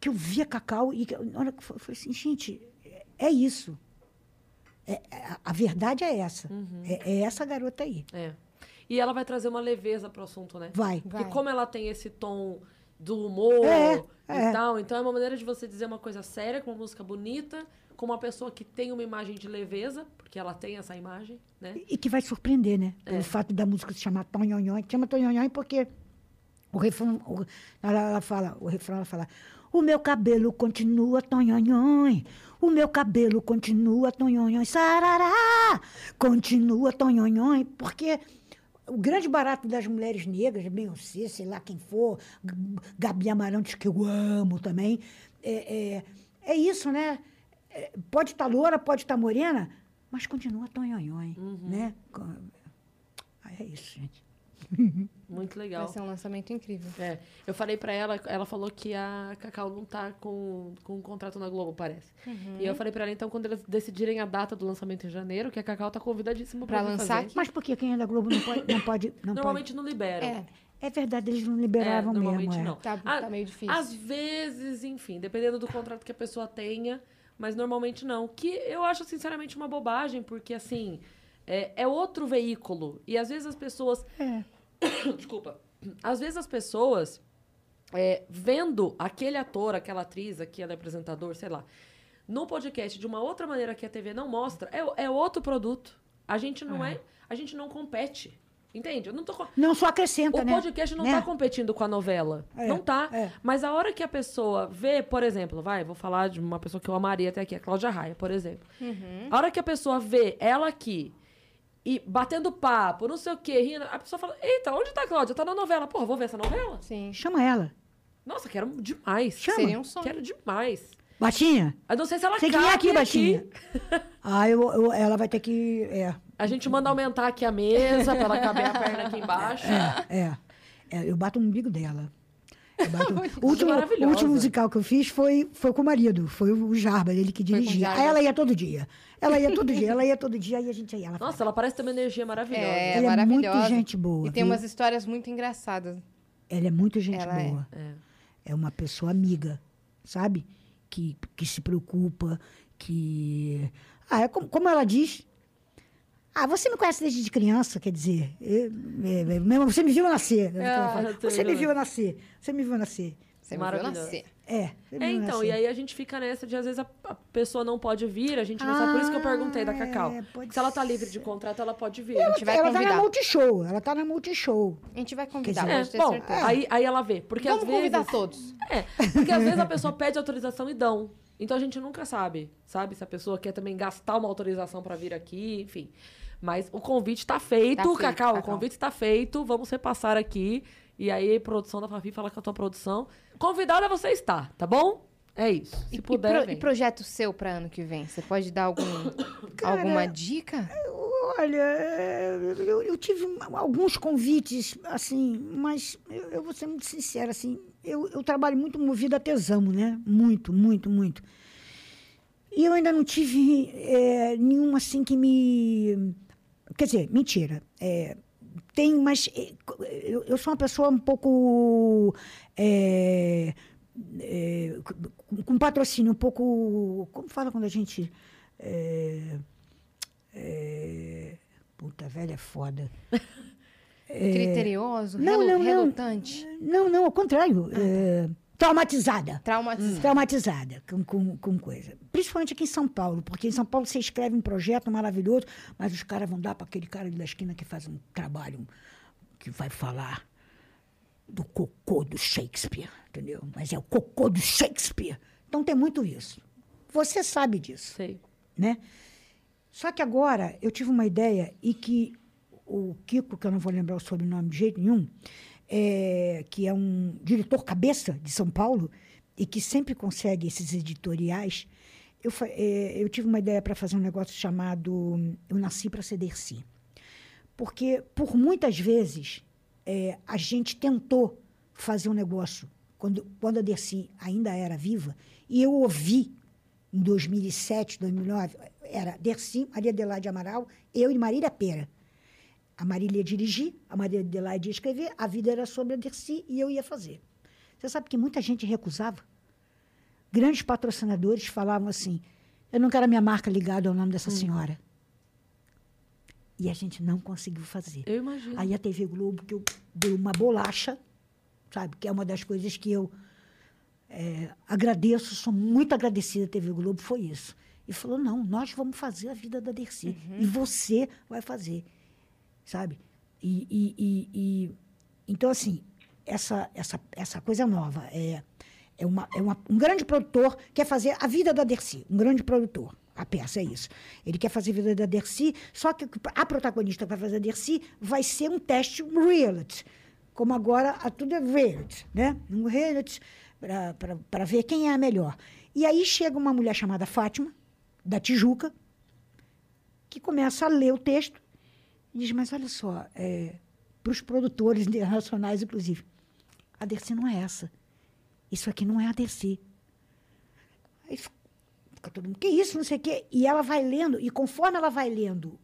que eu vi a Cacau, e que, eu- na hora que eu falei assim, gente, é- isso. É- é- a- verdade é essa. É, é essa garota aí. É. E ela vai trazer uma leveza pro assunto, né? Vai. Porque Vai. como ela tem esse tom do humor É, e é. tal, então é uma maneira de você dizer uma coisa séria, com uma música bonita, com uma pessoa que tem uma imagem de leveza, porque ela tem essa imagem, né? E que vai surpreender, né? É. Pelo fato da música se chamar Tonhonhon. Chama Tonhonhon porque O refrão, o- ela, ela fala, o refrão ela fala, o meu cabelo continua tonhonhon, o meu cabelo continua tonhonhon, sarará, continua tonhonhon, porque o grande barato das mulheres negras, Beyoncé, sei lá quem for, Gabi Amarantos, que eu amo também, é, é, é isso, né? É, pode estar loura, pode estar morena, mas continua tonhonhon, né? Co- Ah, É isso, gente. Muito legal. Vai ser um lançamento incrível. É, eu falei pra ela, ela falou que a Cacau não tá com, com um contrato na Globo, parece. Uhum. E eu falei pra ela, então, quando eles decidirem a data do lançamento em janeiro, que a Cacau tá convidadíssima pra, Pra vir lançar fazer. Mas por que quem é da Globo não pode. Não pode não Normalmente não liberam. É, É verdade, eles não liberavam É, mesmo. normalmente é. não. tá, Ah, tá meio difícil. Às vezes, enfim, dependendo do contrato que a pessoa tenha, mas normalmente não. Que eu acho, sinceramente, uma bobagem, porque, assim, é, é outro veículo. E às vezes as pessoas. É. Desculpa. Às vezes as pessoas, é, vendo aquele ator, aquela atriz, aquele apresentador, sei lá, no podcast de uma outra maneira que a TV não mostra, é, é outro produto. A gente não é. A gente não compete. Entende? Eu não tô. Não só acrescenta, o né? podcast não Né? tá competindo com a novela. É, não tá. é. Mas a hora que a pessoa vê, por exemplo, vai, vou falar de uma pessoa que eu amaria até aqui, a Cláudia Raia, por exemplo. Uhum. A hora que a pessoa vê ela aqui e batendo papo, não sei o quê, rindo, a pessoa fala: Eita, onde tá a Cláudia? Tá na novela. Porra, vou ver essa novela? Sim. Chama ela. Nossa, quero demais. Chama. Seria um sonho. Quero demais. Batinha, Eu não sei se ela você que cabe vem aqui, Batinha. Ah, eu, eu- ela vai ter que. É, A gente manda aumentar aqui a mesa pra ela caber a perna aqui embaixo. é. é, eu bato no umbigo dela. O, último, maravilhosa. o último musical que eu fiz foi, foi com o marido, foi o Jarba, ele que dirigia. Aí ela ia todo dia. Ela ia todo dia, ela ia todo dia, aí a gente ia. Ela Nossa, ela parece ter uma energia maravilhosa. É, Ela é muito maravilhosa. gente boa, E tem viu? umas histórias muito engraçadas. Ela é muito gente Ela é. boa. É. É uma pessoa amiga, sabe? Que, que se preocupa, que. Ah, é como, como ela diz. Ah, você me conhece desde de criança, quer dizer. eu- é, é, mesmo você me viu nascer. é ela Ah, eu você me viu nascer. Você me viu nascer. Você me viu nascer. É. você me É, viu então, nascer. e aí a gente fica nessa de às vezes a, a pessoa não pode vir, a gente não sabe. Por isso que eu perguntei da Cacau. é, pode Se ela tá livre de contrato, ela pode vir. A gente vai ela tá convidar. na Multishow. Ela tá na Multishow. A gente vai convidar, dizer, É, pode ter bom, certeza. aí, aí ela vê. Porque Vamos às vezes. convidar todos. É, porque às vezes a pessoa pede autorização e dão. Então a gente nunca sabe, sabe? Se a pessoa quer também gastar uma autorização pra vir aqui, enfim. Mas o convite tá feito, Tá feito, Cacau, o convite tá feito, vamos repassar aqui. E aí, produção da Fafi fala com a tua produção. Convidada você está, tá bom? É isso. Se E, puder, e, pro- vem. e projeto seu para ano que vem? Você pode dar algum, alguma dica? Olha, eu, eu tive alguns convites, assim, mas eu, eu vou ser muito sincera, assim, eu, eu trabalho muito movido a tesão, né? Muito, muito, muito. E eu ainda não tive é, nenhum, assim, que me... Quer dizer, mentira. É, tem, mas é, eu, eu sou uma pessoa um pouco... é, é, com, com patrocínio um pouco... Como fala quando a gente... é, é, puta, velha é foda. Criterioso? Não, relu- não, não. relutante? Não, não, ao contrário. é, traumatizada. Traumatizado? Traumatizada com, com, com coisa. Principalmente aqui em São Paulo, porque em São Paulo você escreve um projeto maravilhoso, mas os caras vão dar para aquele cara da esquina que faz um trabalho que vai falar do cocô do Shakespeare, entendeu? Mas é o cocô do Shakespeare. Então tem muito isso. Você sabe disso Sei. né? Só que agora eu tive uma ideia e que o Kiko, que eu não vou lembrar o sobrenome de jeito nenhum, é, que é um diretor cabeça de São Paulo e que sempre consegue esses editoriais, eu, é, eu tive uma ideia para fazer um negócio chamado Eu Nasci para Ser Dercy. Porque, por muitas vezes, é, a gente tentou fazer um negócio quando, quando a Dercy ainda era viva, e eu ouvi em 2007, 2009, era Dercy, Maria Adelaide Amaral, eu e Marília Pera. A Marília ia dirigir, a Maria Adelaide ia escrever, a vida era sobre a Dercy e eu ia fazer. Você sabe que muita gente recusava? Grandes patrocinadores falavam assim: eu não quero a minha marca ligada ao nome dessa senhora. E a gente não conseguiu fazer. Eu imagino. Aí a TV Globo, que eu dei uma bolacha, sabe? Que é uma das coisas que eu é, agradeço, sou muito agradecida à TV Globo, foi isso. E falou, não, nós vamos fazer a vida da Dercy. E você vai fazer, sabe? E, e- e- e- então, assim, essa, essa, essa coisa nova. É, é, uma, é uma, um grande produtor quer fazer a vida da Dercy, um grande produtor. A peça é isso. Ele quer fazer a vida da Dercy, só que a protagonista que vai fazer a Dercy vai ser um teste reality. Como agora a tudo é reality, né? Um reality para ver quem é a melhor. E aí chega uma mulher chamada Fátima, da Tijuca, que começa a ler o texto e diz: Mas olha só, é, para os produtores internacionais, inclusive, a Dercy não é essa. Isso aqui não é a Dercy. Aí fica todo mundo, que isso, não sei o quê. E ela vai lendo, e conforme ela vai lendo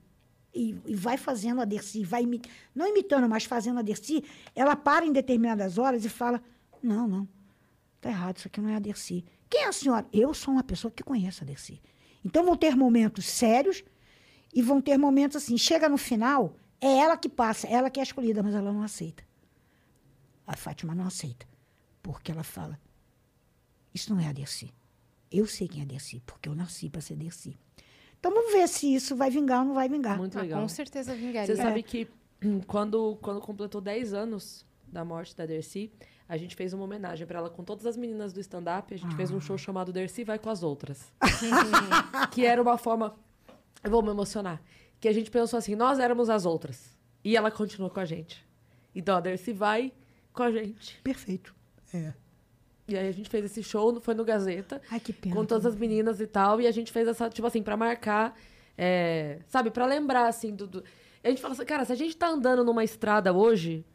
e, e vai fazendo a Dercy, vai imi não imitando, mas fazendo a Dercy, ela para em determinadas horas e fala: Não, não, está errado, isso aqui não é a Dercy. Quem é a senhora? Eu sou uma pessoa que conhece a Dercy. Então vão ter momentos sérios e vão ter momentos assim. Chega no final, é ela que passa, é ela que é escolhida, mas ela não aceita. A Fátima não aceita. Porque ela fala: Isso não é a Dercy. Eu sei quem é a Dercy, porque eu nasci para ser Dercy. Então vamos ver se isso vai vingar ou não vai vingar. Muito Ah, legal. com certeza vingaria. Você sabe que hum, quando, quando completou 10 anos da morte da Dercy, a gente fez uma homenagem pra ela com todas as meninas do stand-up. A gente fez um show chamado Dercy Vai com as Outras. que era uma forma. Eu vou me emocionar. Que a gente pensou assim: nós éramos as outras. E ela continua com a gente. Então a Dercy vai com a gente. Perfeito. É. E aí a gente fez esse show, foi no Gazeta. Ai, que pena. com todas as meninas e tal. E a gente fez essa, tipo assim, pra marcar, é, sabe, pra lembrar, assim, do, do- A gente fala assim, cara, se a gente tá andando numa estrada hoje,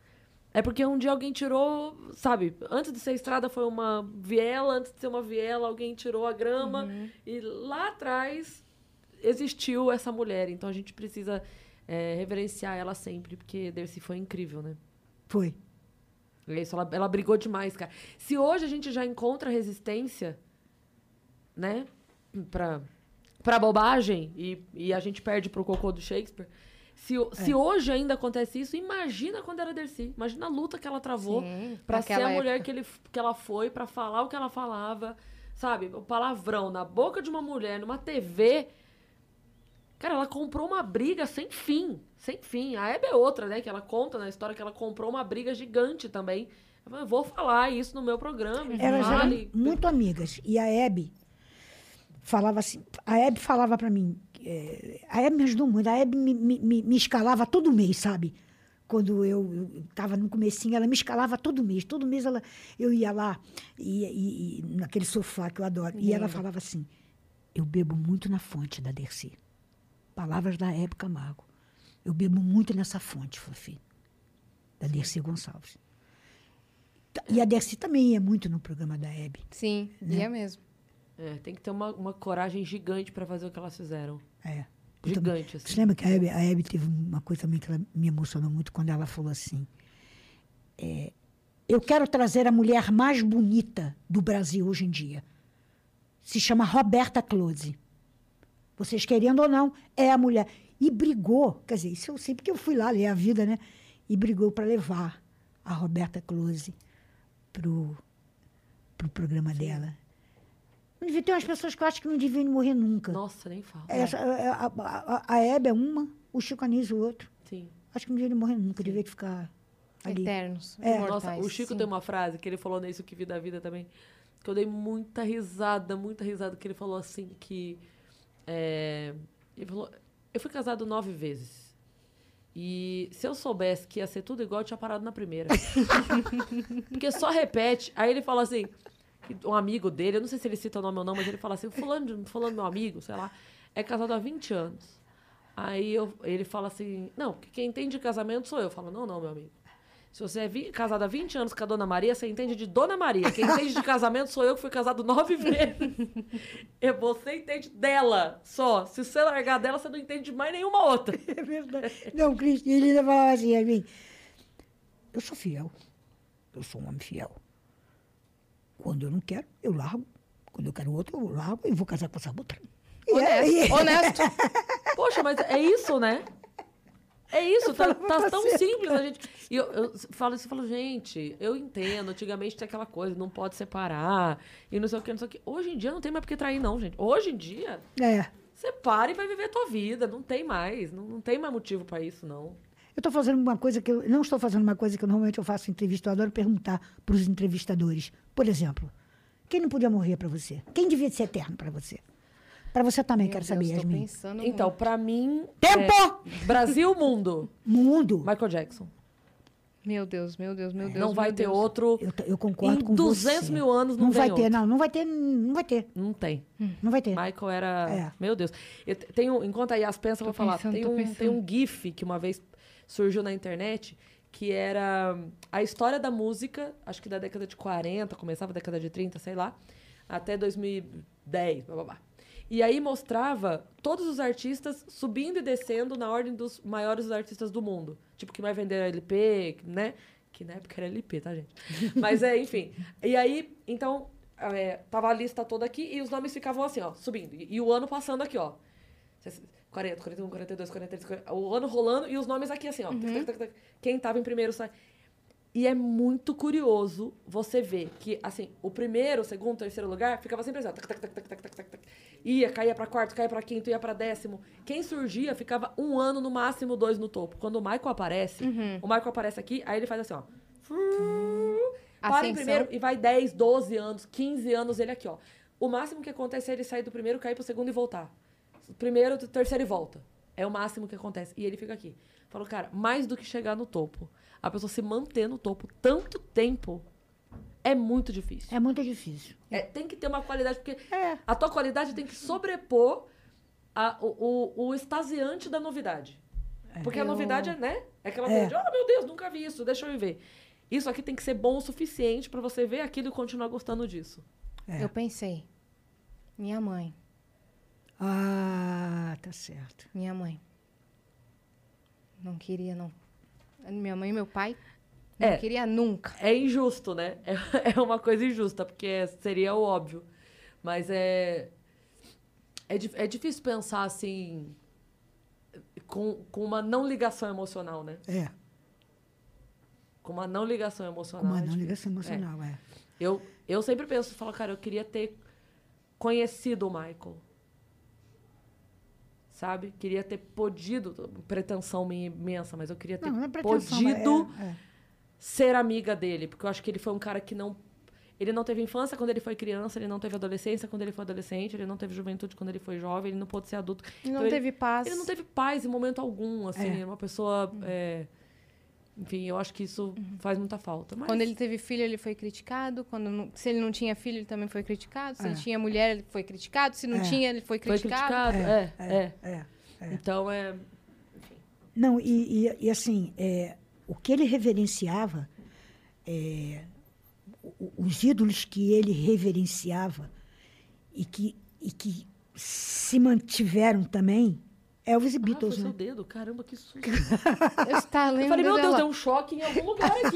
é porque um dia alguém tirou, sabe, antes de ser estrada foi uma viela, antes de ser uma viela, alguém tirou a grama. E lá atrás existiu essa mulher. Então a gente precisa é, reverenciar ela sempre, porque Dercy foi incrível, né? Foi. É isso, ela, ela brigou demais, cara. Se hoje a gente já encontra resistência, né, pra, pra bobagem e, e a gente perde pro cocô do Shakespeare, se, É. se hoje ainda acontece isso, imagina quando era Dercy. Imagina a luta que ela travou pra ser a mulher época. que, ele, que ela foi, pra falar o que ela falava, sabe? O palavrão na boca de uma mulher, numa TV. Cara, ela comprou uma briga sem fim. Sem fim. A Hebe é outra, né? Que ela conta na história que ela comprou uma briga gigante também. Eu vou falar isso no meu programa. Elas vale. eram muito amigas. E a Hebe falava assim, a Hebe falava para mim, é, a Hebe me ajudou muito, a Hebe me, me, me- escalava todo mês, sabe? Quando eu estava no comecinho, ela me escalava todo mês. Todo mês ela, eu ia lá, e, e- e naquele sofá que eu adoro. E ela falava assim, eu bebo muito na fonte da Dercy. Palavras da Hebe Camargo. Eu bebo muito nessa fonte, Fofi. Da Dercy Gonçalves. E a Dercy também ia muito no programa da Hebe. Sim, Né? ia mesmo. É, tem que ter uma, uma coragem gigante pra fazer o que elas fizeram. É. Também- Gigante, assim. Você lembra que a Hebe, a Hebe teve uma coisa também que ela me emocionou muito quando ela falou assim: é, Eu quero trazer a mulher mais bonita do Brasil hoje em dia. Se chama Roberta Close. Vocês querendo ou não, é a mulher. E brigou, quer dizer, isso eu sei porque eu fui lá ler a vida, né? E brigou para levar a Roberta Close pro, pro programa dela. Não devia ter umas pessoas que eu acho que não deviam morrer nunca. Nossa, nem fala. Essa, a, a, a, a Hebe é uma, o Chico Anísio outro. Sim. Acho que não devia morrer nunca, devia ficar ali. Eternos. É. Nossa, o Chico sim. tem uma frase que ele falou nisso que vida da vida também. Que eu dei muita risada, muita risada, que ele falou assim que. É, ele falou. Eu fui casado nove vezes. E se eu soubesse que ia ser tudo igual, eu tinha parado na primeira. Porque só repete. Aí ele fala assim, um amigo dele, eu não sei se ele cita o nome ou não, mas ele fala assim, fulano, fulano meu amigo, sei lá, é casado há 20 anos. Aí eu- ele fala assim, não, quem entende de casamento sou eu. Eu falo, não, não, meu amigo. Se você é vi- casado há 20 anos com a Dona Maria, você entende de Dona Maria. Quem entende de casamento sou eu, que fui casado nove vezes. E você entende dela só. Se você largar dela, você não entende de mais nenhuma outra. É verdade. Não, Cristo, ele ainda falava assim a mim. Eu sou fiel. Eu sou um homem fiel. Quando eu não quero, eu largo. Quando eu quero outro, eu largo e vou casar com essa outra. E é- Honesto. Honesto. Poxa, mas é isso, né? É isso, tá, tá tão simples a gente. E eu, eu falo isso, eu falo, gente, eu entendo, antigamente tinha aquela coisa, não pode separar, e não sei o que, não sei o que. Hoje em dia não tem mais por que trair, não, gente. Hoje em dia, É. você para e vai viver a tua vida, não tem mais, não, não tem mais motivo pra isso, não. Eu estou fazendo uma coisa que eu não estou fazendo uma coisa que eu, normalmente eu faço em entrevista. Eu adoro perguntar para os entrevistadores. Por exemplo, quem não podia morrer para você? Quem devia ser eterno para você? Para você também, Meu quero Deus, saber, Yasmin. pensando Então, pra mim. Tempo! é Brasil, mundo. Mundo. Michael Jackson. Meu Deus, meu Deus, meu Deus. não vai meu ter Deus. outro. Eu, eu concordo Em com 200 você. mil anos não não vai ter, outro. não. Não vai ter, não vai ter. Não tem. Não vai ter. Michael era. É. Meu Deus. Eu te- tenho, enquanto a Yas pensa, eu vou falar. pensando, tem, um, pensando. tem um GIF que uma vez surgiu na internet que era a história da música, acho que da década de 40, começava a década de 30, sei lá, até 2010, blá blá blá. E aí mostrava todos os artistas subindo e descendo na ordem dos maiores artistas do mundo. Tipo, que vai vender LP, né? Que na época era LP, tá, gente? Mas é, enfim. E aí, então, é, tava a lista toda aqui e os nomes ficavam assim, ó, subindo. E, e o ano passando aqui, ó. 40, 41, 42, 43, 40, o ano rolando e os nomes aqui assim, ó. Tac. Quem tava em primeiro sai. E é muito curioso você ver que, assim, o primeiro, o segundo, o terceiro lugar ficava sempre assim, ó. Tac, tac, tac, tac, tac, tac, tac. Ia, caía pra quarto, caía pra quinto, ia pra décimo. Quem surgia ficava um ano, no máximo dois no topo. Quando o Michael aparece, o Michael aparece aqui, aí ele faz assim, ó. Para em Ascensão. primeiro e vai 10, 12 anos, 15 anos ele aqui, ó. O máximo que acontece é ele sair do primeiro, cair pro segundo e voltar. Primeiro, terceiro e volta. É o máximo que acontece. E ele fica aqui. Falou, cara, mais do que chegar no topo, a pessoa se manter no topo tanto tempo é muito difícil. É muito difícil. É, tem que ter uma qualidade, porque É. a tua qualidade tem que sobrepor a- o, o, o extasiante da novidade. Porque a novidade é, né? É aquela coisa de, oh meu Deus, nunca vi isso, deixa eu ver. Isso aqui tem que ser bom o suficiente pra você ver aquilo e continuar gostando disso. É. Eu pensei. Minha mãe. Ah, tá certo. Minha mãe. Não queria, não. Minha mãe e meu pai. Não É. queria nunca. É injusto, né? É, é uma coisa injusta, porque seria o óbvio. Mas é. É, é difícil pensar assim. Com, com uma não ligação emocional, né? É. Com uma não ligação emocional. Uma é não ligação emocional, é. Eu, eu sempre penso, falo, cara, eu queria ter conhecido o Michael. Sabe? Queria ter podido, pretensão minha imensa, mas eu queria ter Não, não é podido é- é. ser amiga dele, porque eu acho que ele foi um cara que não ele não teve infância quando ele foi criança, ele não teve adolescência quando ele foi adolescente, ele não teve juventude quando ele foi jovem, ele não pôde ser adulto. Não Então, ele- teve paz. Ele não teve paz em momento algum, assim, É. é uma pessoa é, enfim, eu acho que isso faz muita falta. Mas... Quando ele teve filho, ele foi criticado. Quando não- se ele não tinha filho, ele também foi criticado. Se É. ele tinha mulher, ele foi criticado. Se não É. tinha, ele foi foi criticado. criticado, é, é. É. Então é Não, e, e- e, assim, é, o que ele reverenciava, é, os ídolos que ele reverenciava e que, e que se mantiveram também, Elvis e Ah, Beatles, foi né? seu dedo, caramba, que susto. Eu estava Eu falei, meu Deus, dela. deu um choque em algum lugar aqui.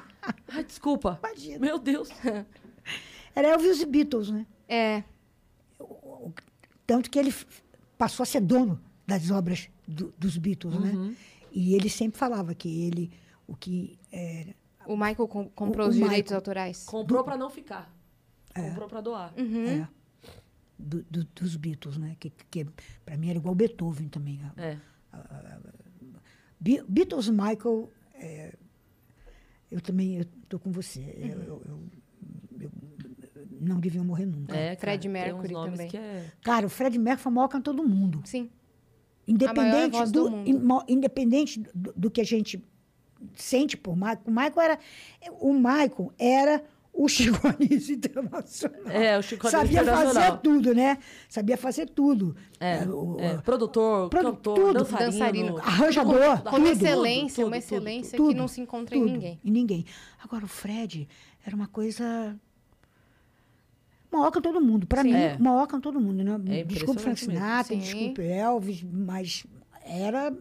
Ai, desculpa. Imagina. Meu Deus. Era Elvis e Beatles, né? É, Tanto que ele passou a ser dono das obras do- dos Beatles, Uhum. né? E ele sempre falava que ele, o que é, o Michael com- comprou O- os o direitos Michael. autorais. Comprou pra não ficar. Comprou pra doar. é, do- do- dos Beatles, né? Que, que para mim era igual Beethoven também. A- É. Be- Beatles, Michael, é, eu também estou com você. Eu, eu- eu- eu- não deviam morrer nunca. É, Fred Mercury também. Que é... Cara, o Fred Mercury foi o maior cantor do mundo. Sim. Independente, do, do mundo. independente do, do que a gente sente por Michael. O Michael era, o Michael era o Chico Anísio internacional. É, o Chico Anísio Sabia internacional. fazer tudo, né? Sabia fazer tudo. É, É, o- é, produtor, Produ- cantor, tudo. dançarino. Dançarino. Arranjador, Com tudo, excelência, tudo, uma excelência tudo, que não se encontra em ninguém. Em ninguém. Agora, o Fred era uma coisa. Maior que todo mundo. Para mim, É. maior que todo mundo. Né? É desculpe Frank. Sinatra, Sim. desculpe Elvis, mas era.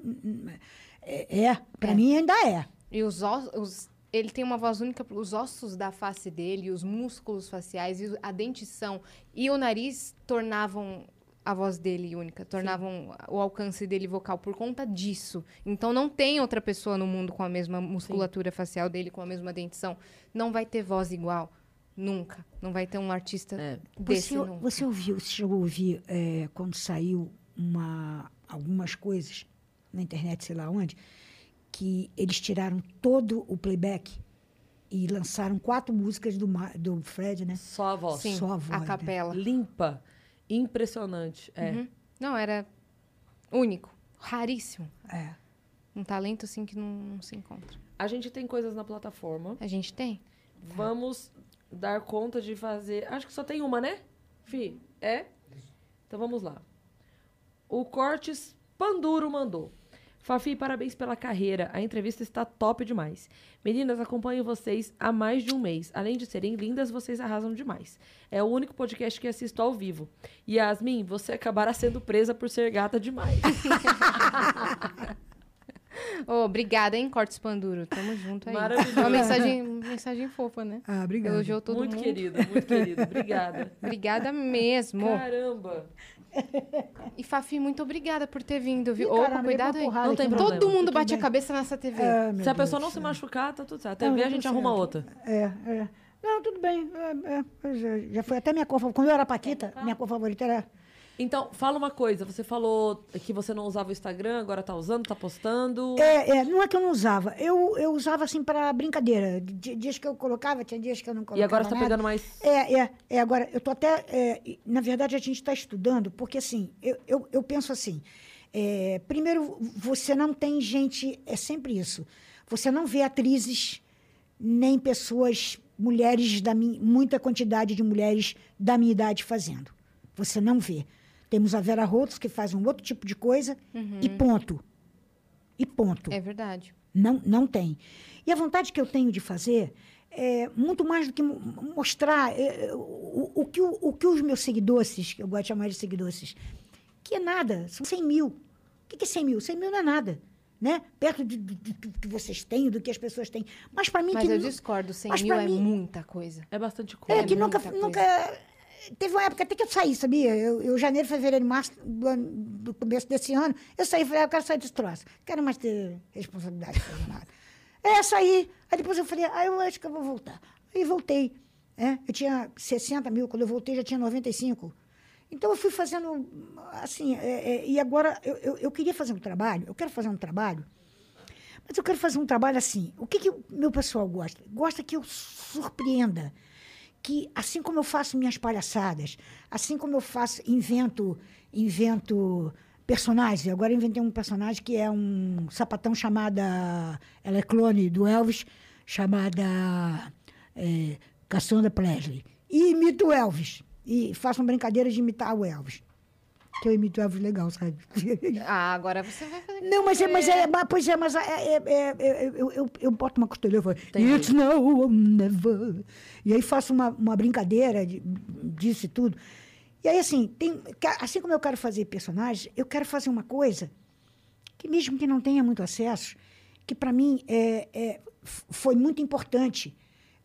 É, é para É. mim ainda é. E os ossos. Ele tem uma voz única, os ossos da face dele, os músculos faciais, e a dentição e o nariz tornavam a voz dele única, tornavam o alcance dele vocal por conta disso. Então não tem outra pessoa no mundo com a mesma musculatura facial dele, com a mesma dentição. Não vai ter voz igual. Nunca. Não vai ter um artista É. desse Você, nunca. você ouviu, você chegou a ouvir é, quando saiu uma, algumas coisas na internet, sei lá onde, que eles tiraram todo o playback e lançaram quatro músicas do, do Fred, né? Só a voz. Sim, Só a voz, a né? capela. Limpa. Impressionante. É. Uhum. Não, era único, raríssimo. É. Um talento, assim, que não, não se encontra. A gente tem coisas na plataforma. A gente tem? Vamos dar conta de fazer. Acho que só tem uma, né? Fi, é? Então vamos lá. O Cortes Panduro mandou. Fafi, parabéns pela carreira. A entrevista está top demais. Meninas, acompanho vocês há mais de um mês. Além de serem lindas, vocês arrasam demais. É o único podcast que assisto ao vivo. Yasmin, você acabará sendo presa por ser gata demais. Ô, obrigada, hein, Cortes Panduro. Tamo junto aí. Maravilhoso. Uma mensagem, mensagem fofa, né? Ah, obrigado. Elogiou todo muito mundo. querido, muito querido. Obrigada. Obrigada mesmo. Caramba. E Fafi, muito obrigada por ter vindo, viu? Opa, caramba, cuidado aí. Não tem problema. Todo mundo bate a cabeça nessa TV. Meu Se a Deus pessoa do não se machucar, tá tudo certo. A Não, TV a tudo gente arruma certo. outra. É, é. Não, tudo bem. É, é, pois é, já foi até minha cor favorita. Quando eu era Paquita, minha cor favorita era. Então, fala uma coisa. Você falou que você não usava o Instagram, agora tá usando, tá postando. É, é, não é que eu não usava. Eu, eu usava assim para brincadeira. Di- Dias que eu colocava, tinha dias que eu não colocava. e agora você tá nada. pegando mais. É, é, é. Agora, eu tô até. é, na verdade, a gente está estudando, porque assim, eu, eu, eu penso assim. é, primeiro, você não tem gente. É sempre isso. Você não vê atrizes, nem pessoas, mulheres da minha. muita quantidade de mulheres da minha idade fazendo. Você não vê. Temos a Vera Rotos, que faz um outro tipo de coisa, e ponto. E ponto. É verdade. Não, não tem. E a vontade que eu tenho de fazer é muito mais do que mo- mostrar é, o, o, que, o, o que os meus seguidores, que eu gosto de chamar de seguidores, que é nada, são 100 mil. O que é 100 mil? 100 mil não é nada. Né? Perto de- de- do do que vocês têm, do que as pessoas têm. Mas para mim Mas que eu nu- discordo, 100 mas mil é mim- muita coisa. É bastante coisa. é, que nunca, coisa. nunca. Teve uma época até que eu saí, sabia? Eu, eu janeiro, fevereiro, março do, ano- do começo desse ano, eu saí e falei, ah, eu quero sair desse troço. Quero mais ter responsabilidade nada. É, saí. Aí depois eu falei, ah, eu acho que eu vou voltar. Aí voltei. É, eu tinha 60 mil, quando eu voltei já tinha 95. Então eu fui fazendo assim, é, é, e agora eu, eu, eu queria fazer um trabalho, eu quero fazer um trabalho mas eu quero fazer um trabalho assim. O que, que o meu pessoal gosta? Gosta que eu surpreenda. Que assim como eu faço minhas palhaçadas, assim como eu faço, invento, invento personagens. Agora inventei um personagem que é um sapatão chamada. Ela é clone do Elvis, chamada é, Cassandra Presley. E imito o Elvis. E faço uma brincadeira de imitar o Elvis. Que eu imito Elvis legal, sabe? Ah, agora você vai fazer. Não, mas é, mas é, mas, pois é, mas é, é, é, é, eu, eu, eu boto uma costelha e falo, it's or never. E aí faço uma, uma brincadeira de, disso e tudo. E aí, assim, tem, assim como eu quero fazer personagens, eu quero fazer uma coisa que mesmo que não tenha muito acesso, que para mim é, é, foi muito importante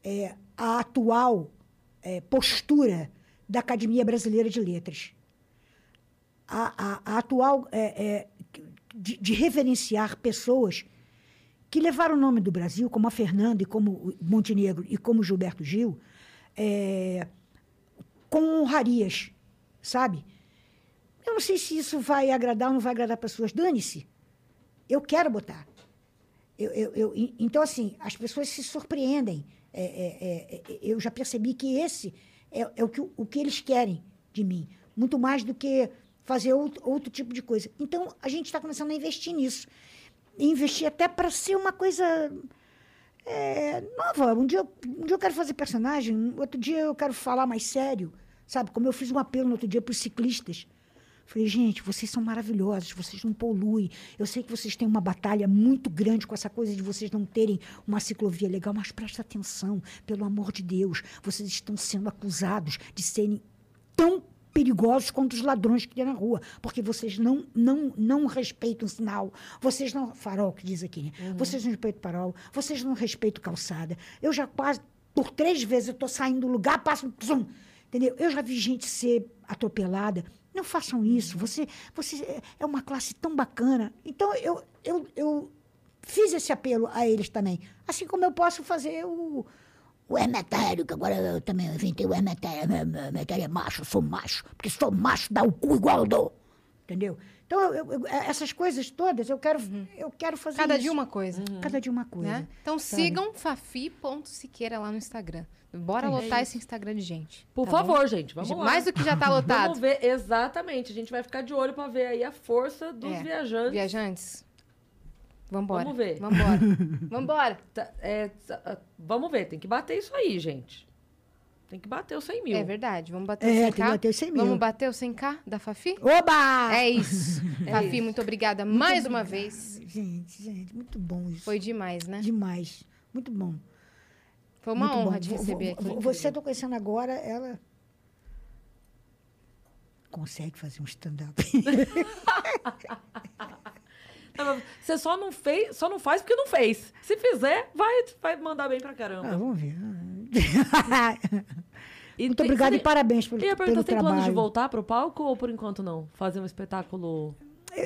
é, a atual é, postura da Academia Brasileira de Letras a, a- a atual é, é, de, de reverenciar pessoas que levaram o nome do Brasil, como a Fernanda e como Montenegro e como Gilberto Gil, é, com honrarias, sabe? Eu não sei se isso vai agradar ou não vai agradar pessoas. Dane-se. Eu quero botar. Eu, eu- eu- então, assim, as pessoas se surpreendem. É, é, é, eu já percebi que esse é, é o, que, o que eles querem de mim. Muito mais do que fazer outro, outro tipo de coisa. Então, a gente está começando a investir nisso. Investir até para ser uma coisa é, nova. Um dia, um dia eu quero fazer personagem, outro dia eu quero falar mais sério. Sabe? Como eu fiz um apelo no outro dia para os ciclistas. Falei, gente, vocês são maravilhosos, vocês não poluem. Eu sei que vocês têm uma batalha muito grande com essa coisa de vocês não terem uma ciclovia legal, mas presta atenção, pelo amor de Deus. Vocês estão sendo acusados de serem tão perigosos quanto os ladrões que tem na rua, porque vocês não não não respeitam o sinal, vocês não farol que diz aqui, né? Vocês não respeitam farol, vocês não respeitam calçada. Eu já quase por três vezes eu estou saindo do lugar, passo zum, entendeu? Eu já vi gente ser atropelada. Não façam isso. Você você é- é uma classe tão bacana. Então eu eu, eu fiz esse apelo a eles também, assim como eu posso fazer o o hermetério, que agora eu também inventei o hermetério. Hermetério é macho, eu sou macho. Porque sou macho, dá o cu igual eu dou. entendeu? Então, eu- eu- essas coisas todas, eu quero, eu quero fazer Cada isso. dia uma coisa. Cada dia uma coisa. Né? Então sabe? sigam fafi.siqueira lá no Instagram. Bora lotar esse Instagram de gente. Por tá bom? favor, gente, vamos lá. Mais do que já tá lotado. Vamos ver, exatamente. A gente vai ficar de olho pra ver aí a força dos É. viajantes. Viajantes, vambora. Vamos ver. Vambora. vambora. Tá, é, tá, ah, vamos ver, tem que bater isso aí, gente. Tem que bater os 100 mil. É verdade. Vamos bater É, o 100k. tem que bater os 100 mil. Vamos bater o 100k da Fafi? Oba! É isso. Fafi, isso. muito obrigada mais uma vez. Gente, gente, muito bom isso. Foi demais, né? demais. Muito bom. Foi uma muito honra bom. te Vo- receber vo- aqui. Você tô conhecendo agora, ela consegue fazer um stand-up. Você só não fez, só não faz porque não fez. Se fizer, vai, vai mandar bem pra caramba. ah, vamos ver. E Muito tem- obrigada e parabéns pelo, Eu ia pelo perguntar, tem planos de trabalho. voltar pro palco ou por enquanto não? Fazer um espetáculo.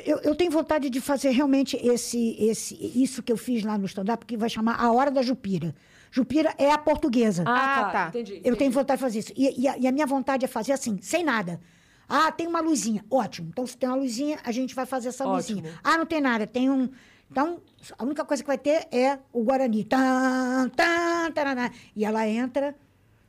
Eu, eu tenho vontade de fazer realmente esse, esse, isso que eu fiz lá no stand-up, que vai chamar A Hora da Jupira. Jupira é a portuguesa. Ah, tá. Entendi. Eu tenho entendi. vontade de fazer isso. E, e a, e a minha vontade é fazer assim, sem nada. Ah, tem uma luzinha. Ótimo. Então, se tem uma luzinha, a gente vai fazer essa Ótimo. luzinha. Ah, não tem nada. Tem um. Então, a única coisa que vai ter é o Guarani. Tan, tan, taraná. E ela entra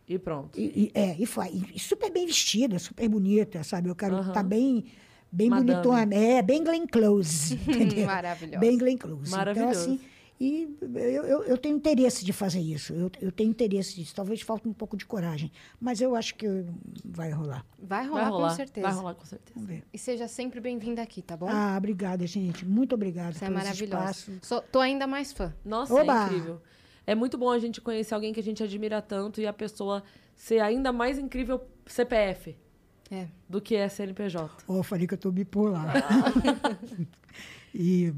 E pronto. e, e- é, e foi. E, super bem vestida, super bonita, sabe? Eu quero estar bem, bem Madame. bonitona. É, bem Glenn Close. Maravilhosa. Bem Glenn Close. Maravilhoso. Então, assim, e eu, eu, eu tenho interesse de fazer isso. Eu, eu tenho interesse disso. Talvez falte um pouco de coragem. Mas eu acho que vai rolar. Vai rolar, Vai rolar, com certeza. vai rolar com certeza. Vamos ver. E seja sempre bem-vinda aqui, tá bom? Ah, obrigada, gente. Muito obrigada Você é maravilhosa. Sou- tô ainda mais fã. Nossa, Oba! é incrível. É muito bom a gente conhecer alguém que a gente admira tanto e a pessoa ser ainda mais incrível CPF É. do que é CNPJ. Ó, eu falei que eu estou bipolar. e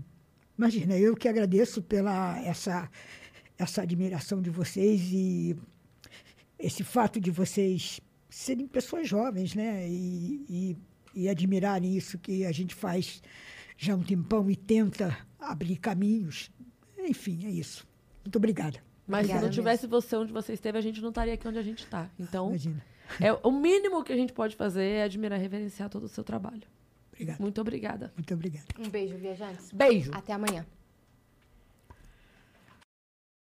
imagina, eu que agradeço pela essa, essa admiração de vocês e esse fato de vocês serem pessoas jovens, né? E, e, e admirarem isso que a gente faz já há um tempão e tenta abrir caminhos. Enfim, é isso. Muito obrigada. Mas Obrigada se não mesmo. tivesse você onde você esteve, a gente não estaria aqui onde a gente está. Então, Imagina. é o mínimo que a gente pode fazer é admirar e reverenciar todo o seu trabalho. Obrigado. Muito obrigada. Muito obrigado. Um beijo, viajantes. Beijo. Até amanhã.